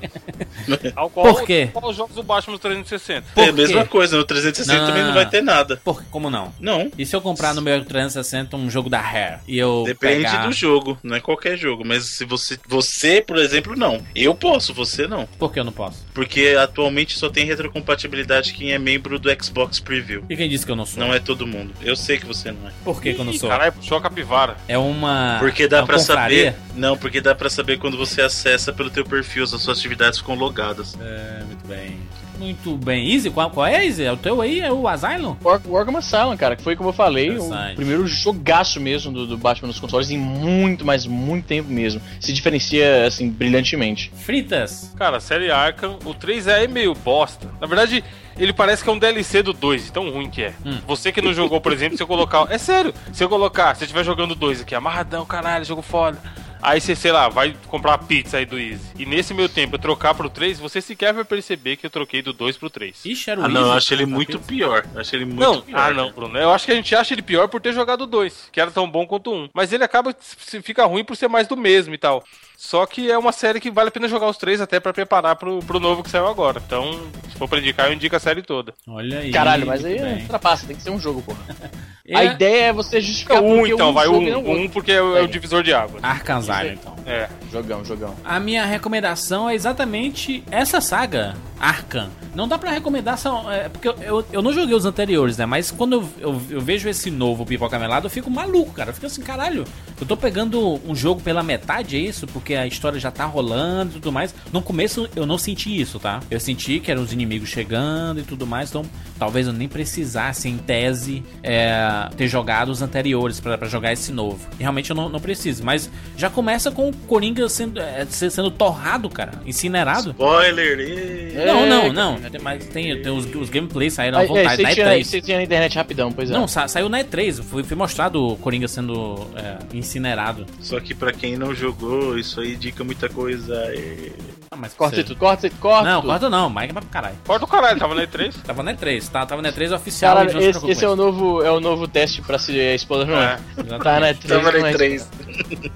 [laughs] Ao qual, Por quê? Qual os jogos do Batman 360? Por é a mesma quê? coisa, no 360 Não. também não vai ter nada. Por, como não? Não. E se eu comprar no meu 360 um jogo da Rare e eu Depende pegar... do jogo, não é qualquer jogo. Mas se você. Você, por exemplo, não. Eu posso, você não. Por que eu não posso? Porque atualmente só tem retrocompatibilidade quem é membro do Xbox Preview. E quem disse que eu não sou? Não é todo mundo. Eu sei que você não é. Por que, que eu não Ih, sou? Caralho, puxou a capivara. É uma... Porque dá uma pra confraria? saber. Não, porque dá pra saber quando você acessa pelo teu perfil, as suas atividades ficam logadas. É, muito bem. Muito bem. Easy, qual, qual é, Easy? É o teu aí? É o Asylum? O Ar- o Arkham Asylum, cara, que foi como eu falei, o primeiro jogaço mesmo do, do Batman nos consoles em muito, mas muito tempo mesmo. Se diferencia, assim, brilhantemente. Fritas. Cara, a série Arkham, o 3 é meio bosta. Na verdade, ele parece que é um DLC do 2, de tão ruim que é. Hum. Você que não jogou, por exemplo, se eu colocar. É sério, se eu colocar, se você estiver jogando o 2 aqui, amarradão, caralho, jogo foda. Aí você, sei lá, vai comprar uma pizza aí do Easy. E nesse meu tempo eu trocar pro 3, você sequer vai perceber que eu troquei do 2 pro 3. Ixi, era o Ah, não, Easy. eu acho ele Tá muito pensando. pior. Eu acho ele muito não, pior. ah não, né? Bruno. Eu acho que a gente acha ele pior por ter jogado o 2, que era tão bom quanto o 1. Mas ele acaba se fica ruim por ser mais do mesmo e tal. Só que é uma série que vale a pena jogar os três até pra preparar pro, pro novo que saiu agora. Então, se for pra indicar, eu indico a série toda. Olha aí. Caralho, mas aí é bem. ultrapassa, tem que ser um jogo, porra. [laughs] É A ideia é você justificar um, porque então, um vai jogo um, outro. um porque é, o- é o divisor de águas. Arkham Asylum, então. É. Jogão, jogão. A minha recomendação é exatamente essa saga, Arkham. Não dá pra recomendar, são, é, porque eu, eu, eu não joguei os anteriores, né? Mas quando eu, eu, eu vejo esse novo Pipoca Melado, eu fico maluco, cara. Eu fico assim, caralho, eu tô pegando um jogo pela metade, é isso? Porque a história já tá rolando e tudo mais. No começo eu não senti isso, tá? Eu senti que eram os inimigos chegando e tudo mais, então talvez eu nem precisasse, em tese, é, ter jogado os anteriores pra pra jogar esse novo. E realmente eu não, não preciso, mas já começa com o Coringa sendo, é, se- sendo torrado, cara, incinerado. Spoiler! É, Não, não, cara. não. Mas tem, tem os, os gameplays saíram à é, vontade você, na tinha, E3. você tinha na internet rapidão, pois é. Não, sa- saiu na E3. Foi, foi mostrado o Coringa sendo é, incinerado. Só que pra quem não jogou, isso aí indica muita coisa. ê. Ah, mas Corta você- tudo, corta corta Não, corta não. Mike vai pro caralho. Corta o caralho, tava na E3. [laughs] Tava na E3, tá? Tava na E3 oficial. Caralho, e não se esse, preocupe esse é, o novo, é o novo teste pra se spoiler, [laughs] não é? É. isso. Tá na Exatamente. E3, Tava não na é? E3.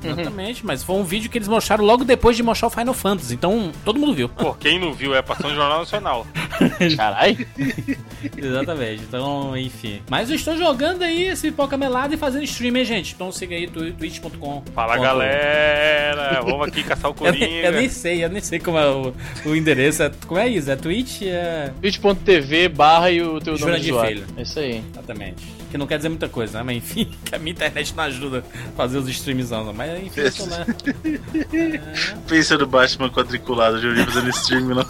Exatamente, mas foi um vídeo que eles mostraram logo depois de mostrar o Final Fantasy. Então, todo mundo viu. Pô, quem não viu é passando no Jornal Nacional. [laughs] Caralho. Exatamente. Então, enfim. Mas eu estou jogando aí esse Pipoca Melado e fazendo stream, hein, gente? Então siga aí twi- twitch.com. Fala galera, vamos aqui caçar o Eu Coringa. eu nem sei, eu nem sei como é o, o endereço. É, como é isso? É Twitch? É... twitch.tv barra e o teu nome Jurandir de usuário. Filho. É isso aí. Exatamente. Que não quer dizer muita coisa, né? Mas enfim, [laughs] que a minha internet não ajuda a fazer os streams, não. Mas enfim, eu tô lá. [laughs] Pensa no Batman quadriculado, de fazendo stream lá.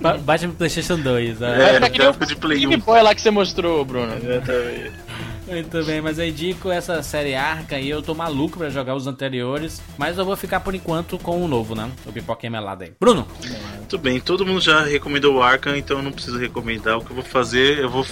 Ba- Bate no PlayStation 2. É, É. Que nem gráfico de Play Game 1. Boy lá que você mostrou, Bruno. Exatamente. Muito bem, mas eu indico essa série Arca e eu tô maluco pra jogar os anteriores, mas eu vou ficar por enquanto com o novo, né? O pipoquinha melado aí. Bruno! Muito bem, todo mundo já recomendou o Arkham, então eu não preciso recomendar. O que eu vou fazer, eu vou,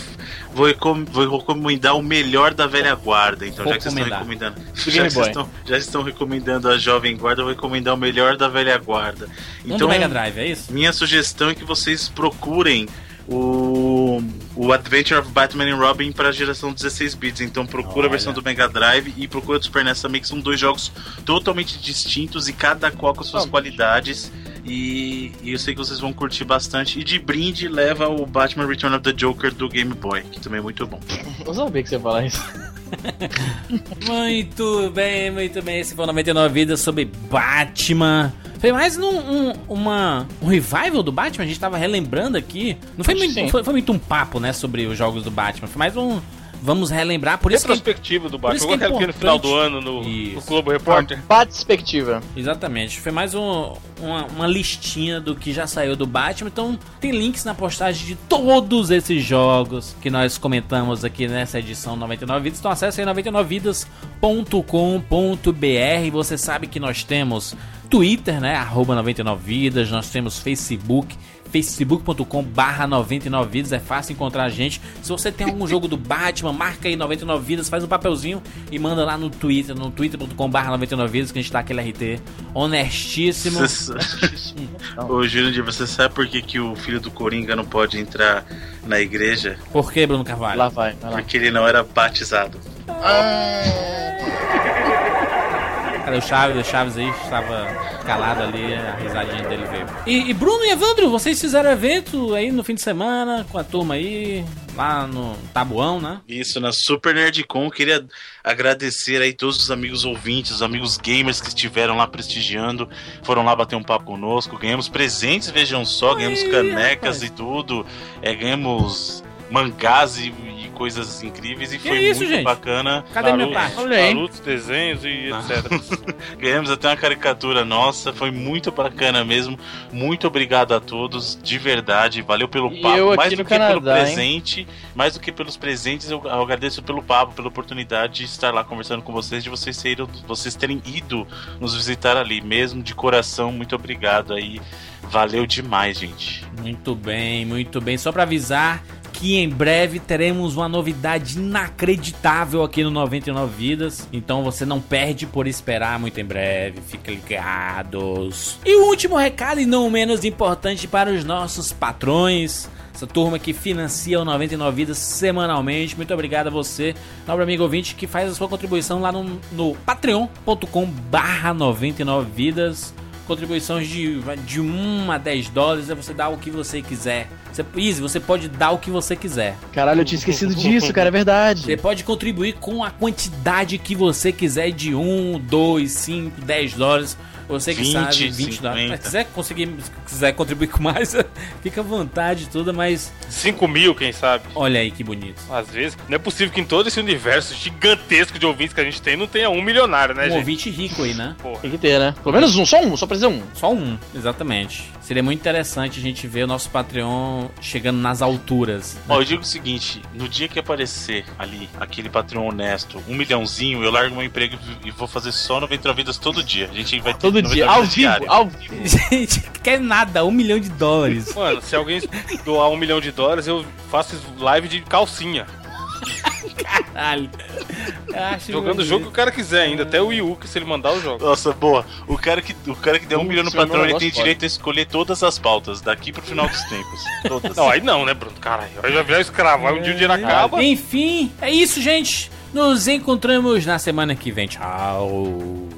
vou, vou recomendar o melhor da velha guarda. Então, já que vocês estão recomendando. Do Já que vocês estão, já estão recomendando a Jovem Guarda, eu vou recomendar o melhor da velha guarda. Um Então, do Mega Drive, é isso? minha sugestão é que vocês procurem o, o Adventure of Batman and Robin para a geração 16 bits. Então procura Olha. a versão do Mega Drive e procura do Super NES também, que são dois jogos totalmente distintos e cada qual com suas qualidades. E, e eu sei que vocês vão curtir bastante. E de brinde leva o Batman Return of the Joker do Game Boy, que também é muito bom. Eu sabia que você ia falar isso. [laughs] Muito bem, muito bem. Esse foi o 99 Vidas sobre Batman. Foi mais um, um, uma, um revival do Batman, a gente tava relembrando aqui. Não foi muito, foi, foi muito um papo, né, sobre os jogos do Batman. Foi mais um. Vamos relembrar, por isso que. Retrospectivo do por isso Batman. que é que no final do importante. ano no, no. Globo Repórter. Perspectiva. Exatamente, foi mais um- uma, uma listinha do que já saiu do Batman. Então tem links na postagem de todos esses jogos que nós comentamos aqui nessa edição 99 Vidas. Então acesse aí 99vidas.com.br. Você sabe que nós temos Twitter, né? Arroba 99vidas, nós temos Facebook. facebook.com barra 99 vidas, é fácil encontrar a gente. Se você tem algum jogo do Batman, marca aí 99 vidas, faz um papelzinho e manda lá no Twitter, no twitter.com barra 99 vidas, que a gente tá aquele RT honestíssimo. [laughs] Ô, Júnior, você sabe por que, que o filho do Coringa não pode entrar na igreja? Por que, Bruno Carvalho? Lá vai, vai lá. Porque ele não era batizado. Cadê o Chaves? O Chaves aí estava calado ali, a risadinha dele veio. E, e Bruno e Evandro, vocês fizeram evento aí no fim de semana com a turma aí, lá no Tabuão, né? Isso, na Super Nerdcon, queria agradecer aí todos os amigos ouvintes, os amigos gamers que estiveram lá prestigiando, foram lá bater um papo conosco, ganhamos presentes, vejam só, ganhamos canecas rapaz. e tudo, é, ganhamos mangás e, e coisas incríveis e Que foi isso, muito gente? bacana. Cadê minha Naruto, parte? Olha aí. Naruto, desenhos e Ah. etc. [laughs] Ganhamos até uma caricatura nossa, foi muito bacana mesmo. Muito obrigado a todos, de verdade. Valeu pelo E papo, mais do que pelo Canadá, hein? presente, mais do que pelos presentes, eu, agradeço pelo papo, pela oportunidade de estar lá conversando com vocês, de vocês terem, vocês terem ido nos visitar ali, mesmo de coração. Muito obrigado aí. Valeu demais, gente. Muito bem, muito bem. Só pra avisar que em breve teremos uma novidade inacreditável aqui no 99 Vidas. Então você não perde por esperar muito em breve. Fiquem ligados. E o último recado, e não menos importante, para os nossos patrões. Essa turma que financia o 99 Vidas semanalmente. Muito obrigado a você, nobre amigo ouvinte, que faz a sua contribuição lá no, no patreon.com barra 99 Vidas contribuições de, de 1 a 10 dólares, aí você dá o que você quiser. Você, Easy, você pode dar o que você quiser. Caralho, eu tinha esquecido disso, cara, é Você verdade. pode contribuir com a quantidade que você quiser de 1, 2, 5, 10 dólares. Você que 20, sabe, 20 50. dólares. Mas se quiser, conseguir, se quiser contribuir com mais, [laughs] fica à vontade toda, mas 5 mil, quem sabe? olha aí que bonito. Às vezes, não é possível que em todo esse universo gigantesco de ouvintes que a gente tem, não tenha um milionário, né, Um gente? ouvinte rico aí, né? Porra. Tem que ter, né? Pelo menos um, só um, só precisa um. Só um, exatamente. Seria muito interessante a gente ver o nosso Patreon chegando nas alturas. Ó, eu digo o seguinte: no dia que aparecer ali aquele patrão honesto, um milhãozinho, eu largo meu emprego e vou fazer só 99 vidas todo dia. A gente vai ter Todo 99 dia, ao vivo, diário. ao vivo. [laughs] Gente, quer nada, um milhão de dólares. Mano, se alguém doar um milhão de dólares, eu faço live de calcinha. Caralho. Acho Jogando o jogo que o cara quiser ainda, até o Wii U, que se ele mandar, eu jogo. Nossa, boa. O cara que, o cara que deu um milhão no patrão, ele tem pode. direito a escolher todas as pautas, daqui pro final dos tempos. Todas. [laughs] Não, aí não, né, Bruno? Caralho, aí já virar escravo, aí um dia o dinheiro acaba. Enfim, é isso, gente. Nos encontramos na semana que vem. Tchau.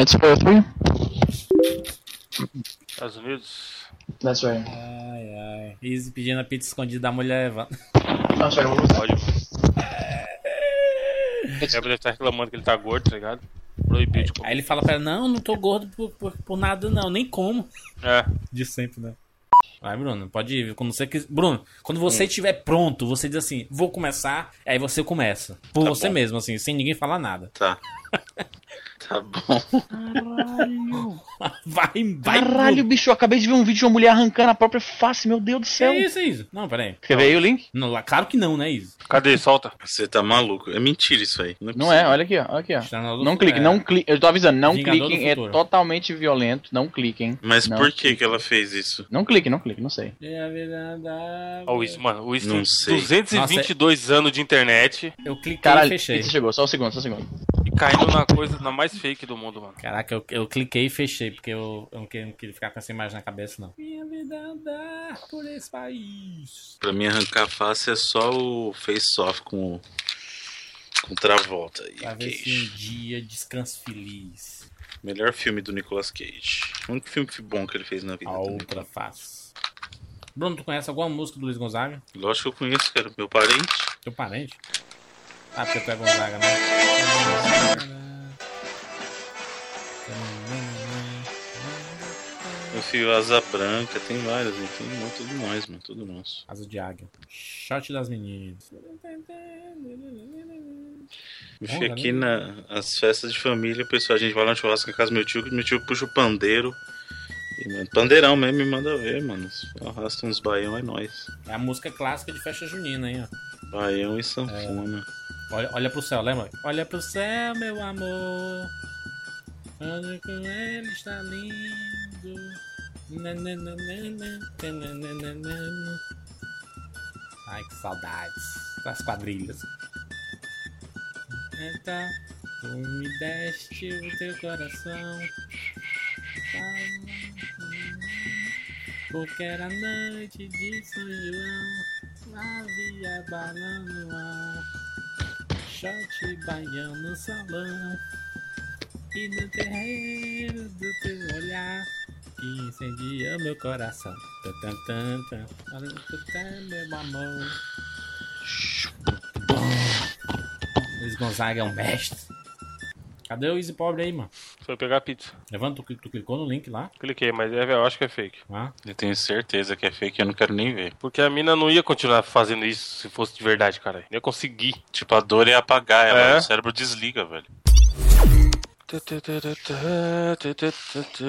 Yeah, it's 403. Estados Unidos. That's right. Ai, ai. Easy pedindo a pizza escondida da mulher Eva. What was that? Pode. É, deve estar reclamando que ele tá gordo, tá ligado? Proibido de Aí comer. ele fala pra ela, não, não tô gordo por, por, por nada não, nem como. É. De sempre, né? Vai, Bruno, pode ir. Quando você quis... Bruno, quando você estiver pronto, você diz assim, vou começar, aí você começa. Por Tá você bom. mesmo, assim, sem ninguém falar nada. Tá. [laughs] Tá bom. [laughs] Vai, vai, Caralho, bicho, eu acabei de ver um vídeo de uma mulher arrancando a própria face, meu Deus do Que céu. é isso, Isa? Não, peraí. Quer ver aí o link? Não, lá- claro que não, né, Isa? Cadê? Solta. Você tá maluco. É mentira isso aí. Não é, Não é, olha aqui, ó. Olha aqui, ó. Não cliquem, é. não cliquem. Eu tô avisando, não Vingador cliquem, é totalmente violento, não cliquem. Mas Não. por que que ela fez isso? Não cliquem, não cliquem, não sei. É a verdade. Ó, o Wiz, mano, o Não tem sei. 222 anos de internet Eu cliquei Caralho, e fechei. pizza chegou, só um segundo, só um segundo. e caindo na coisa, na mais fake do mundo, mano. Caraca, eu, eu cliquei e fechei, porque eu, eu não, queria, não queria ficar com essa imagem na cabeça, não. Minha vida andar por esse país. Pra mim arrancar a face é só o face-off com. Com Travolta e Pra ver se um dia descanso feliz. Melhor filme do Nicolas Cage. O único filme bom que ele fez na vida. A também. outra face. Bruno, tu conhece alguma música do Luiz Gonzaga? Lógico que eu conheço, cara. Meu parente. Teu parente? Ah, porque tu é Gonzaga, né? [laughs] Meu filho Asa Branca. Tem? Tem muito tudo nós, mano. Tudo nosso. Asa de águia. Shot das meninas. Né? aqui nas festas de família, pessoal, a gente vai lá no churrasco na casa do meu tio, que meu tio puxa o pandeiro. E, mano, pandeirão mesmo, me manda ver, mano. Arrasta uns baião, é nóis. É a música clássica de festa junina, hein, ó. Baião e sanfona. Olha, olha pro céu, lembra? Olha pro céu, meu amor. Olha com ele está lindo. Ai, que saudades das quadrilhas. Então, tu me deste o teu coração. Porque era noite de São João. Havia bala no ar. Shot baião no salão E no terreiro do teu olhar Que incendia meu coração tan, tan, tan, tan. Céu, meu amor Luiz Gonzaga é um mestre Cadê o Easy Pobre aí, mano? Foi pegar a pizza. Levanta, tu, tu clicou no link lá? Cliquei, mas é, eu acho que é fake. Ah, Eu tenho certeza que é fake, eu não quero nem ver. Porque a mina não ia continuar fazendo isso se fosse de verdade, cara. Não ia conseguir. Tipo, a dor é apagar ela, É? o cérebro desliga, velho.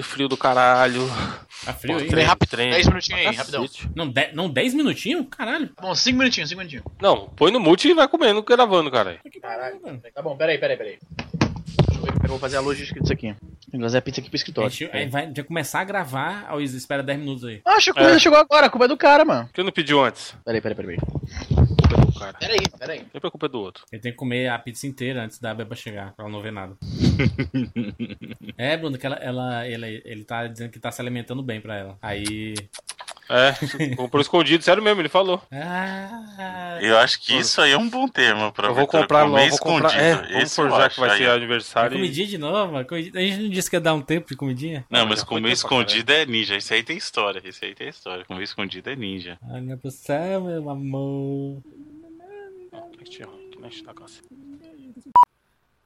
Frio do caralho. tá frio aí? Bem rápido, Trem. 10 minutinhos aí, rapidão. Não, de, não, 10 minutinhos? Caralho Tá bom, 5 minutinhos, 5 minutinhos. Não, põe no mute e vai comendo, gravando, cara. Que Caralho. velho. Tá bom, peraí, peraí, peraí. Deixa eu ver como é que eu vou fazer a logística disso aqui. Tem que trazer a pizza aqui pro A escritório. gente, aí vai, vai começar a gravar, ó, Easy, espera 10 minutos aí Ah, a comida É. chegou agora, a culpa é do cara, mano. Que não pediu antes? Peraí, peraí, peraí. peraí. A culpa é do cara. Peraí, peraí. Sempre a culpa é do outro. Ele tem que comer a pizza inteira antes da Beba chegar, pra ela não ver nada. [laughs] é, Bruno, que ela, ela, ele, ele tá dizendo que tá se alimentando bem pra ela. Aí. É, comprou escondido, sério mesmo, ele falou. Ah, Eu acho que isso aí é um bom termo pra Eu vou comprar comer logo, vou comprar. escondido. É, vamos que vai aí, ser aniversário. e- comidinha de novo? Comidinha- A gente não disse que ia dar um tempo de comidinha? Não, Não, mas comer escondido é ninja. Esse aí tem história. Esse aí tem história. Comer escondido é ninja. Olha pro céu, meu amor. Aqui, ó, aqui na estacaça.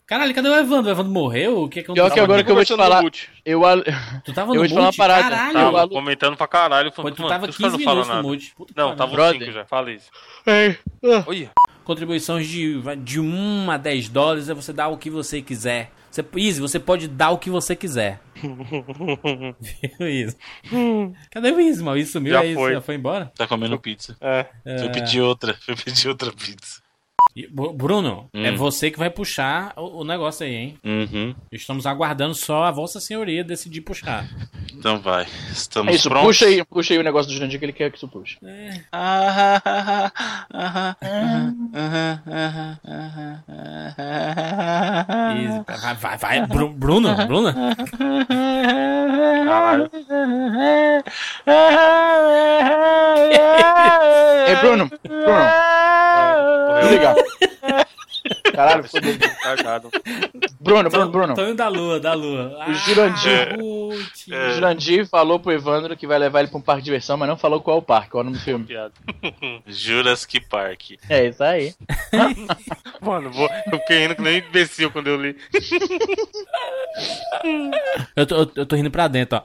Caralho, cadê o Evandro? O Evandro morreu? O que que Pior que agora que eu vou te falar, mute. eu, al- [laughs] Tu tava eu no vou te falar uma mute? parada. Caralho. Tava alu- comentando pra caralho. Falando, tu tava por isso que eu 15 não falo minutos no nada. mute. Puta que Não, tava uns Brother. 5 já. Fala isso. Ei, ah. Olha. Contribuições de, de 1 a 10 dólares é você dar o que você quiser. Você, Easy, você pode dar o que você quiser. [laughs] Viu isso? [laughs] Cadê o Easy, mano? Isso sumiu Já aí? foi. Já foi embora? Tá comendo pizza. É. Fui pedir outra. Fui pedir outra pizza. Bruno, Hum. é você que vai puxar o, o negócio aí, hein? Uhum. Estamos aguardando só a Vossa Senhoria decidir puxar. [laughs] Então vai. Estamos É isso, prontos. puxa aí, puxa aí o negócio do Jurandir que ele quer que tu puxe. É. Vai, vai, vai. Bru- Bruno, Bruno? Caralho. Ei, Bruno, Bruno, [laughs] Morreu. desliga. Caralho, fodeu. Cagado. Bruno, Bruno, Bruno. Tonho da lua, da lua. O Jurandir. É. O Jurandir falou pro Evandro que vai levar ele pra um parque de diversão, mas não falou qual é o parque, qual é o nome do filme. [laughs] Jurassic Park. É isso aí. [laughs] Mano, vou, eu fiquei rindo que nem imbecil quando eu li. [laughs] Eu tô, eu, tô rindo pra dentro, ó.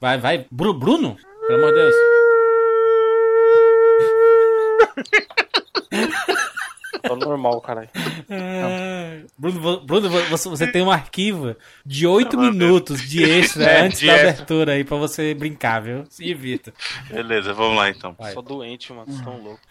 Vai, vai. Bru- Bruno? Pelo amor de Deus. Tô normal, caralho. Ah, Bruno, Bruno, vo- você, você tem um arquivo de 8 minutos de extra É, antes de da extra. abertura aí pra você brincar, viu? Se evita. Beleza, vamos lá então. Vai. Sou doente, mano. Vocês tão loucos.